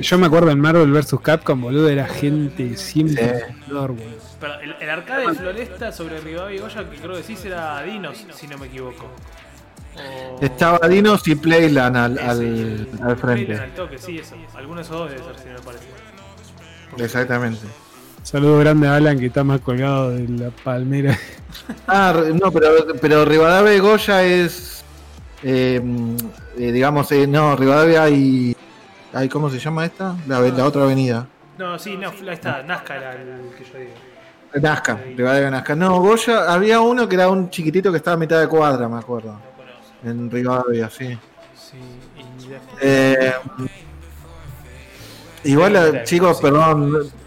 Yo me acuerdo en Marvel vs. Capcom, boludo, era gente siempre. Pero el, el arcade de Floresta sobre Rivadavia y Goya, que creo que sí era Dinos, si no me equivoco. O- Estaba Dinos y Playland al, al, el- al Playland frente. al toque, sí, eso. Alguno de esos dos debe ser, si no me parece. Exactamente. Saludo grande a Alan que está más colgado de la palmera. Ah, no, pero, pero Rivadavia y Goya es. eh, eh, digamos, eh, no, Rivadavia y. Ay, ¿Cómo se llama esta? La, la otra avenida. No, sí, no, ahí está, Nazca era el que yo digo. Nazca, Rivadavia Nazca. No, Goya, había uno que era un chiquitito que estaba a mitad de cuadra, me acuerdo. No. En Rivadavia, sí. Sí, y después- Eh, igual, Sí, eh, chicos, perdón. no-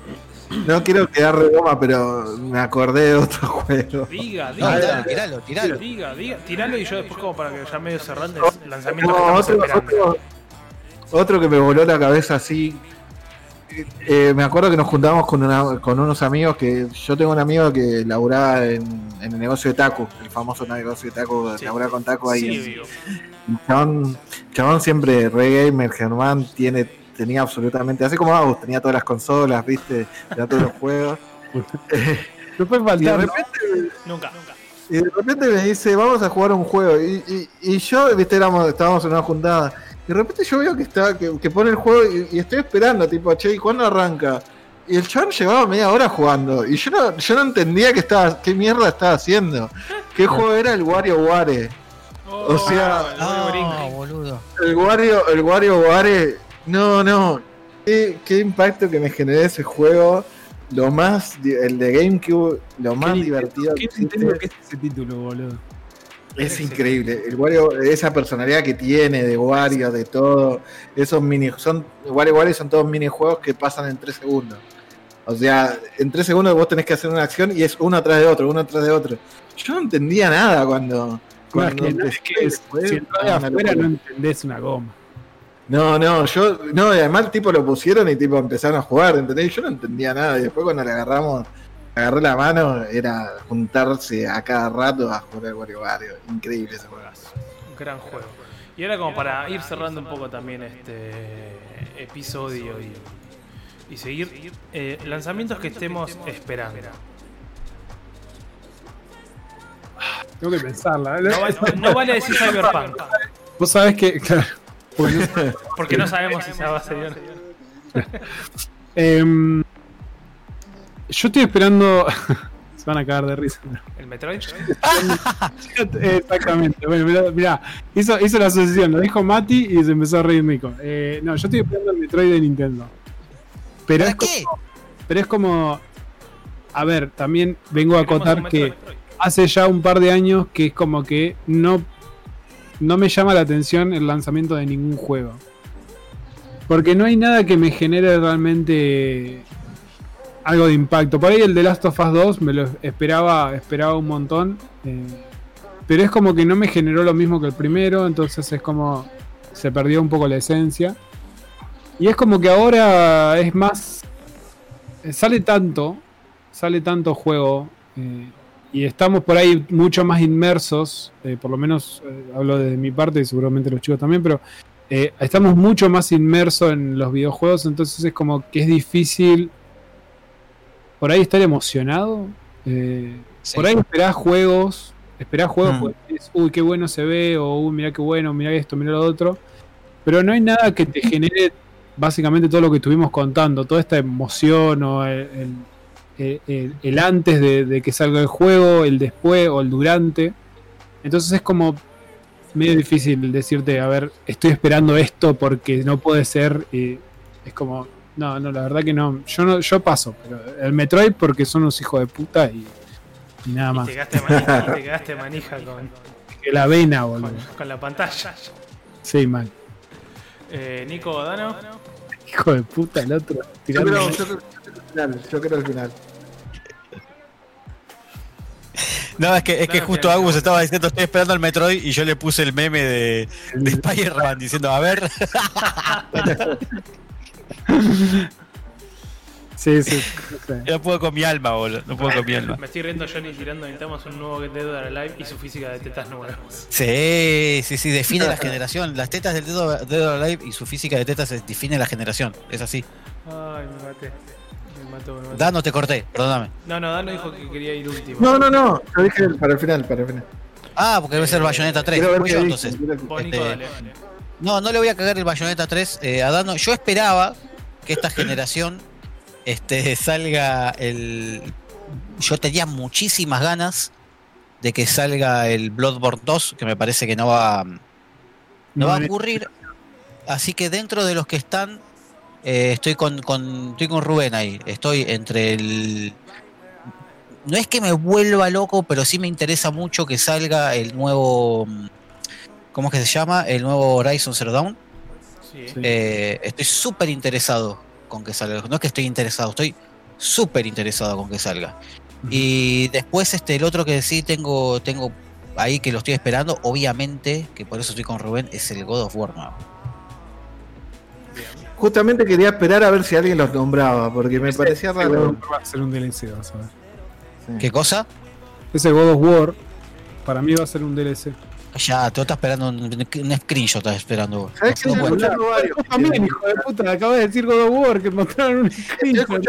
No quiero quedar de goma, pero me acordé de otro juego. Diga, No, diga. dale, tiralo, tiralo. Diga, diga, tiralo y yo después como para que ya medio cerrando No, el lanzamiento No, que otro, otro, otro que me voló la cabeza así. eh, me acuerdo que nos juntábamos con, una- con unos amigos que yo tengo un amigo que laburaba en, en el negocio de Taku, el famoso negocio de Taku, Sí. laburaba con Taku ahí. Sí, en- chabón, chabón siempre re gamer, Germán tiene, tenía absolutamente, así como Agus, tenía todas las consolas, viste, tenía todos los juegos. No puede Y de faltar. ¿no? repente Nunca, nunca. Y de repente me dice, vamos a jugar un juego. Y, y, y yo, viste, éramos, estábamos en una juntada. Y de repente yo veo que está, que, que pone el juego y, y estoy esperando, tipo, che, ¿y cuándo arranca? Y el chabón llevaba media hora jugando. Y yo no, yo no entendía qué estaba, qué mierda estaba haciendo. ¿Qué juego era el WarioWare? O sea, el. No, boludo. El Wario, el WarioWare. No, no. Qué, qué impacto que me generó ese juego. Lo más, el de GameCube, lo más Qué divertido ¿Qué que que es ese título, boludo? Es increíble. El Wario, esa personalidad que tiene de Wario, de todo. Esos mini. Son, Wario Wario son todos minijuegos que pasan en 3 segundos. O sea, en 3 segundos vos tenés que hacer una acción y es uno atrás de otro, uno atrás de otro. Yo no entendía nada cuando. No, es cuando que, no, es que si Ah, una afuera no entendés una goma. No, no, yo, no, y además tipo lo pusieron y tipo empezaron a jugar, ¿entendés? Yo no entendía nada, y después cuando le agarramos, agarré la mano, era juntarse a cada rato a jugar Wario Wario. Increíble ese juego. Un gran juego. Y ahora como para ir cerrando un poco también este episodio y, y seguir, eh, lanzamientos que estemos esperando. Tengo que pensarla. No, va- no vale decir Cyberpunk, Vos sabés que. Claro. porque- porque no sabemos si se va a no. Em, yo estoy esperando. Se van a cagar de risa. ¿El Metroid? Exactamente. Bueno, mirá, mirá, hizo, hizo la asociación, lo dijo Mati y se empezó a reír Nico. Eh, no, yo estoy esperando el Metroid de Nintendo. Pero ¿Para es, qué? como, pero es como. A ver, también vengo a acotar que hace ya un par de años que es como que no, no me llama la atención el lanzamiento de ningún juego. Porque no hay nada que me genere realmente algo de impacto. Por ahí el de Last of Us 2 me lo esperaba, esperaba un montón. eh, pero es como que no me generó lo mismo que el primero. Entonces es como. Se perdió un poco la esencia. Y es como que ahora es más. eh, Sale tanto. Sale tanto juego. eh, y estamos por ahí mucho más inmersos. por lo menos hablo de mi parte y seguramente los chicos también. Pero estamos mucho más inmersos en los videojuegos. Entonces es como que es difícil. Por ahí estar emocionado. eh, Sí. Por ahí esperás juegos. Esperás juegos Mm. decís, uy, qué bueno se ve. O uy, mirá qué bueno, mirá esto, mirá lo otro. Pero no hay nada que te genere básicamente todo lo que estuvimos contando, toda esta emoción o el, el- el- antes de, de que salga el juego, el después o el durante. Entonces es como medio difícil decirte, a ver, estoy esperando esto porque no puede ser. Y es como, no, no, la verdad que no. Yo no, yo paso, pero el Metroid porque son unos hijos de puta y, y nada Y más. te quedaste manija, te quedaste manija con, Que la vena, boludo. con, con la pantalla. Sí, mal. Eh, Nico Dano. Hijo de puta, el otro. Yo tirando- creo, yo creo- yo creo el final, yo creo el final. No, es que, es que No, justo Agus estaba diciendo estoy esperando al Metroid y yo le puse el meme de, de Spider-Man diciendo, a ver, Sí, sí. no puedo con mi alma, boludo, no puedo con mi alma. Me estoy riendo Johnny tirando. Necesitamos un nuevo Dead or Alive y su física de tetas nuevas. Sí, sí, sí, define la generación. Las tetas del dedo, dedo Alive y su física de tetas define la generación. Es así. Ay, me maté. Me mató, me mató. Dano, te corté, perdóname. No, no, Dano dijo que quería ir último. No, no, no, yo dije para el final, para el final. Ah, porque debe ser Bayonetta 3. Quiero ver Voy qué yo entonces. quiero- Vos, Nico, Este, dale. No, no le voy a cagar el Bayonetta 3 eh, a Dano. Yo esperaba que esta generación este, salga el. Yo tenía muchísimas ganas de que salga el Bloodborne 2, que me parece que no va, no va a ocurrir. Así que dentro de los que están, eh, estoy con, con estoy con Rubén ahí. Estoy entre el. No es que me vuelva loco, pero sí me interesa mucho que salga el nuevo. ¿Cómo es que se llama? El nuevo Horizon Zero Dawn. Sí. Eh, estoy súper interesado con que salga. No es que estoy interesado, estoy súper interesado con que salga. Y después este el otro que sí tengo, tengo ahí que lo estoy esperando, obviamente, que por eso estoy con Rubén, es el God of War nuevo. Justamente quería esperar a ver si alguien los nombraba, porque me parecía Ese raro. va a ser un DLC, vas a ver. Sí. ¿Qué cosa? Ese God of War para mí va a ser un DLC. Ya, te estás esperando un, un screenshot, estás esperando vos. ¿Sabés qué? No, varios. También, hijo de puta, acabas de decir God of War que mostraron un screenshot.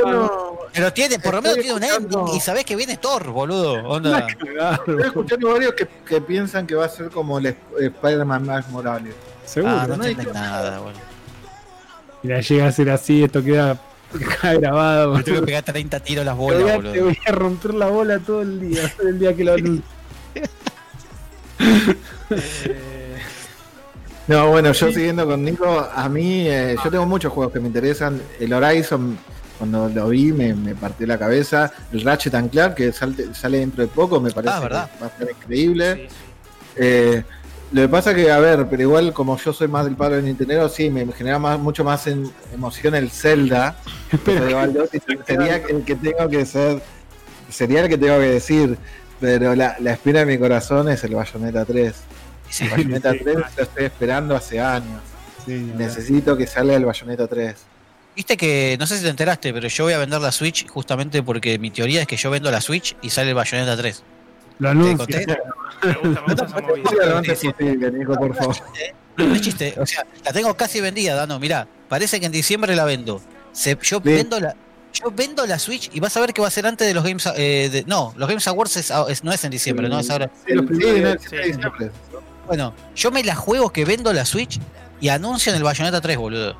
Pero tiene, por lo menos tiene un ending y sabés que viene Thor, boludo. Onda. Estoy escuchando varios que, que piensan que va a ser como el Sp- Spider-Man más Morales. Seguro. Ah, no no nada, boludo. Mira, llega a ser así, esto queda, grabado. Me tengo que pegar 30 tiros a las bolas, te voy a romper la bola todo el día, el día que lo anuncie. Eh, No, bueno, yo siguiendo con Nico, a mí, eh, yo tengo muchos juegos que me interesan. El Horizon, cuando lo vi, me, me partió la cabeza. El Ratchet and Clank, que salte- sale dentro de poco, me parece Ah, que va a ser increíble. sí. Eh, lo que pasa que, a ver, pero igual como yo soy más del palo de Nintendo, sí, me genera más, mucho más en- emoción el Zelda. Pero sería el que tengo que ser, sería el que tengo que decir. Pero la, la espina de mi corazón es el Bayonetta 3. Sí, El Bayonetta Sí. 3 lo estoy esperando hace años. Sí. Necesito que salga el Bayonetta 3. Viste que, no sé si te enteraste, pero yo voy a vender la Switch justamente porque mi teoría es que yo vendo la Switch y sale el Bayonetta 3. Lo ¿Te anuncio. conté? Me gusta, me gusta esa movida. Lo antes sí. posible, Nico, por favor. No es chiste, o sea, la tengo casi vendida, Dano. Mirá, parece que en diciembre la vendo. Se- yo vendo la. Yo vendo la Switch y vas a ver que va a ser antes de los Games. eh, de- no, los Games Awards es- es- no es en diciembre, no es ahora. Sí, los primeros, Sí. 7 de diciembre. Bueno, yo me la juego que vendo la Switch y anuncian el Bayonetta 3, boludo.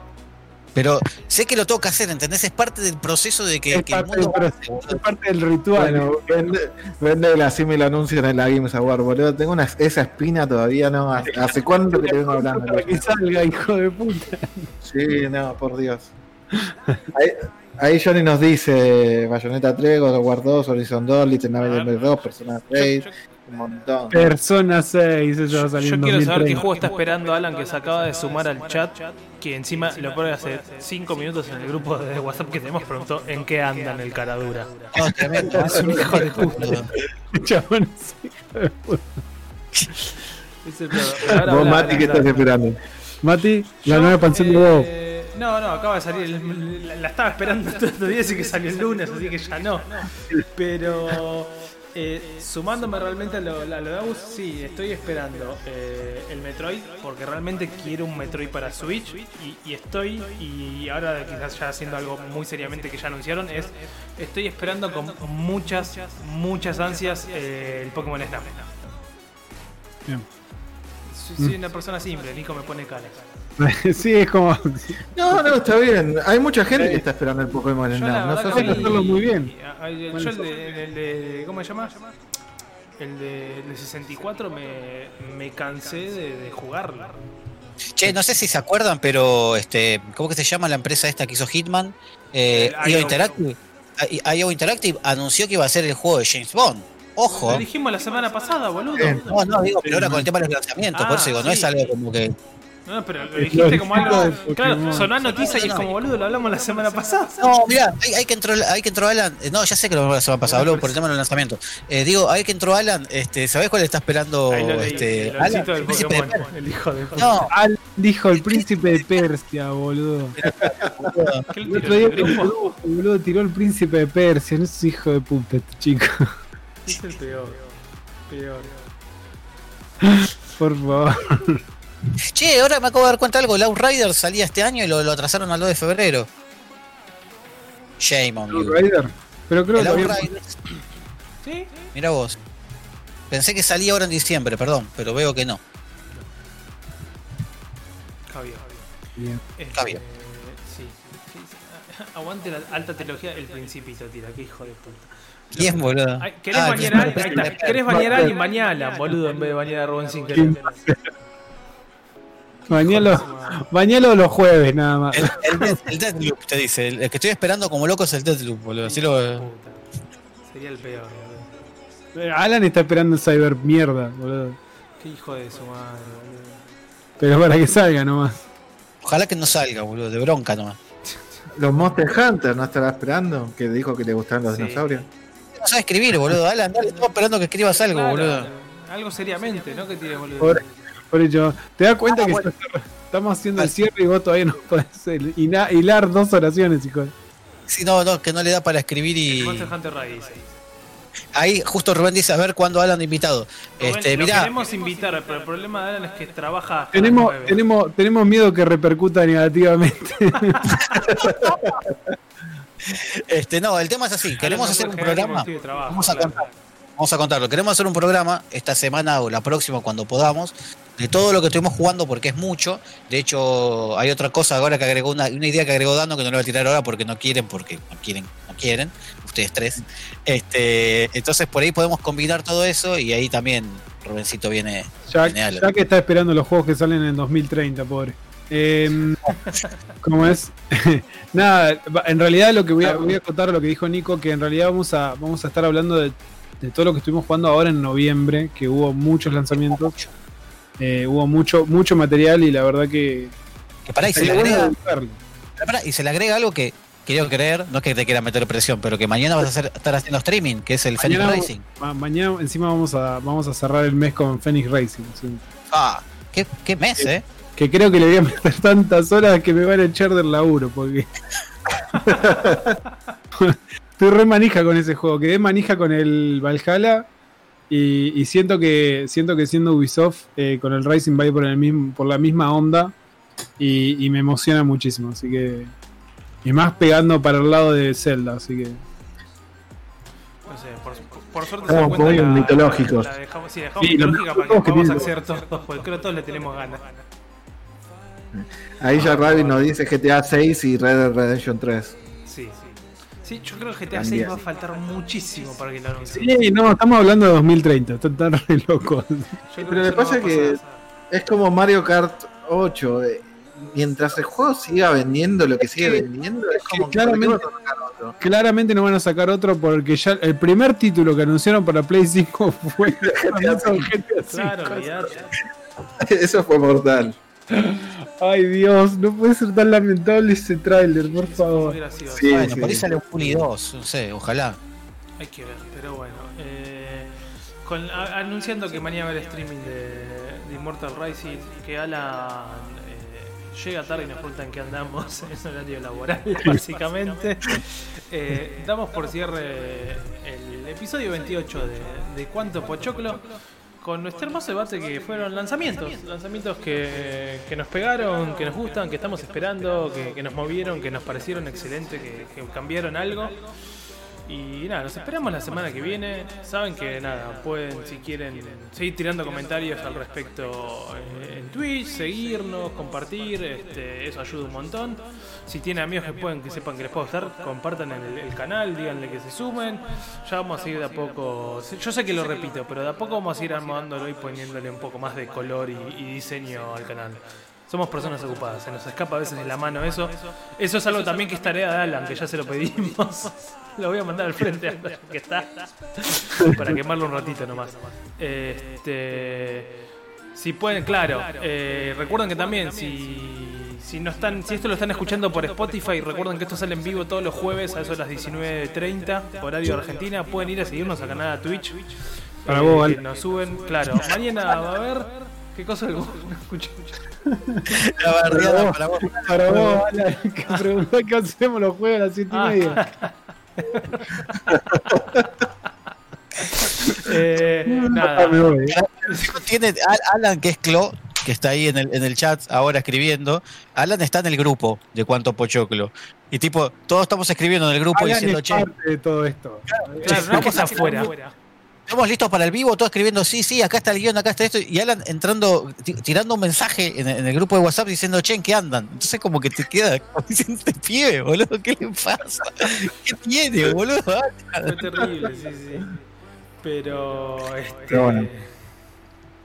Pero sé que lo tengo que hacer, ¿entendés? Es parte del proceso de que, Es que el parte, del mundo. proceso, es parte del ritual. Bueno, vende, vende la así me lo anuncian en la Games Award, boludo. Tengo una, esa espina todavía, ¿no? ¿Hace, hace cuánto que te vengo hablando? Para que salga, hijo de puta. Sí, no, por Dios. Ahí, ahí Johnny nos dice Bayonetta 3, God of War 2, Horizon 2, Little Nightmares 2, Persona 6, un montón. Persona 6, eso va a salir Yo quiero saber qué 2030. juego está esperando Alan, que se acaba de sumar al chat. Que encima lo pone hace 5 minutos en el grupo de WhatsApp que tenemos. Preguntó en qué andan el caradura. No, tremendo, es un hijo de puta. Chabón, sí, hijo de puta. Vos, Mati, ¿qué estás esperando? Mati, la nueva canción de Bob. No, no, acaba de salir. el- la, la estaba esperando todos estos días y que salió el lunes, así que ya no. Pero eh, sumándome realmente a lo, a lo de Agus, sí, estoy esperando eh, el Metroid, porque realmente quiero un Metroid para Switch. Y, y estoy, y ahora quizás ya haciendo algo muy seriamente que ya anunciaron, es estoy esperando con muchas, muchas ansias eh, el Pokémon Snap. Bien. Soy, soy una persona simple, hijo me pone caras. sí, es como. No, no, está bien. Hay mucha gente que está esperando el Pokémon Snap. verdad No que Hay hacerlo muy bien. a- a- yo el de, el de- ¿Cómo se llama? El de, el de 64 me, me cansé de, de jugarlo. Che, no sé si se acuerdan, pero este, ¿cómo que se llama la empresa esta que hizo Hitman? Eh, IO. Interactive. IO Interactive anunció que iba a ser el juego de James Bond. Ojo. Lo dijimos la semana pasada, boludo. No, no, digo, pero ahora con el tema de los lanzamientos, Ah, por eso digo, no sí. es algo como que. No, pero lo dijiste lo como algo. Claro, sonó a noticia y es como boludo, lo hablamos la semana pasada. No, mira, hay, hay que entró, hay que entró Alan. eh, No, ya sé que lo hablamos la semana pasada, hablo por el tema del lanzamiento. Eh, digo, hay que entró Alan. Este, ¿Sabés cuál está esperando Ahí lo leí, este, el Alan? del El príncipe de Pokémon, el hijo de Persia. No, Al dijo el príncipe de Persia, boludo. ¿Qué El le otro tiró día el boludo, boludo, tiró el príncipe de Persia. No es hijo de puta este chico. Es el peor. Peor. Por favor. Che, ahora me acabo de dar cuenta de algo. El Outrider salía este año y lo, lo atrasaron al 2 de febrero. Shame on you. Rider. Pero creo El que había- ¿Sí? mira vos. Pensé que salía ahora en diciembre, perdón, pero veo que no. Javier. Bien. Este, Javier. Sí. sí, sí. Aguante la alta trilogía, el principito, tira, qué hijo de puta. ¿Quién, boludo? ¿Querés Ah, bañar a alguien? ¿Querés bañar a alguien? Bañala, boludo, en vez de bañar a Rubén sin querer. Bañalo, bañalo los jueves nada más. El, el, el Deathloop, te dice. El, el que estoy esperando como loco es el Deathloop, boludo. Así lo. Sería el peor, boludo. Alan está esperando el cyber mierda, boludo. Qué hijo de su madre, boludo. Pero para que salga nomás. Ojalá que no salga, boludo. De bronca nomás. Los Monster Hunter, ¿no estará esperando? Que dijo que le gustaban los Sí. dinosaurios. No sabe escribir, boludo. Alan, dale, estamos esperando que escribas algo, Claro, boludo. Algo seriamente, ¿no? Que tires, boludo. Por, por ello, ¿te das cuenta Ah, que bueno. estamos haciendo el cierre y vos todavía no podés hila- hilar dos oraciones, hijo? Sí, no, no, que no le da para escribir y. Ahí justo Rubén dice a ver cuándo Alan invitado. Rubén, Este, lo mirá, queremos invitar, pero el problema de Alan es que trabaja. hasta Tenemos, tenemos, tenemos miedo que repercuta negativamente. este, no, el tema es así. Queremos no hacer un programa. trabajo, Vamos a claro. contar. Vamos a contarlo. Queremos hacer un programa esta semana o la próxima cuando podamos de todo lo que estuvimos jugando porque es mucho. De hecho, hay otra cosa ahora que agregó una, una idea que agregó Dano que no le voy a tirar ahora porque no quieren, porque no quieren, no quieren, ustedes tres. Este, entonces por ahí podemos combinar todo eso y ahí también Rubencito viene, ya, viene Alan. ya que está esperando los juegos que salen en 2030, pobre. Eh, ¿Cómo es? Nada, en realidad lo que voy a, voy a contar lo que dijo Nico, que en realidad vamos a, vamos a estar hablando de, de todo lo que estuvimos jugando ahora en noviembre, que hubo muchos lanzamientos, eh, hubo mucho, mucho material y la verdad que... Que pará, y se le agrega, pará, y se le agrega algo que quiero creer, no es que te quiera meter presión, pero que mañana vas a hacer- estar haciendo streaming, que es el Phoenix Mañana, Racing. ma- mañana encima vamos a, vamos a cerrar el mes con Phoenix Racing. sí. Ah, qué, qué mes, eh. que creo que le voy a meter tantas horas que me van a echar del laburo, porque. Estoy re manija con ese juego. Quedé manija con el Valhalla. Y, y siento que siento que siendo Ubisoft eh, con el Rising va por, el mismo, por la misma onda. Y, y me emociona muchísimo. Así que. Y más pegando para el lado de Zelda. Así que. No sé, por, por suerte Estamos se cuenta muy mitológicos. La dejamos, sí, dejamos Sí, mitológica para que todos podamos acceder todos, porque creo que todos le tenemos ganas. Ahí ya Rabbit nos dice GTA 6 y Red Dead Redemption 3. Sí, sí. Sí, yo creo que GTA 6 También. va a faltar muchísimo para que lo anuncien. Sí, no, estamos hablando de 2030. Están tan re creo Pero no va pasa a que-. Es como Mario Kart 8. eh, Mientras el juego siga vendiendo lo que sigue que- vendiendo, es como que claramente- ¿por qué vas a sacar otro? Claramente no van a sacar otro porque ya el primer título que anunciaron para Play 5 fue GTA con V. Claro. Eso fue mortal. Ay Dios, no puede ser tan lamentable ese tráiler, por favor. Sí, bueno, sí. por ahí sale un Puli 2, no sé, ojalá. Hay que ver, pero bueno. eh, con- a- anunciando que mañana va a haber streaming de, de Immortal Rising, que Alan eh, llega tarde y nos preguntan qué andamos en horario laboral, básicamente. Eh, damos por cierre el episodio 28 de, de Cuánto Pochoclo. Con nuestro hermoso debate que fueron lanzamientos, lanzamientos que, que nos pegaron, que nos gustan, que estamos esperando, que, que nos movieron, que nos parecieron excelentes, que, que cambiaron algo. Y nada, nos esperamos la semana que viene. Saben que nada, pueden si quieren seguir tirando comentarios al respecto en Twitch, seguirnos, compartir, este, eso ayuda un montón. Si tienen amigos que pueden que sepan que les puedo gustar, compartan el, el canal, díganle que se sumen. Ya vamos a ir de a poco. Yo sé que lo repito, pero de a poco vamos a ir armándolo y poniéndole un poco más de color y, y diseño al canal. Somos personas ocupadas, se nos escapa a veces de la mano eso. Eso es algo también que es tarea de Alan, que ya se lo pedimos. Lo voy a mandar al frente, que está. Para quemarlo un ratito nomás. Este. Si pueden, claro. eh, recuerden que también, si, si no están, si esto lo están escuchando por Spotify, recuerden que esto sale en vivo todos los jueves a eso de las 19.30, horario de Argentina. Pueden ir a seguirnos a canal de Twitch. Para eh, vos, que Alan. nos suben, claro. Mañana va a haber. ¿Qué cosa? No escuché. La barriada para vos. Para vos, Alan, que preguntó qué hacemos los jueves a las 7 y Ah. media. Eh, Ah, nada. voy. Tiene Al- Alan, que es Clo, que está ahí en el, en el chat ahora escribiendo. Alan está en el grupo de Cuánto Pochoclo. Y tipo, todos estamos escribiendo en el grupo Alan diciendo, es che, parte de todo esto. Claro, no es que está afuera. Estamos listos para el vivo, todos escribiendo, sí, sí, acá está el guion, acá está esto. Y Alan entrando, ti- tirando un mensaje en, en el grupo de WhatsApp diciendo, che, ¿en qué andan? Entonces como que te queda como diciendo, este pibe, boludo, ¿qué le pasa? ¿Qué tiene, boludo? Fue terrible, sí, sí. Pero, este. Pero bueno.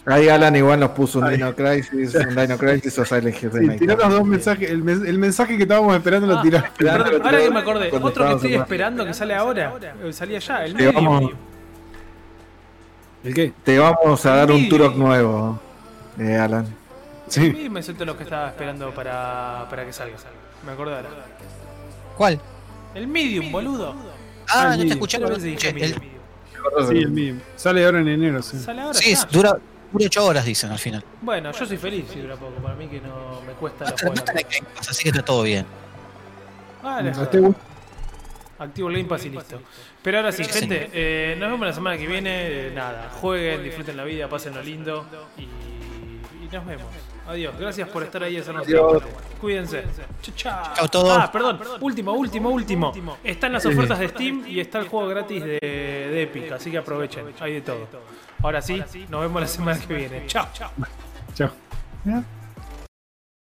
Ahí Alan igual nos puso un Dino Crisis, un Dino Crisis o Silent Hill Sí, Remake. tiró los dos mensajes. El, mes- el mensaje que estábamos esperando lo Ah, tiró. ahora que me acordé, otro que estoy esperando que sale ahora, eh, salía ya, el Sí, medio. ¿El qué? Te vamos a dar un Sí. Turok nuevo, eh, Alan. Sí. Y me suelto lo que estaba esperando para, para que salga. Me acordé ahora. ¿Cuál? El medium, boludo. Ah, no sí. te escuché. el- medium. Sí, el mío. Sale ahora en enero, sí. Sale ahora. sí, dura, dura 8 horas, dicen al final. Bueno, yo soy feliz si dura poco. Para mí que no me cuesta No los está, no así que está todo bien. Vale, guste. Activo el Game Pass y listo. Pero ahora sí, gente, eh, nos vemos la semana que viene. Eh, nada, jueguen, disfruten la vida, pasen lo lindo y, y nos vemos. Adiós, gracias por estar ahí hacernos Adiós. Cuídense. Chau, chau. Chau, todos. Ah, perdón, último, último, último. Están las ofertas de Steam y está el juego gratis de, de Epic, así que aprovechen, hay de todo. Ahora sí, nos vemos la semana que viene. Chao. Chao.